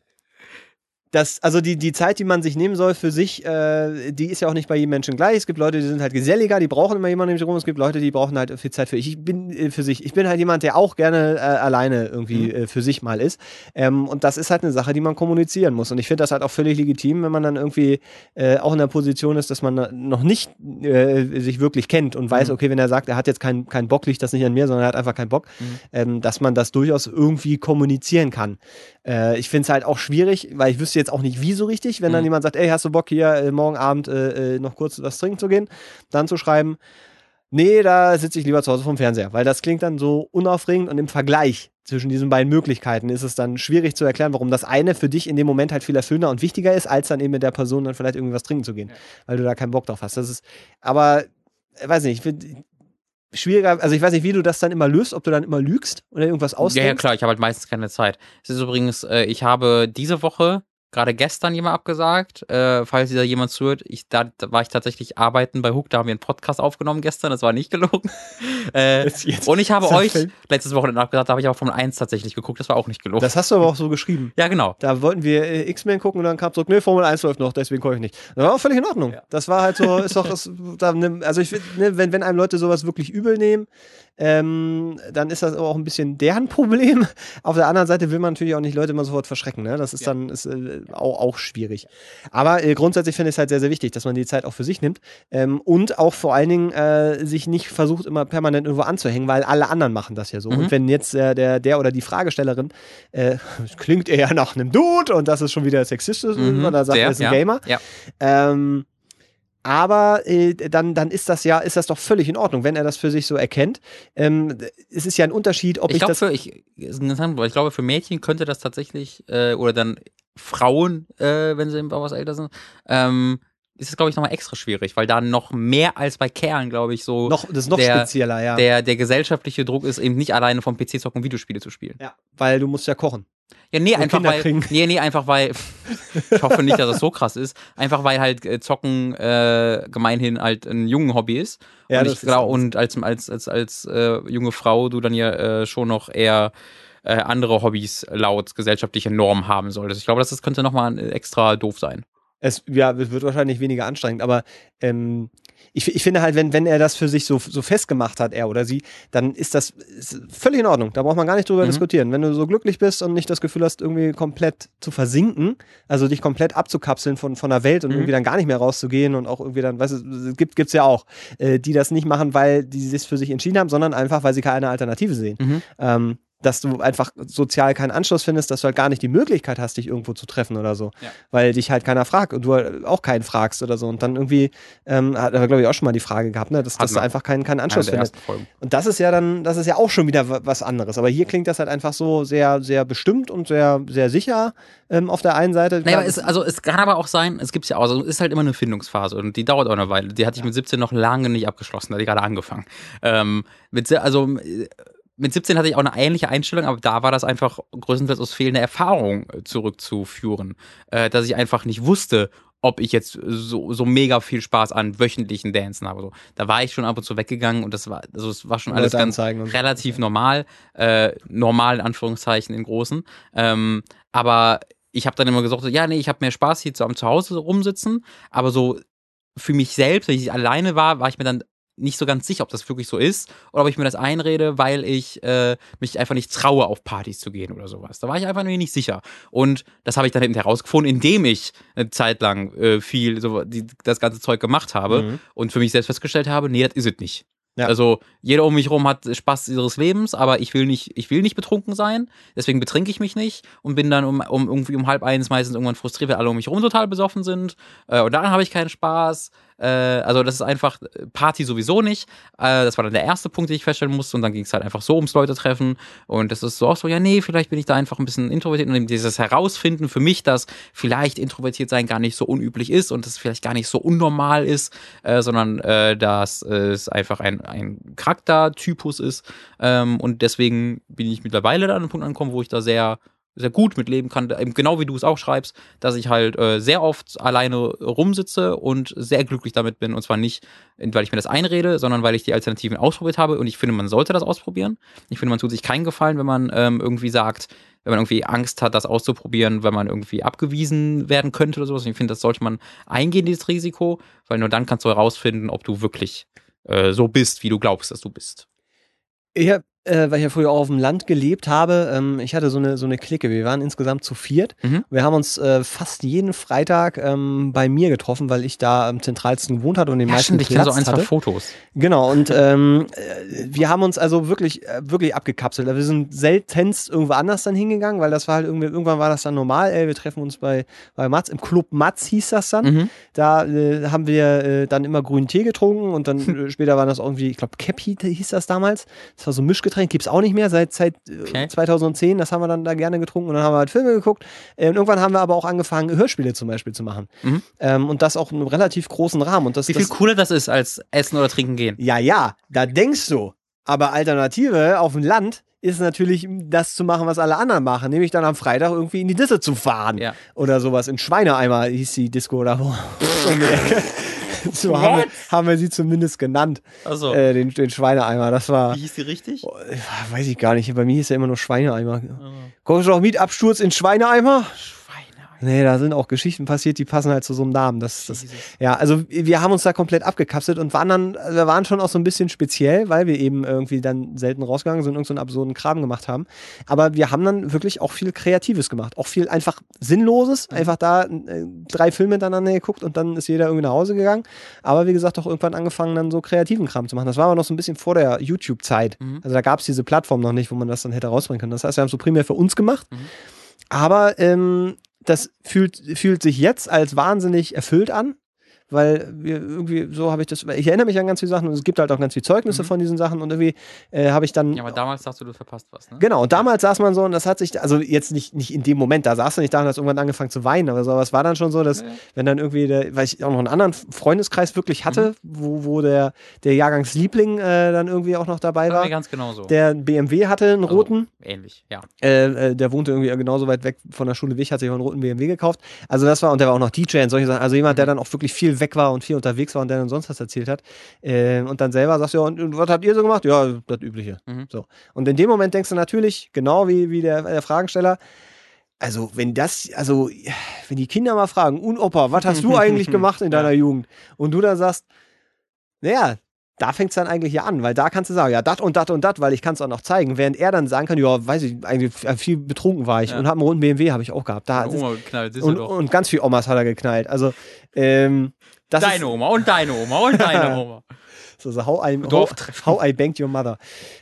das, also die, die Zeit, die man sich nehmen soll für sich, äh, die ist ja auch nicht bei jedem Menschen gleich. Es gibt Leute, die sind halt geselliger, die brauchen immer jemanden sich rum. Es gibt Leute, die brauchen halt viel Zeit für sich. Ich bin äh, für sich. Ich bin halt jemand, der auch gerne äh, alleine irgendwie Mhm. äh, für sich mal ist. Ähm, und das ist halt eine Sache, die man kommunizieren muss. Und ich finde das halt auch völlig legitim, wenn man dann irgendwie äh, auch in der Position ist, dass man noch nicht äh, sich wirklich kennt und weiß, Mhm. okay, wenn er sagt, er hat jetzt keinen keinen Bock, liegt das nicht an mir, sondern er hat einfach keinen Bock, Mhm. ähm, dass man das durchaus irgendwie kommunizieren kann. Ich finde es halt auch schwierig, weil ich wüsste jetzt auch nicht, wie so richtig, wenn dann Mhm. jemand sagt, ey, hast du Bock hier äh, morgen Abend äh, äh, noch kurz was trinken zu gehen, dann zu schreiben, nee, da sitze ich lieber zu Hause vom Fernseher, weil das klingt dann so unaufregend und im Vergleich zwischen diesen beiden Möglichkeiten ist es dann schwierig zu erklären, warum das eine für dich in dem Moment halt viel erfüllender und wichtiger ist, als dann eben mit der Person dann vielleicht irgendwas trinken zu gehen, Ja. weil du da keinen Bock drauf hast. Das ist, aber, äh, weiß nicht, ich finde, schwieriger, also ich weiß nicht, wie du das dann immer löst, ob du dann immer lügst oder irgendwas ausdenkst. Ja, ja, klar, ich habe halt meistens keine Zeit. Es ist übrigens, äh, ich habe diese Woche gerade gestern jemand abgesagt, äh, falls da jemand zuhört. Ich, da, da, war ich tatsächlich arbeiten bei Hook, da haben wir einen Podcast aufgenommen gestern, das war nicht gelogen. äh, jetzt, jetzt und ich habe euch Film. letztes Wochenende abgesagt, da habe ich auch Formel 1 tatsächlich geguckt, das war auch nicht gelogen. Das hast du aber auch so geschrieben. Ja, genau. Da wollten wir äh, X-Men gucken und dann kam zurück, nee, Formel 1 läuft noch, deswegen konnte ich nicht. Das war auch völlig in Ordnung. Ja. Das war halt so, ist doch, das, da, also ich ne, wenn, wenn einem Leute sowas wirklich übel nehmen, ähm, dann ist das aber auch ein bisschen deren Problem. Auf der anderen Seite will man natürlich auch nicht Leute immer sofort verschrecken. Ne? Das ist ja. dann ist, äh, auch, auch schwierig. Aber äh, grundsätzlich finde ich es halt sehr, sehr wichtig, dass man die Zeit auch für sich nimmt ähm, und auch vor allen Dingen äh, sich nicht versucht, immer permanent irgendwo anzuhängen, weil alle anderen machen das ja so. Mhm. Und wenn jetzt äh, der, der oder die Fragestellerin äh, klingt eher nach einem Dude und das ist schon wieder sexistisch, mhm. oder sagt, er ist ein ja. Gamer. Ja. Ähm, aber äh, dann, dann ist das ja, ist das doch völlig in Ordnung, wenn er das für sich so erkennt. Ähm, es ist ja ein Unterschied, ob ich, ich glaub, das. Für, ich, ich glaube, für Mädchen könnte das tatsächlich, äh, oder dann Frauen, äh, wenn sie was älter sind, ähm, ist es, glaube ich, nochmal extra schwierig, weil da noch mehr als bei Kerlen, glaube ich, so. Noch, das ist noch der, spezieller, ja. Der, der gesellschaftliche Druck ist eben nicht alleine vom PC zocken Videospiele zu spielen. Ja, weil du musst ja kochen. Ja, nee, einfach weil, nee, nee, einfach weil, ich hoffe nicht, dass das so krass ist, einfach weil halt äh, Zocken äh, gemeinhin halt ein jungen Hobby ist. Ja, und das ich, genau, und als, als, als, als äh, junge Frau du dann ja äh, schon noch eher äh, andere Hobbys laut gesellschaftlicher Norm haben solltest. Ich glaube, das, das könnte nochmal extra doof sein. Es, ja, es wird wahrscheinlich weniger anstrengend, aber ähm, ich, ich finde halt, wenn, wenn er das für sich so, so festgemacht hat, er oder sie, dann ist das ist völlig in Ordnung. Da braucht man gar nicht drüber mhm. diskutieren. Wenn du so glücklich bist und nicht das Gefühl hast, irgendwie komplett zu versinken, also dich komplett abzukapseln von, von der Welt und mhm. irgendwie dann gar nicht mehr rauszugehen und auch irgendwie dann, weißt du, gibt, gibt's ja auch, äh, die das nicht machen, weil die das für sich entschieden haben, sondern einfach, weil sie keine Alternative sehen. Mhm. Ähm, dass du einfach sozial keinen Anschluss findest, dass du halt gar nicht die Möglichkeit hast, dich irgendwo zu treffen oder so. Ja. Weil dich halt keiner fragt und du halt auch keinen fragst oder so. Und dann irgendwie, ähm, hat er, glaube ich, auch schon mal die Frage gehabt, ne, dass, dass du einfach keinen, keinen Anschluss findest. Und das ist ja dann, das ist ja auch schon wieder was anderes. Aber hier klingt das halt einfach so sehr, sehr bestimmt und sehr, sehr sicher ähm, auf der einen Seite. Naja, es, also es kann aber auch sein, es gibt ja auch, also es ist halt immer eine Findungsphase und die dauert auch eine Weile. Die hatte ich mit 17 noch lange nicht abgeschlossen, da hatte ich gerade angefangen. Ähm, mit, also mit 17 hatte ich auch eine ähnliche Einstellung, aber da war das einfach größtenteils aus fehlender Erfahrung äh, zurückzuführen. Äh, dass ich einfach nicht wusste, ob ich jetzt so, so mega viel Spaß an wöchentlichen Dancen habe. So, da war ich schon ab und zu weggegangen und das war, also es war schon alles ganz relativ normal, äh, normal in Anführungszeichen in großen. Ähm, aber ich habe dann immer gesagt, ja, nee, ich habe mehr Spaß hier zu, am Zuhause rumsitzen, aber so für mich selbst, wenn ich alleine war, war ich mir dann nicht so ganz sicher, ob das wirklich so ist oder ob ich mir das einrede, weil ich äh, mich einfach nicht traue, auf Partys zu gehen oder sowas. Da war ich einfach nur nicht sicher. Und das habe ich dann eben herausgefunden, indem ich eine Zeit lang äh, viel so die, das ganze Zeug gemacht habe mhm. und für mich selbst festgestellt habe, nee, das ist es nicht. Ja. Also jeder um mich herum hat Spaß ihres Lebens, aber ich will nicht, ich will nicht betrunken sein, deswegen betrinke ich mich nicht und bin dann um, um irgendwie um halb eins meistens irgendwann frustriert, weil alle um mich herum total besoffen sind. Äh, und dann habe ich keinen Spaß. Äh, also das ist einfach Party sowieso nicht. Äh, das war dann der erste Punkt, den ich feststellen musste. Und dann ging es halt einfach so ums Leute treffen. Und das ist so auch so, ja, nee, vielleicht bin ich da einfach ein bisschen introvertiert. Und dieses Herausfinden für mich, dass vielleicht introvertiert sein gar nicht so unüblich ist und das vielleicht gar nicht so unnormal ist, äh, sondern äh, dass es einfach ein, ein Charaktertypus ist. Ähm, und deswegen bin ich mittlerweile an einem Punkt angekommen, wo ich da sehr sehr gut mitleben kann, eben genau wie du es auch schreibst, dass ich halt äh, sehr oft alleine rumsitze und sehr glücklich damit bin. Und zwar nicht, weil ich mir das einrede, sondern weil ich die Alternativen ausprobiert habe. Und ich finde, man sollte das ausprobieren. Ich finde, man tut sich keinen Gefallen, wenn man ähm, irgendwie sagt, wenn man irgendwie Angst hat, das auszuprobieren, wenn man irgendwie abgewiesen werden könnte oder sowas. Ich finde, das sollte man eingehen, dieses Risiko, weil nur dann kannst du herausfinden, ob du wirklich äh, so bist, wie du glaubst, dass du bist. Ich habe äh, weil ich ja früher auch auf dem Land gelebt habe, ähm, ich hatte so eine, so eine Clique. Wir waren insgesamt zu viert. Mhm. Wir haben uns äh, fast jeden Freitag ähm, bei mir getroffen, weil ich da am zentralsten gewohnt hatte und den ja, meisten stimmt, Platz ich so ein, zwei Fotos. Genau, und ähm, äh, wir haben uns also wirklich, äh, wirklich abgekapselt. Wir sind seltenst irgendwo anders dann hingegangen, weil das war halt irgendwie, irgendwann war das dann normal, ey, wir treffen uns bei, bei Mats, im Club Mats hieß das dann. Mhm. Da äh, haben wir äh, dann immer grünen Tee getrunken und dann später war das irgendwie, ich glaube, Cap hieß das damals. Das war so Mischgetränk Getränk gibt's auch nicht mehr seit, seit äh, Okay. 2010. Das haben wir dann da gerne getrunken und dann haben wir halt Filme geguckt. Und irgendwann haben wir aber auch angefangen, Hörspiele zum Beispiel zu machen. Mhm. Ähm, und das auch in einem relativ großen Rahmen. Und das, Wie viel das, cooler das ist als Essen oder Trinken gehen. ja, ja, da denkst du. Aber Alternative auf dem Land ist natürlich das zu machen, was alle anderen machen, nämlich dann am Freitag irgendwie in die Disse zu fahren Ja. oder sowas. In Schweineeimer hieß die Disco oder wo. so haben wir, haben wir sie zumindest genannt, Also, äh, den, den Schweineeimer. Das war, wie hieß die richtig? oh, weiß ich gar nicht, bei mir hieß ja immer nur Schweineeimer. Kommst du noch mit, Absturz in Schweineeimer? Nee, da sind auch Geschichten passiert, die passen halt zu so einem Namen. Das, das, ja, also wir haben uns da komplett abgekapselt und waren dann, wir waren schon auch so ein bisschen speziell, weil wir eben irgendwie dann selten rausgegangen sind und irgendeinen so einen absurden Kram gemacht haben. Aber wir haben dann wirklich auch viel Kreatives gemacht. Auch viel einfach Sinnloses. Einfach da äh, drei Filme hintereinander geguckt und dann ist jeder irgendwie nach Hause gegangen. Aber wie gesagt, auch irgendwann angefangen, dann so kreativen Kram zu machen. Das war aber noch so ein bisschen vor der YouTube-Zeit. Mhm. Also da gab es diese Plattform noch nicht, wo man das dann hätte rausbringen können. Das heißt, wir haben es so primär für uns gemacht. Mhm. Aber ähm, das fühlt, fühlt sich jetzt als wahnsinnig erfüllt an, weil wir irgendwie, so habe ich das, ich erinnere mich an ganz viele Sachen und es gibt halt auch ganz viele Zeugnisse Mhm. von diesen Sachen und irgendwie äh, habe ich dann. Ja, aber damals dachtest du, du verpasst was, ne? Genau, und damals saß man so und das hat sich, also jetzt nicht, nicht in dem Moment, da saß du nicht da und hast irgendwann angefangen zu weinen, aber so, aber es war dann schon so, dass, Ja. wenn dann irgendwie, der, weil ich auch noch einen anderen Freundeskreis wirklich Mhm. hatte, wo, wo der, der Jahrgangsliebling äh, dann irgendwie auch noch dabei war ganz genauso. der einen BMW hatte, einen Also, roten. Ähnlich, ja. Äh, äh, der wohnte irgendwie genauso weit weg von der Schule wie ich, hat sich auch einen roten BMW gekauft. Also das war, und der war auch noch DJ und solche Sachen. Also jemand, der Mhm. dann auch wirklich viel weg war und viel unterwegs war und der dann sonst was erzählt hat. Äh, und dann selber sagst du, ja, und, und was habt ihr so gemacht? Ja, das Übliche. Mhm. So. Und in dem Moment denkst du natürlich, genau wie, wie der, der Fragensteller, also wenn das, also wenn die Kinder mal fragen, und Opa, was hast du eigentlich gemacht in deiner. Jugend? Und du dann sagst, naja, da fängt es dann eigentlich ja an, weil da kannst du sagen, ja, dat und dat und dat, weil ich kann es auch noch zeigen. Während er dann sagen kann, ja, weiß ich, eigentlich viel betrunken war ich Ja. und hab einen roten BMW, habe ich auch gehabt. Da, Oma geknallt, du und, doch. und ganz viel Omas hat er geknallt. Also, ähm, das deine Oma und deine Oma und deine Oma. ist so, so how, I, how, how I Banked Your Mother.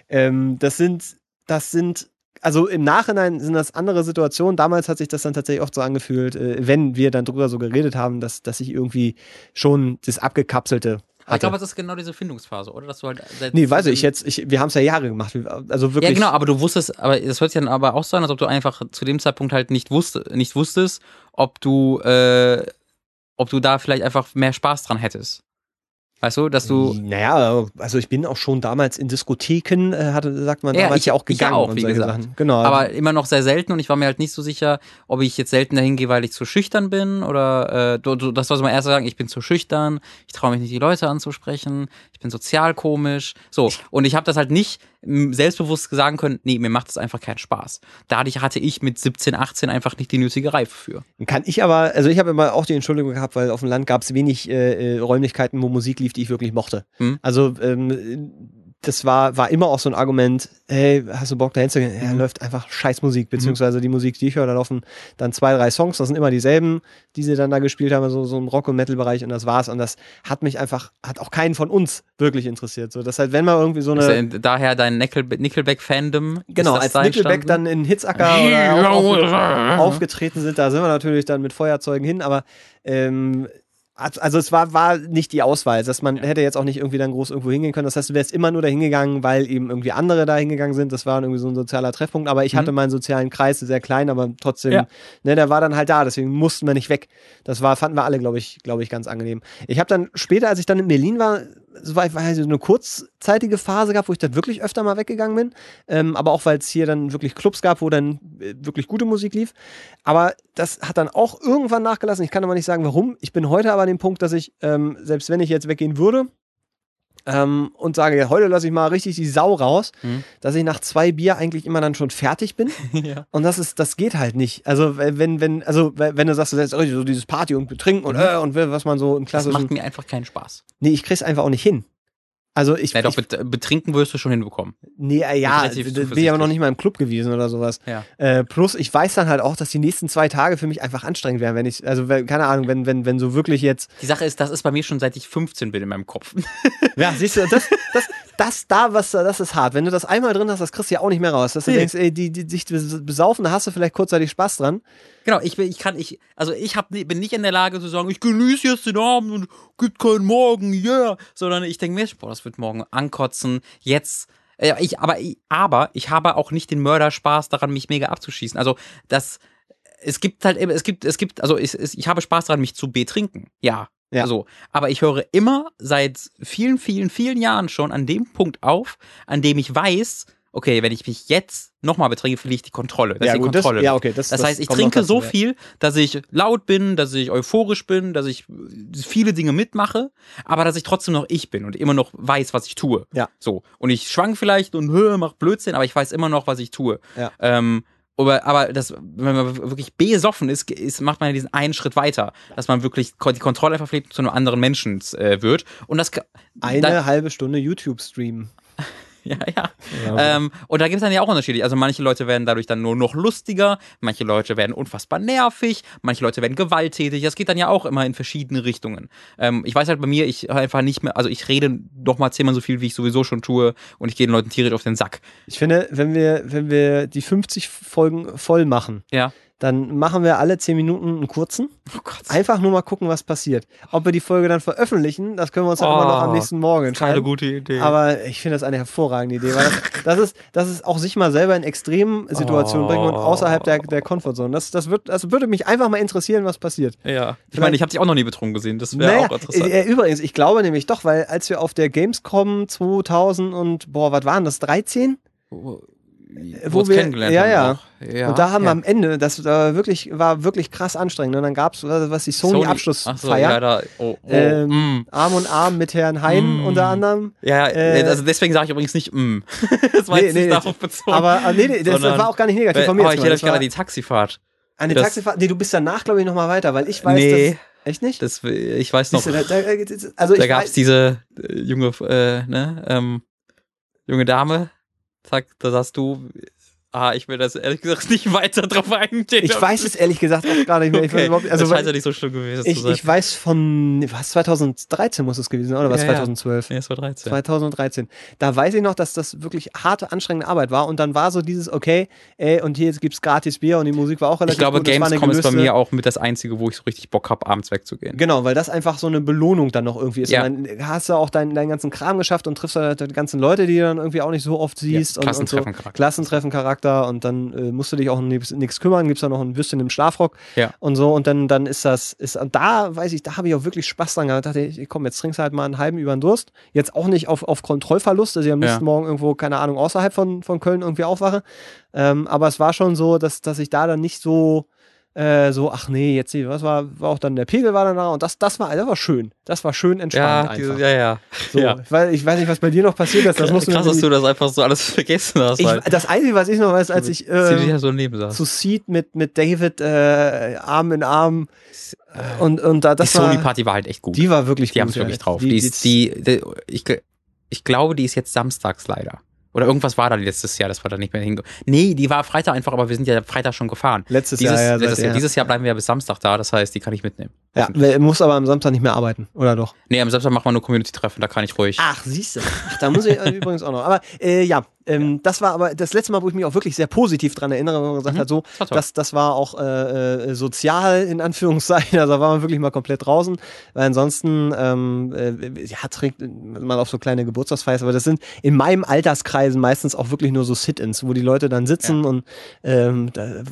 Ähm, das sind, das sind, also im Nachhinein sind das andere Situationen. Damals hat sich das dann tatsächlich oft so angefühlt, äh, wenn wir dann drüber so geredet haben, dass, dass ich irgendwie schon das Abgekapselte Aber ich hatte. glaube, das ist genau diese Findungsphase, oder? Dass du halt Nee, weiß ich jetzt, ich, wir haben es ja Jahre gemacht. Also wirklich. Ja, genau, aber du wusstest, aber das hört sich dann aber auch so an, als ob du einfach zu dem Zeitpunkt halt nicht, wusste, nicht wusstest, ob du, äh, ob du da vielleicht einfach mehr Spaß dran hättest. Weißt du, dass du. Naja, also ich bin auch schon damals in Diskotheken, äh, hatte, sagt man Ja, damals ich- ja auch ich gegangen auch, und wie gesagt. Sachen. Genau. Aber immer noch sehr selten und ich war mir halt nicht so sicher, ob ich jetzt selten dahin gehe, weil ich zu schüchtern bin oder äh, das war so mein erster sagen, ich bin zu schüchtern, ich traue mich nicht, die Leute anzusprechen, ich bin sozial komisch. So, und ich habe das halt nicht selbstbewusst sagen können, nee, mir macht das einfach keinen Spaß. Dadurch hatte ich mit 17, 18 einfach nicht die nötige Reife für. Kann ich aber, also ich habe immer auch die Entschuldigung gehabt, weil auf dem Land gab es wenig äh, äh, Räumlichkeiten, wo Musik lief, die ich wirklich mochte. Hm. Also ähm, das war, war immer auch so ein Argument, hey, hast du Bock da hinzugehen? Ja, Mhm. läuft einfach scheiß Musik, beziehungsweise die Musik, die ich höre, da laufen dann zwei, drei Songs, das sind immer dieselben, die sie dann da gespielt haben, so, so im Rock- und Metal-Bereich und das war's. Und das hat mich einfach, hat auch keinen von uns wirklich interessiert. So, das halt, wenn mal irgendwie so eine. ja daher dein Nickel- Nickelback-Fandom. Genau, als da Nickelback entstanden? dann in Hitzacker auf, aufgetreten sind, da sind wir natürlich dann mit Feuerzeugen hin, aber ähm, also es war, war nicht die Auswahl, dass man hätte jetzt auch nicht irgendwie dann groß irgendwo hingehen können. Das heißt, du wärst immer nur da hingegangen, weil eben irgendwie andere da hingegangen sind. Das war irgendwie so ein sozialer Treffpunkt. Aber ich Mhm. hatte meinen sozialen Kreis sehr klein, aber trotzdem, Ja. ne, der war dann halt da. Deswegen mussten wir nicht weg. Das war, fanden wir alle, glaube ich, glaube ich, ganz angenehm. Ich habe dann später, als ich dann in Berlin war, so war, war so eine kurzzeitige Phase gehabt, wo ich dann wirklich öfter mal weggegangen bin. Ähm, aber auch, weil es hier dann wirklich Clubs gab, wo dann äh, wirklich gute Musik lief. Aber das hat dann auch irgendwann nachgelassen. Ich kann aber nicht sagen, warum. Ich bin heute aber an dem Punkt, dass ich, ähm, selbst wenn ich jetzt weggehen würde, ähm, und sage, ja, heute lasse ich mal richtig die Sau raus, Mhm. dass ich nach zwei Bier eigentlich immer dann schon fertig bin. ja. Und das ist, das geht halt nicht. Also wenn, wenn, also wenn du sagst, du setzt so dieses Party und Betrinken und, Mhm. äh, und was man so im Das klassischen. macht mir einfach keinen Spaß. Nee, ich krieg's einfach auch nicht hin. Also ich, Ja, doch, ich bet betrinken wirst du schon hinbekommen. nee, äh, ja, bin aber noch nicht mal im Club gewesen oder sowas. Ja. Äh, plus, ich weiß dann halt auch, dass die nächsten zwei Tage für mich einfach anstrengend wären, wenn ich, also wenn, keine Ahnung, wenn, wenn, wenn so wirklich jetzt, Die Sache ist, das ist bei mir schon seit ich 15 bin in meinem Kopf. ja, siehst du, das, das, das da, was, das ist hart. Wenn du das einmal drin hast, das kriegst du ja auch nicht mehr raus. Dass du Nee. denkst, ey, die, die sich besaufen, da hast du vielleicht kurzzeitig Spaß dran. Genau, ich, bin- ich kann, ich, also ich hab, bin nicht in der Lage zu sagen, ich genieße jetzt den Abend und gibt keinen Morgen, yeah. Sondern ich denke mir, boah, das wird morgen ankotzen. Jetzt Ja, ich, aber, ich- aber ich habe auch nicht den Mörderspaß daran, mich mega abzuschießen. Also das, es gibt halt, es gibt, es gibt, also ich, ich habe Spaß daran, mich zu betrinken. Ja. Ja. So. Aber ich höre immer seit vielen, vielen, vielen Jahren schon an dem Punkt auf, an dem ich weiß, okay, wenn ich mich jetzt nochmal betrinke, verliere ich die Kontrolle. Das ja, ist die gut, das, Kontrolle. ja, okay. Das, Das, heißt, ich trinke dazu, so ja. viel, dass ich laut bin, dass ich euphorisch bin, dass ich viele Dinge mitmache, aber dass ich trotzdem noch ich bin und immer noch weiß, was ich tue. Ja. So. Und ich schwank vielleicht und hö, mach Blödsinn, aber ich weiß immer noch, was ich tue. Ja. Ähm, aber, aber das, wenn man wirklich besoffen ist, ist, macht man ja diesen einen Schritt weiter, dass man wirklich die Kontrolle und zu einem anderen Menschen äh, wird. Und das, Eine da, halbe Stunde YouTube-Stream. ja, ja. Ja. Ähm, und da gibt es dann ja auch Unterschiede. Also manche Leute werden dadurch dann nur noch lustiger, manche Leute werden unfassbar nervig, manche Leute werden gewalttätig. Das geht dann ja auch immer in verschiedene Richtungen. Ähm, ich weiß halt bei mir, ich einfach nicht mehr, also ich rede doch mal zehnmal so viel, wie ich sowieso schon tue und ich gehe den Leuten tierisch auf den Sack. Ich finde, wenn wir, wenn wir die 50 Folgen voll machen, Ja. Dann machen wir alle 10 Minuten einen kurzen. Oh Gott. Einfach nur mal gucken, was passiert. Ob wir die Folge dann veröffentlichen, das können wir uns dann immer noch am Oh, nächsten Morgen Keine entscheiden. gute Idee. Aber ich finde das eine hervorragende Idee, weil das, das, ist, das ist auch sich mal selber in extremen Situationen Oh. bringen und außerhalb der, der Comfortzone. Das, das, wird, das würde mich einfach mal interessieren, was passiert. ja. Ich meine, ich habe dich auch noch nie betrunken gesehen. Das wäre Naja, auch interessant. äh, übrigens, ich glaube nämlich doch, weil als wir auf der Gamescom 2000 und, boah, was waren das, 13? Wo, wo wir- kennengelernt ja, haben ja. ja. und da haben wir ja. am Ende, das war wirklich, war wirklich krass anstrengend. Und dann gab es, was die Ach so, Sony-Abschlussfeier. ja, da, oh, oh, Ähm, mm. Arm und Arm mit Herrn Hein Mm. unter anderem. Ja, Äh, also deswegen sage ich übrigens nicht mm. das war Nee, jetzt nee, nicht darauf bezogen. Aber äh, nee, nee, das Sondern- war auch gar nicht negativ Weil, von mir. jetzt ich hätte euch gerade war die Taxifahrt. eine das- Taxifahrt. Nee, du bist danach, glaube ich, nochmal weiter, weil ich weiß, Nee. dass. Echt nicht? Das, ich weiß noch, du, da, da, also da gab es diese äh, junge, äh, ne, ähm, junge Dame. Zack, da sagst du, ah, ich will das ehrlich gesagt nicht weiter drauf eingehen. ich weiß es ehrlich gesagt auch gar nicht mehr. Ich, weiß Okay. überhaupt, also, das scheint ja nicht so schlimm gewesen zu ich, sein. ich weiß von, was, 2013 muss es gewesen sein, oder was, Ja, ja. 2012? nee, es war 13. 2013. Da weiß ich noch, dass das wirklich harte, anstrengende Arbeit war. Und dann war so dieses, okay, ey, und hier gibt es gratis Bier und die Musik war auch relativ ich glaube, gut. Gamescom ist bei mir auch mit das Einzige, wo ich so richtig Bock habe, abends wegzugehen. Genau, weil das einfach so eine Belohnung dann noch irgendwie ist. Ja. Und dann hast du auch deinen, deinen ganzen Kram geschafft und triffst halt die ganzen Leute, die du dann irgendwie auch nicht so oft siehst. Ja, so. Klassentreffen-Charakter. Klassentreffen-Charakter und dann äh, musst du dich auch um nichts kümmern, gibt's da noch ein bisschen im Schlafrock Ja. und so und dann, dann ist das, ist, und da weiß ich, da habe ich auch wirklich Spaß dran gehabt. Da dachte ich, komm, jetzt trinkst du halt mal einen halben über den Durst. Jetzt auch nicht auf, auf Kontrollverlust, dass ich am Ja. nächsten Morgen irgendwo, keine Ahnung, außerhalb von, von Köln irgendwie aufwache. Ähm, aber es war schon so, dass, dass ich da dann nicht so, äh, so, ach nee, jetzt hier, was war, war auch dann der Pegel war dann da und das, das war, das war schön. Das war schön entspannt Ja, diese, einfach. ja, ja. So, ja. ich, weiß, ich weiß nicht, was bei dir noch passiert ist. Das du Krass, mir dass du das einfach so alles vergessen hast. ich, halt. das Einzige, was ich noch weiß, als ich Sie dich äh, so zu Seed mit, mit David äh, Arm in Arm und, und da, das die war, Sony-Party war halt echt gut. die war wirklich Die haben gut. es wirklich ja. drauf. Die, ist, die, die, ich, ich glaube, die ist jetzt samstags leider. Oder irgendwas war da letztes Jahr, das war da nicht mehr hinge... Nee, die war Freitag einfach, aber wir sind ja Freitag schon gefahren. Letztes Dieses, Jahr, ja, letztes. Jahr. dieses Jahr bleiben wir ja bis Samstag da, das heißt, die kann ich mitnehmen. Ja, muss aber am Samstag nicht mehr arbeiten, oder doch? Nee, am Samstag machen wir nur Community-Treffen, da kann ich ruhig. Ach, siehst du. Ach, da muss ich äh, übrigens auch noch. Aber äh, ja, ähm, das war aber das letzte Mal, wo ich mich auch wirklich sehr positiv dran erinnere, wo man gesagt Mhm. hat, so, Das das, das war auch äh, äh, sozial in Anführungszeichen. Also da war man wirklich mal komplett draußen. Weil ansonsten, ähm, äh, ja, trinkt man auf so kleine Geburtstagsfeiern, aber das sind in meinem Alterskreisen meistens auch wirklich nur so Sit-ins, wo die Leute dann sitzen und ähm, da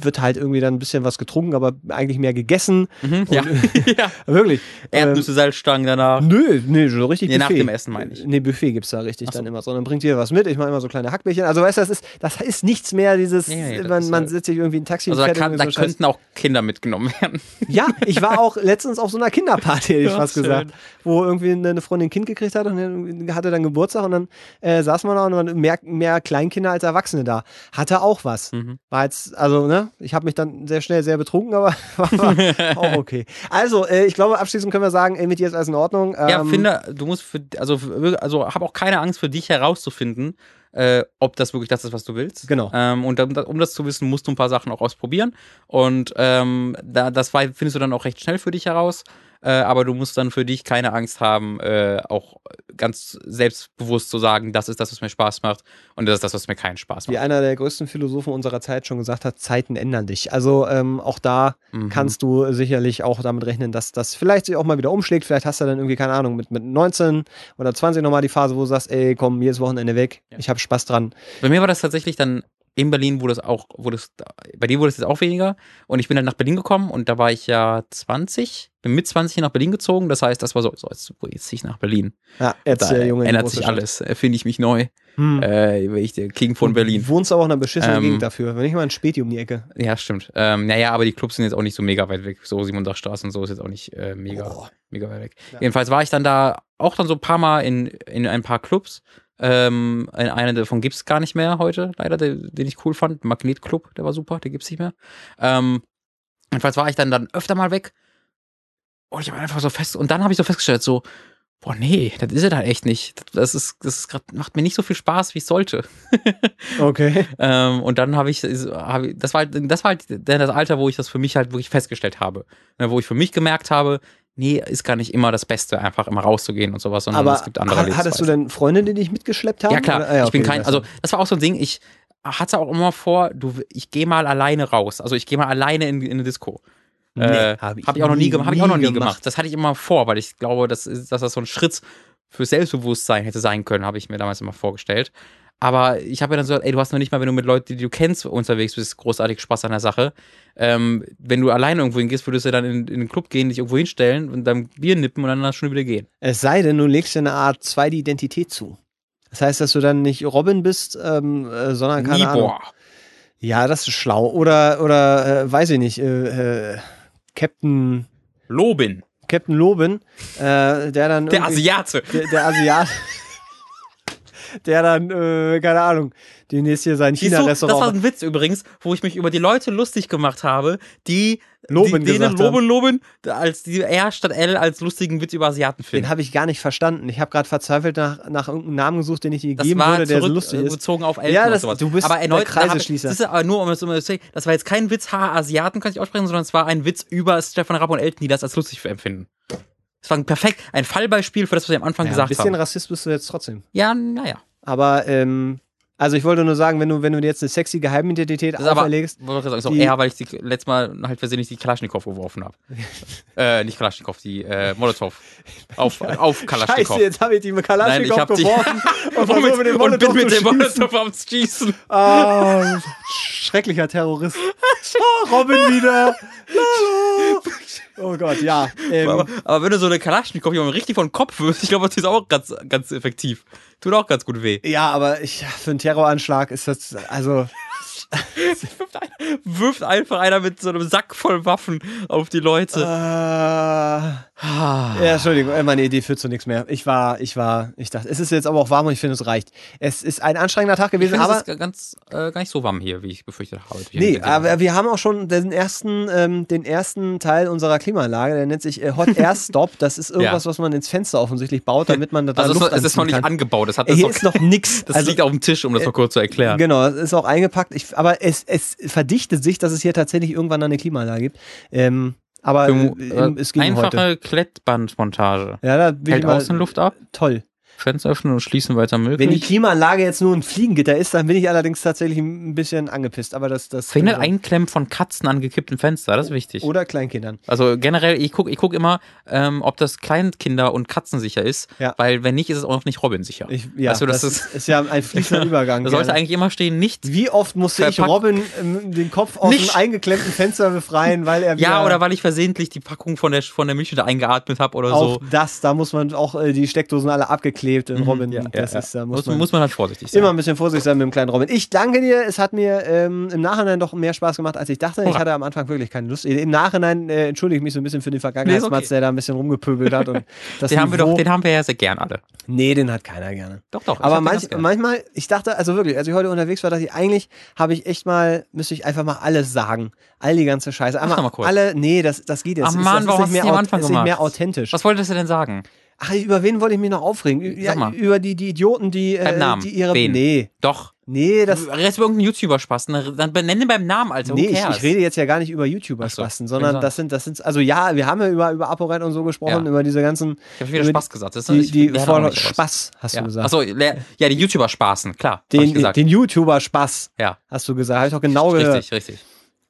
wird halt irgendwie dann ein bisschen was getrunken, aber eigentlich mehr gegessen. Mhm, ja. ja. Wirklich. Ähm, Erdnüsse, Salzstangen danach. Nö, nee, so richtig Nee, nach Buffet. dem Essen meine ich. Nee, Buffet gibt's da richtig so. dann immer so. Dann bringt jeder was mit. Ich mache immer so kleine Hackbällchen. Also weißt du, das ist, das ist nichts mehr dieses, Nee, nee, man, man halt- sitzt sich irgendwie in ein Taxi Also und da, kann, da so Scheiß. könnten auch Kinder mitgenommen werden. Ja, ich war auch letztens auf so einer Kinderparty, hätte ich Ja, fast schön. gesagt, wo irgendwie eine Freundin ein Kind gekriegt hat und hatte dann Geburtstag und dann äh, saß man da und mehr, mehr Kleinkinder als Erwachsene da. Hatte auch was. Mhm. War jetzt, also, ne, ich habe mich dann sehr schnell sehr betrunken, aber war auch okay. Also, äh, ich glaube, abschließend können wir sagen, ey, mit dir ist alles in Ordnung. Ja, Ähm, finde, du musst für, also, also hab auch keine Angst für dich herauszufinden, äh, ob das wirklich das ist, was du willst. Genau. Ähm, und um, um das zu wissen, musst du ein paar Sachen auch ausprobieren. Und ähm, da, das findest du dann auch recht schnell für dich heraus. Äh, aber du musst dann für dich keine Angst haben, äh, auch ganz selbstbewusst zu sagen, das ist das, was mir Spaß macht und das ist das, was mir keinen Spaß Wie macht. einer der größten Philosophen unserer Zeit schon gesagt hat, Zeiten ändern dich. Also ähm, auch da Mhm. kannst du sicherlich auch damit rechnen, dass das vielleicht sich auch mal wieder umschlägt. Vielleicht hast du dann irgendwie, keine Ahnung, mit, mit 19 oder 20 nochmal die Phase, wo du sagst, ey, komm, jedes Wochenende weg, Ja. ich habe Spaß dran. Bei mir war das tatsächlich dann in Berlin, wo das auch, wo das, bei dir wurde es jetzt auch weniger. Und ich bin dann nach Berlin gekommen und da war ich ja 20, bin mit 20 hier nach Berlin gezogen. Das heißt, das war so, so jetzt, jetzt ziehe ich nach Berlin. Ja, jetzt Da der Junge. in die ändert sich alles. Erfinde ich mich neu. Hm. Äh, ich der King von Berlin. Du wohnst aber auch in einer beschissenen Ähm, Gegend dafür. Wenn nicht mal ein Späti um die Ecke. Ja, stimmt. Ähm, naja, aber die Clubs sind jetzt auch nicht so mega weit weg. So Simondachstraße und so ist jetzt auch nicht äh, mega, Boah. mega weit weg. Ja. Jedenfalls war ich dann da auch dann so ein paar Mal in, in ein paar Clubs. Ähm, in einen davon gibt's gar nicht mehr heute, leider, den, den ich cool fand. Magnetclub, der war super, der gibt's nicht mehr. Ähm, jedenfalls war ich dann, dann öfter mal weg. Und ich habe einfach so fest, und dann habe ich so festgestellt, so, boah, nee, das ist es halt echt nicht. Das ist, das ist grad, macht mir nicht so viel Spaß, wie es sollte. Okay. Ähm, und dann habe ich, hab ich, das war halt, das war halt dann das Alter, wo ich das für mich halt wirklich festgestellt habe. Ne, wo ich für mich gemerkt habe, nee, ist gar nicht immer das Beste, einfach immer rauszugehen und sowas, sondern Aber es gibt andere ha- hattest du denn Freunde, die dich mitgeschleppt haben? Ja, klar. Ah, ja, ich bin okay, kein, also das war auch so ein Ding, ich hatte auch immer vor, du, ich gehe mal alleine raus. Also ich gehe mal alleine in, in eine Disco. Nee, äh, hab ich hab ich auch noch nie, nie- gemacht. Habe ich auch noch nie gemacht. gemacht. Das hatte ich immer vor, weil ich glaube, dass, dass das so ein Schritt für Selbstbewusstsein hätte sein können, habe ich mir damals immer vorgestellt. Aber ich habe ja dann so, ey, du hast noch nicht mal, wenn du mit Leuten, die du kennst, unterwegs bist, großartig Spaß an der Sache. Ähm, wenn du alleine irgendwo hingehst, würdest du dann in, in den Club gehen, dich irgendwo hinstellen und dann Bier nippen und dann schon wieder gehen. Es sei denn, du legst dir eine Art zweite Identität zu. Das heißt, dass du dann nicht Robin bist, ähm, äh, sondern keine Ahnung. Nibor. Ja, das ist schlau. Oder, oder äh, weiß ich nicht, äh, äh, Captain, Lobin. Captain Loben, äh, der dann. Der Asiate. Der, der Asiat. der dann, äh, keine Ahnung, demnächst hier sein du, das war China-Restaurant. ein Witz übrigens, wo ich mich über die Leute lustig gemacht habe, die Loben die, denen. Loben Loben als die R statt L als lustigen Witz über Asiaten Den finden. habe ich gar nicht verstanden. Ich habe gerade verzweifelt nach, nach irgendeinem Namen gesucht, den ich dir Das geben würde, der so lustig ist. bezogen auf Elton Ja, das- sowas. du bist aber der erneut, da hab ich- Kreiseschließer. Das ist aber nur, um es um das war jetzt kein Witz, ha, Asiaten kann ich aussprechen, sondern es war ein Witz über Stefan Rapp und Elton, die das als lustig empfinden. Es war ein perfekt, ein Fallbeispiel für das, was ich am Anfang Ja, ein gesagt bisschen haben. Rassist bist du jetzt trotzdem. Ja, naja. Aber, ähm, also ich wollte nur sagen, wenn du, wenn du dir jetzt eine sexy Geheimidentität aber, auferlegst, ich sagen, ist auch die- eher, weil ich die letztes Mal halt versehentlich die Kalaschnikow geworfen habe. äh, nicht Kalaschnikow, die äh, Molotow. Auf, auf Kalaschnikow. Scheiße, jetzt habe ich die mit Kalaschnikow hab die- geworfen und, und, mit, mit dem und bin mit dem. Molotow am Schießen. Ah, schrecklicher Terrorist. Oh, Robin wieder. Oh Gott, ja. Ähm, Aber, aber wenn du so eine Kalaschnikow jemandem richtig vor den Kopf wirst, ich glaube, das ist auch ganz, ganz effektiv. Tut auch ganz gut weh. ja, aber ich, für einen Terroranschlag ist das, also, Wirft, ein, wirft einfach einer mit so einem Sack voll Waffen auf die äh, Leute. ja, Ah. Entschuldigung, äh, meine Idee führt zu nichts mehr. Ich war, ich war, ich dachte, es ist jetzt aber auch warm und ich finde, es reicht. Es ist ein anstrengender Tag ich gewesen, finde, aber. es ist ganz, äh, gar nicht so warm hier, wie ich befürchtet habe. Nee, aber wir haben auch schon den ersten, ähm, den ersten Teil unserer Klimaanlage, der nennt sich äh, Hot Air Stop. Das ist irgendwas, was man ins Fenster offensichtlich baut, damit man da also es, Luft ist- es ist noch nicht kann. angebaut. Das, hat, Äh, das, Hier ist noch nix. das Also, liegt auf dem Tisch, um das mal kurz zu erklären. Genau, es ist auch eingepackt. Ich, aber es, es verdichtet sich, dass es hier tatsächlich irgendwann eine Klimaanlage gibt. Ähm, aber Irgendwo, äh, es ging heute. Einfache Klettbandmontage. Ja, da bin Hält ich mal, Außenluft ab, Toll. Fenster öffnen und schließen weiter möglich. Wenn die Klimaanlage jetzt nur ein Fliegengitter ist, dann bin ich allerdings tatsächlich ein bisschen angepisst. Aber das, das Verhindert Einklemmen von Katzen an gekippten Fenster, das ist wichtig. oder Kleinkindern. Also generell, ich gucke ich guck immer, ähm, ob das Kleinkinder- und Katzensicher ist, Ja. weil wenn nicht, ist es auch nicht Robin-sicher. Ich, ja, Weißt du, das das ist- ist, ja ein fließender Übergang. Da sollte eigentlich immer stehen, nicht Wie oft musste ich Robin ähm, den Kopf aus Nicht- dem eingeklemmten Fenster befreien, weil er wieder Ja, oder weil ich versehentlich die Packung von der, von der Milch wieder eingeatmet habe oder auch so. das, da muss man auch äh, die Steckdosen alle abgeklebt in Robin. Ja, das ja, ist, da muss, muss, man muss man halt vorsichtig sein. immer ein bisschen vorsichtig sein mit dem kleinen Robin. Ich danke dir, es hat mir ähm, im Nachhinein doch mehr Spaß gemacht, als ich dachte. Ich hatte am Anfang wirklich keine Lust. Im Nachhinein äh, entschuldige ich mich so ein bisschen für den Nee, ist Vergangenheitsmatz, okay. der da ein bisschen rumgepöbelt hat. Und das den, haben wir doch, den haben wir ja sehr gern alle. Nee, den hat keiner gerne. Doch, doch. Aber manch, manchmal, ich dachte, also wirklich, als ich heute unterwegs war, dachte ich, eigentlich habe ich echt mal, müsste ich einfach mal alles sagen. All die ganze Scheiße. Einmal doch mal kurz. alle, nee, das, das geht jetzt. Ach Das ist- Mann, das ist warum nicht hast du mehr nicht am Anfang ist nicht mehr authentisch. Was wolltest du denn sagen? Ach, über wen wollte ich mich noch aufregen? Sag mal. über die, die Idioten, die, Beim äh, Namen. die ihre. Wen? Nee. Doch. Nee, das. Rest irgendein YouTuber-Spaß. Dann benenne beim Namen, Alter. Nee, ich, ich rede jetzt ja gar nicht über so, YouTuber-Spasten, wen sondern das sind, das sind, also ja, wir haben ja über, über ApoRed und so gesprochen, Ja. über diese ganzen, Ich habe wieder Spaß gesagt. Das ist, die, die auch vor. Spaß, hast Ja. du gesagt. Achso, ja, die YouTuber-Spaßen, klar. den, den YouTuber-Spaß, ja, hast du gesagt, habe ich doch genau gehört. richtig, richtig.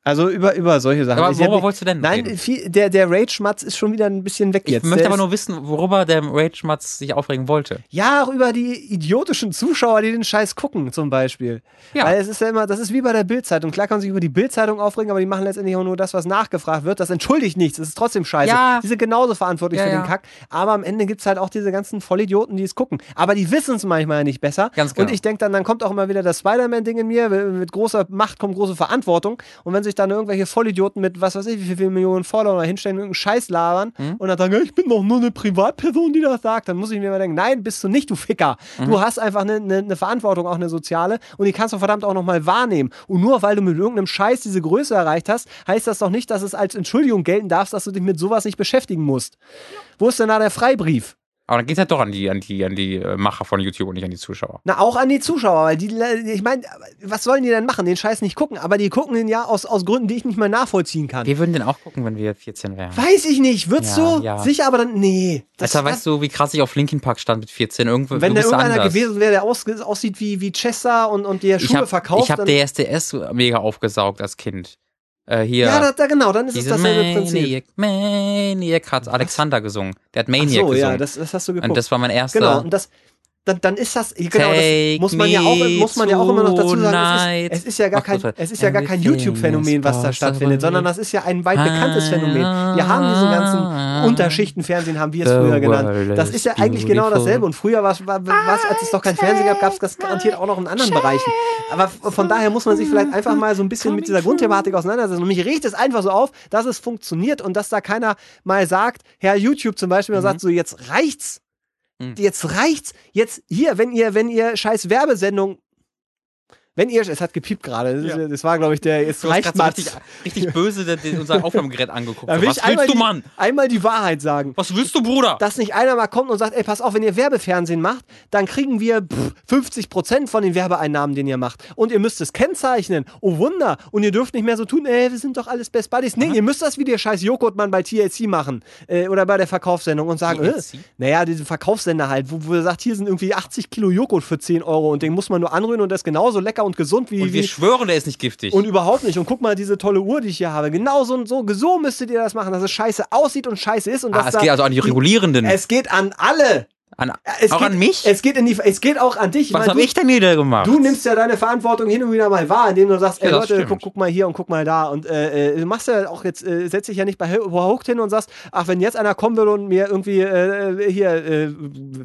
Also über, über solche Sachen. Aber Ich worüber wolltest du denn Nein, reden? der, der Rage-Matz ist schon wieder ein bisschen weg Ich jetzt. möchte Der aber nur wissen, worüber der Rage-Matz sich aufregen wollte. Ja, auch über die idiotischen Zuschauer, die den Scheiß gucken, zum Beispiel. Ja. Weil es ist ja immer, das ist wie bei der Bildzeitung. Klar kann man sich über die Bildzeitung aufregen, aber die machen letztendlich auch nur das, was nachgefragt wird. Das entschuldigt nichts. Das ist trotzdem scheiße. Ja. Die sind genauso verantwortlich Ja, für den Kack. Aber am Ende gibt es halt auch diese ganzen Vollidioten, die es gucken. Aber die wissen es manchmal ja nicht besser. Ganz genau. Und ich denke dann, dann kommt auch immer wieder das Spider-Man-Ding in mir. Mit großer Macht kommt große Verantwortung. Und wenn sich dann irgendwelche Vollidioten mit, was weiß ich, wie viele Millionen Follower hinstellen, irgendeinen Scheiß labern Mhm. und dann sagen, ich bin doch nur eine Privatperson, die das sagt, dann muss ich mir immer denken, nein, bist du nicht, du Ficker. Mhm. Du hast einfach eine, eine, eine Verantwortung, auch eine soziale und die kannst du verdammt auch nochmal wahrnehmen. Und nur weil du mit irgendeinem Scheiß diese Größe erreicht hast, heißt das doch nicht, dass es als Entschuldigung gelten darf, dass du dich mit sowas nicht beschäftigen musst. Wo ist denn da der Freibrief? Aber dann geht es halt doch an die, an die, an die äh, Macher von YouTube und nicht an die Zuschauer. Na, auch an die Zuschauer, weil die, ich meine, was sollen die denn machen? Den Scheiß nicht gucken, aber die gucken den ja aus, aus Gründen, die ich nicht mehr nachvollziehen kann. Wir würden den auch gucken, wenn wir 14 wären. Weiß ich nicht, würdest Ja, du? ja. Sicher, aber dann, nee. Das, Alter, weißt du, wie krass ich auf Linkin Park stand mit 14? Irgendwo, wenn da irgendeiner anders. gewesen wäre, der aus, aussieht wie, wie Chester und, und der ich Schuhe hab, verkauft, Ich habe DSDS mega aufgesaugt als Kind. Äh, hier. ja, da, da, genau, dann ist es dasselbe Prinzip. Maniac, Maniac hat Alexander gesungen. Der hat Maniac Ach so, ja, gesungen. das, das hast du geguckt. und das war mein erster. genau, und das, dann, dann ist das, genau, das muss man ja auch, muss man ja auch immer noch dazu sagen, es ist, es ist ja gar kein, es ist ja gar kein YouTube-Phänomen, was da stattfindet, sondern das ist ja ein weit bekanntes Phänomen. Wir haben diesen ganzen Unterschichtenfernsehen, haben wir es früher genannt. Das is ist ja eigentlich genau dasselbe. Und früher war es, war, war's, als es doch kein Fernsehen gab, gab es das garantiert auch noch in anderen Bereichen. Aber von daher muss man sich vielleicht einfach mal so ein bisschen mit dieser Grundthematik auseinandersetzen. Und mich regt es einfach so auf, dass es funktioniert und dass da keiner mal sagt, Herr YouTube zum Beispiel, Mhm. sagt so, jetzt reicht's. Mhm. Jetzt reicht's. Jetzt hier, wenn ihr, wenn ihr scheiß Werbesendung wenn ihr, es hat gepiept gerade, das, ist- Ja. das war, glaube ich, der, jetzt Du reicht mal. richtig, richtig böse den, den, unser Aufnahmegerät angeguckt. Will was ich einmal willst du, die, Mann? einmal die Wahrheit sagen. Was willst du, Bruder? Dass nicht einer mal kommt und sagt, ey, pass auf, wenn ihr Werbefernsehen macht, dann kriegen wir pff, 50% von den Werbeeinnahmen, den ihr macht. Und ihr müsst es kennzeichnen. Oh Wunder. Und ihr dürft nicht mehr so tun, ey, wir sind doch alles Best Buddies. Nee, ihr müsst das wie der scheiß Joghurtmann bei TLC machen. Äh, oder bei der Verkaufssendung und sagen, äh, naja, diese Verkaufssender halt, wo, wo er sagt, hier sind irgendwie 80 Kilo Joghurt für 10 Euro und den muss man nur anrühren und der ist genauso lecker und gesund wie, Und wir wie schwören, der ist nicht giftig. und überhaupt nicht. Und guck mal, diese tolle Uhr, die ich hier habe. Genau so, so, so müsstet ihr das machen, dass es scheiße aussieht und scheiße ist. Und ah, es da geht also an die Regulierenden. es geht an alle. An, Es auch geht, an mich? Es geht, in die, es geht auch an dich. Was habe ich denn wieder gemacht? Du nimmst ja deine Verantwortung hin und wieder mal wahr, indem du sagst, ey Ja, das Leute, guck, guck mal hier und guck mal da. Und äh, äh, du machst ja auch jetzt, äh, setz dich ja nicht bei Hocht hin und sagst, ach, wenn jetzt einer kommen würde und mir irgendwie äh, hier äh,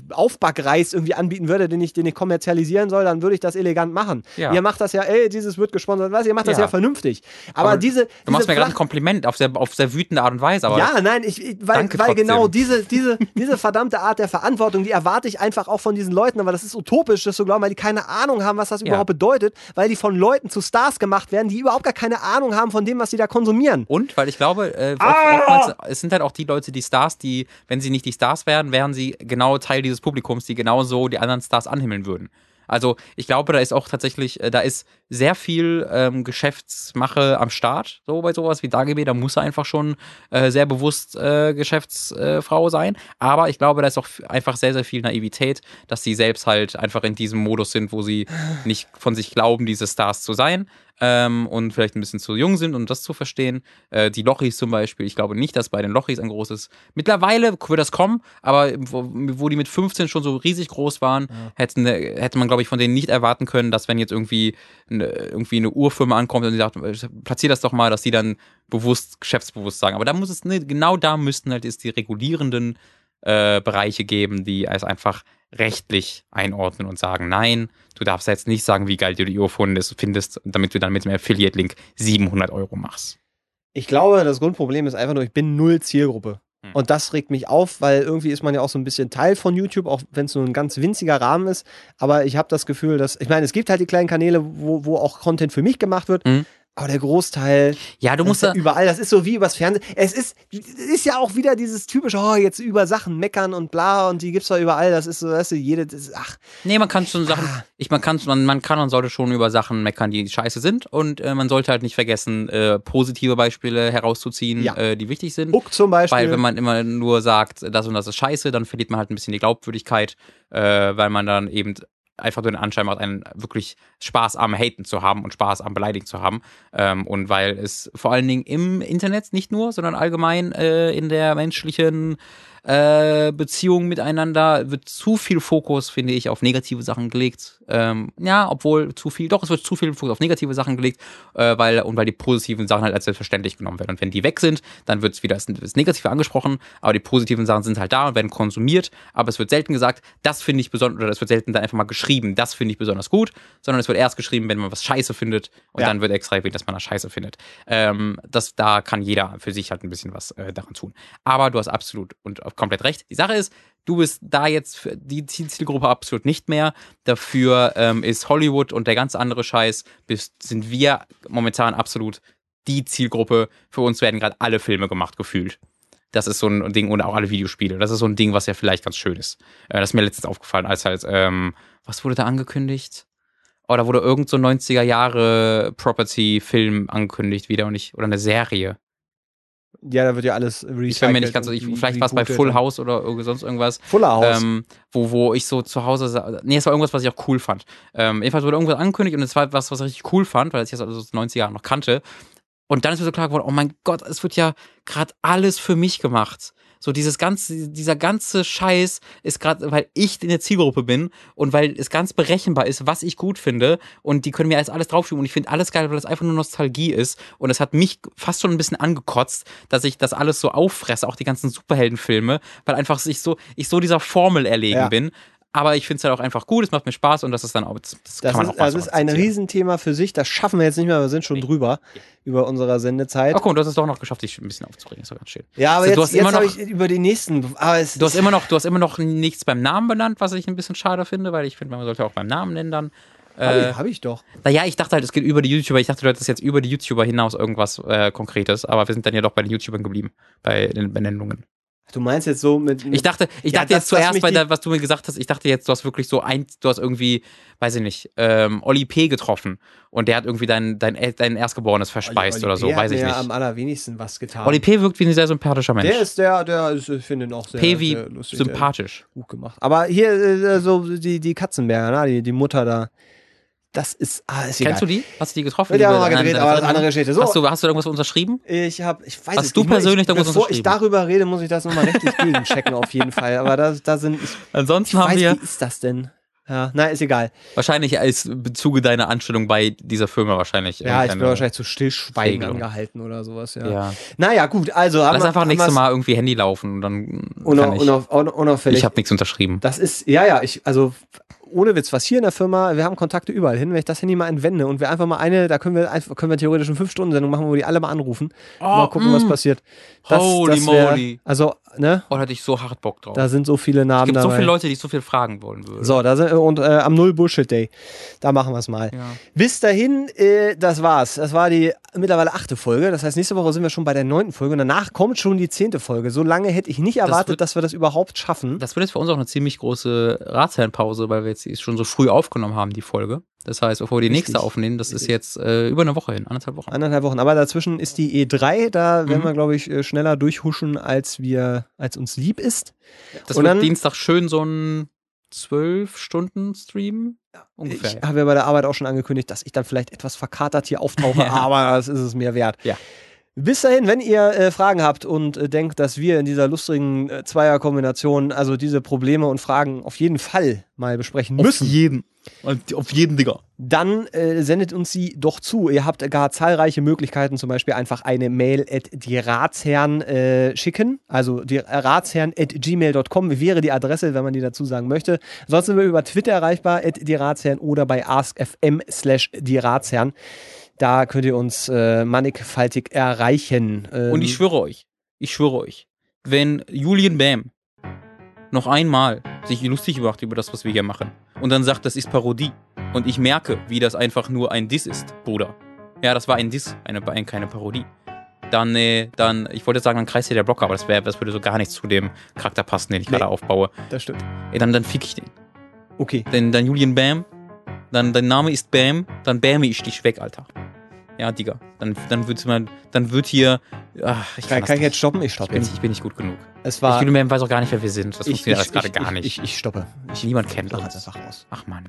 Aufbackreis irgendwie anbieten würde, den ich, den ich kommerzialisieren soll, dann würde ich das elegant machen. Ja. Ihr macht das ja, ey, dieses wird gesponsert, was, ihr macht das ja, Ja. vernünftig. Aber, Aber diese. du machst diese mir gerade ein Kompliment auf sehr, auf sehr wütende Art und Weise, ja, nein, ich, ich, weil, weil trotzdem. genau diese, diese, diese verdammte Art der Verantwortung, die erwarte ich einfach auch von diesen Leuten, aber das ist utopisch, das zu glauben, weil die keine Ahnung haben, was das Ja. überhaupt bedeutet, weil die von Leuten zu Stars gemacht werden, die überhaupt gar keine Ahnung haben von dem, was sie da konsumieren. Und, weil ich glaube, äh, Ah! oftmals, es sind halt auch die Leute, die Stars, die, wenn sie nicht die Stars wären, wären sie genau Teil dieses Publikums, die genauso die anderen Stars anhimmeln würden. Also ich glaube, da ist auch tatsächlich, äh, da ist sehr viel ähm, Geschäftsmache am Start, so bei sowas wie DAGB, da muss er einfach schon äh, sehr bewusst äh, Geschäftsfrau sein. Aber ich glaube, da ist auch einfach sehr, sehr viel Naivität, dass sie selbst halt einfach in diesem Modus sind, wo sie nicht von sich glauben, diese Stars zu sein ähm, und vielleicht ein bisschen zu jung sind, um das zu verstehen. Äh, die Lochis zum Beispiel, ich glaube nicht, dass bei den Lochis ein großes. Mittlerweile wird das kommen, aber wo, wo die mit 15 schon so riesig groß waren, hätten, hätte man, glaube ich, von denen nicht erwarten können, dass wenn jetzt irgendwie eine, irgendwie eine Uhrfirma ankommt und die sagt, äh, platzier das doch mal, dass die dann bewusst, geschäftsbewusst sagen. Aber da muss es, ne, genau da müssten halt es die regulierenden äh, Bereiche geben, die es einfach rechtlich einordnen und sagen, nein, du darfst jetzt nicht sagen, wie geil du die Uhr findest, damit du dann mit dem Affiliate-Link 700 Euro machst. Ich glaube, das Grundproblem ist einfach nur, ich bin null Zielgruppe. Hm. Und das regt mich auf, weil irgendwie ist man ja auch so ein bisschen Teil von YouTube, auch wenn es nur ein ganz winziger Rahmen ist. Aber ich habe das Gefühl, dass, ich meine, es gibt halt die kleinen Kanäle, wo, wo auch Content für mich gemacht wird. Mhm. Aber der Großteil, Ja, du musst ja da, überall, das ist so wie übers Fernsehen. Es ist, ist ja auch wieder dieses typische, oh, jetzt über Sachen meckern und bla und die gibt's doch überall. Das ist so, weißt du, jede, das ist, ach, nee, man kann schon Sachen, Ah. ich, man kann, man, man kann und sollte schon über Sachen meckern, die scheiße sind und äh, man sollte halt nicht vergessen, äh, positive Beispiele herauszuziehen, Ja. äh, die wichtig sind. Uck zum Beispiel. Weil wenn man immer nur sagt, das und das ist scheiße, dann verliert man halt ein bisschen die Glaubwürdigkeit, äh, weil man dann eben einfach nur den Anschein macht, einen wirklich Spaß am Haten zu haben und Spaß am Beleidigen zu haben. Ähm, und weil es vor allen Dingen im Internet nicht nur, sondern allgemein äh, in der menschlichen äh, Beziehung miteinander wird zu viel Fokus, finde ich, auf negative Sachen gelegt. Ähm, ja, obwohl zu viel, doch, es wird zu viel Fokus auf negative Sachen gelegt, äh, weil, und weil die positiven Sachen halt als selbstverständlich genommen werden. Und wenn die weg sind, dann wird es wieder das, das Negative angesprochen, aber die positiven Sachen sind halt da und werden konsumiert, aber es wird selten gesagt, das finde ich besonders, oder es wird selten dann einfach mal geschrieben, das finde ich besonders gut, sondern es wird erst geschrieben, wenn man was scheiße findet und Ja. dann wird extra erwähnt, dass man das scheiße findet. Ähm, das, da kann jeder für sich halt ein bisschen was äh, daran tun. Aber du hast absolut und komplett recht. Die Sache ist, du bist da jetzt für die Zielgruppe absolut nicht mehr. Dafür ähm, ist Hollywood und der ganz andere Scheiß, bist, sind wir momentan absolut die Zielgruppe. Für uns werden gerade alle Filme gemacht, gefühlt. Das ist so ein Ding, und auch alle Videospiele. Das ist so ein Ding, was ja vielleicht ganz schön ist. Äh, das ist mir letztens aufgefallen, als halt, ähm, was wurde da angekündigt? Oh, da wurde irgend so 90er Jahre Property-Film angekündigt wieder und nicht, oder eine Serie. Ja, da wird ja alles recycelt. Ich bin mir nicht ganz so, ich, vielleicht war es bei Full House oder sonst irgendwas. Fuller House. Ähm, wo, wo ich so zu Hause, nee, es war irgendwas, was ich auch cool fand. Ähm, jedenfalls wurde irgendwas angekündigt und es war was, was ich richtig cool fand, weil ich das also aus den 90er Jahren noch kannte. Und dann ist mir so klar geworden, oh mein Gott, es wird ja gerade alles für mich gemacht. So dieses ganze, dieser ganze Scheiß ist gerade, weil ich in der Zielgruppe bin und weil es ganz berechenbar ist, was ich gut finde und die können mir jetzt alles draufschieben und ich finde alles geil, weil das einfach nur Nostalgie ist und es hat mich fast schon ein bisschen angekotzt, dass ich das alles so auffresse, auch die ganzen Superheldenfilme, weil einfach ich so, ich so dieser Formel erlegen Ja. bin. Aber ich finde es halt auch einfach gut, es macht mir Spaß und das ist dann auch, das, das Das kann man ist, auch das ist ein. Riesenthema für sich. Das schaffen wir jetzt nicht mehr. Wir sind schon Nee. drüber über unserer Sendezeit. Ach guck, du hast es doch noch geschafft, dich ein bisschen aufzuregen. Das war ganz schön. Ja, aber Also, du jetzt, hast immer jetzt habe noch- ich über die nächsten. Aber es Du hast immer noch, du hast immer noch nichts beim Namen benannt, was ich ein bisschen schade finde, weil ich finde, man sollte auch beim Namen nennen dann. Habe Äh, ich, hab ich doch. naja, ich dachte halt, es geht über die YouTuber. Ich dachte, du hättest jetzt über die YouTuber hinaus irgendwas äh, Konkretes, aber wir sind dann ja doch bei den YouTubern geblieben, bei den Benennungen. Du meinst jetzt so mit. mit Ich dachte, ich Ja, dachte das- jetzt zuerst die- der, was du mir gesagt hast, ich dachte jetzt, du hast wirklich so ein, du hast irgendwie, weiß ich nicht, ähm, Oli P. getroffen und der hat irgendwie dein, dein, dein Erstgeborenes verspeist Oli oder so, P. weiß ich mir nicht. am allerwenigsten was getan. Oli P. wirkt wie ein sehr sympathischer Mensch. der ist der, der ist, ich finde ihn auch sehr, P. wie sehr lustig. sympathisch. Gut gemacht. Aber hier, äh, so die, die Katzenberger, ne? die, die Mutter da. Das ist. Ah, ist egal. Kennst du die? Hast du die getroffen? Die haben wir mal gedreht, aber das andere Geschichte. So, Hast du, hast du irgendwas unterschrieben? ich habe, ich weiß Hast es du nicht. Ich- persönlich da ich, was Bevor ich unterschrieben? darüber rede, muss ich das nochmal rechtlich gegenchecken, auf jeden Fall. Aber da, da sind. Ich, Ansonsten ich haben weiß, wir wie ist das denn? Ja, na, ist egal. wahrscheinlich als Bezuge deiner Anstellung bei dieser Firma wahrscheinlich. Ja, ich bin wahrscheinlich zu Stillschweigen Regelung. angehalten oder sowas, ja. Ja. Naja, gut, also Lass einfach nächstes Mal irgendwie Handy laufen und dann Unauf, ich. unauf, un- unauffällig. ich habe nichts unterschrieben. Das ist, ja, ja, ich, also ohne Witz, was hier in der Firma, wir haben Kontakte überall hin, wenn ich das Handy mal entwende und wir einfach mal eine, da können wir einfach, können wir theoretisch eine 5-Stunden-Sendung machen, wo wir die alle mal anrufen und mal gucken, was mm. passiert. Holy wär- moly. Also, ne, da hatte ich so hart Bock drauf. da sind so viele Namen es gibt dabei. so viele Leute, die so viel fragen wollen würden. so, da sind, und äh, am Null Bullshit Day, da machen wir es mal. Ja. Bis dahin, äh, das war's. Das war die mittlerweile achte Folge. Das heißt, nächste Woche sind wir schon bei der neunten Folge und danach kommt schon die zehnte Folge. So lange hätte ich nicht erwartet, wird- dass wir das überhaupt schaffen. Das wird jetzt für uns auch eine ziemlich große Ratsherrenpause, weil wir jetzt schon so früh aufgenommen haben, die Folge. Das heißt, bevor wir die Richtig. nächste aufnehmen, das ist Richtig. jetzt äh, über eine Woche hin, anderthalb Wochen. Anderthalb Wochen. Aber dazwischen ist die E3. Da werden Mhm. wir, glaube ich, äh, schneller durchhuschen, als wir, als uns lieb ist. Das Und wird dann- Dienstag schön so ein zwölf Stunden Stream. Ungefähr. Ich habe ja bei der Arbeit auch schon angekündigt, dass ich dann vielleicht etwas verkatert hier auftauche, Ja. aber das ist es mir wert. Ja. Bis dahin, wenn ihr äh, Fragen habt und äh, denkt, dass wir in dieser lustigen äh, Zweierkombination also diese Probleme und Fragen auf jeden Fall mal besprechen müssen, jeden. Auf jeden, Digga. dann äh, sendet uns sie doch zu. Ihr habt gar zahlreiche Möglichkeiten, zum Beispiel einfach eine Mail at die Ratsherren äh, schicken. Also die Ratsherren at gmail.com wäre die Adresse, wenn man die dazu sagen möchte. Ansonsten sind wir über Twitter erreichbar, at die Ratsherren oder bei askfm slash die Ratsherren. Da könnt ihr uns äh, mannigfaltig erreichen. Ähm, Und ich schwöre euch, ich schwöre euch, wenn Julian Bam noch einmal sich lustig macht über das, was wir hier machen und dann sagt, das ist Parodie und ich merke, wie das einfach nur ein Diss ist, Bruder, Ja, das war ein Diss, eine, ein, keine Parodie. Dann, äh, dann, ich wollte sagen, dann kreist hier der Blocker, aber das, wär, das würde so gar nicht zu dem Charakter passen, den ich Nee. gerade aufbaue. Das stimmt. Ey, dann, dann fick ich den. Okay. Denn dann Julian Bam, dann dein Name ist Bam, dann bäme ich dich weg, Alter. Ja, Digga. Dann, dann wird man, dann wird hier, ach, ich Kann, das kann ich jetzt stoppen? Ich ich stoppe bin, nicht, ich bin nicht gut genug. Es Ich, war. Julian Bam weiß auch gar nicht, wer wir sind. Das ich, funktioniert alles ich, gerade ich, gar ich, nicht. Ich, ich stoppe. Ich Niemand kennt uns. einfach aus. Ach man.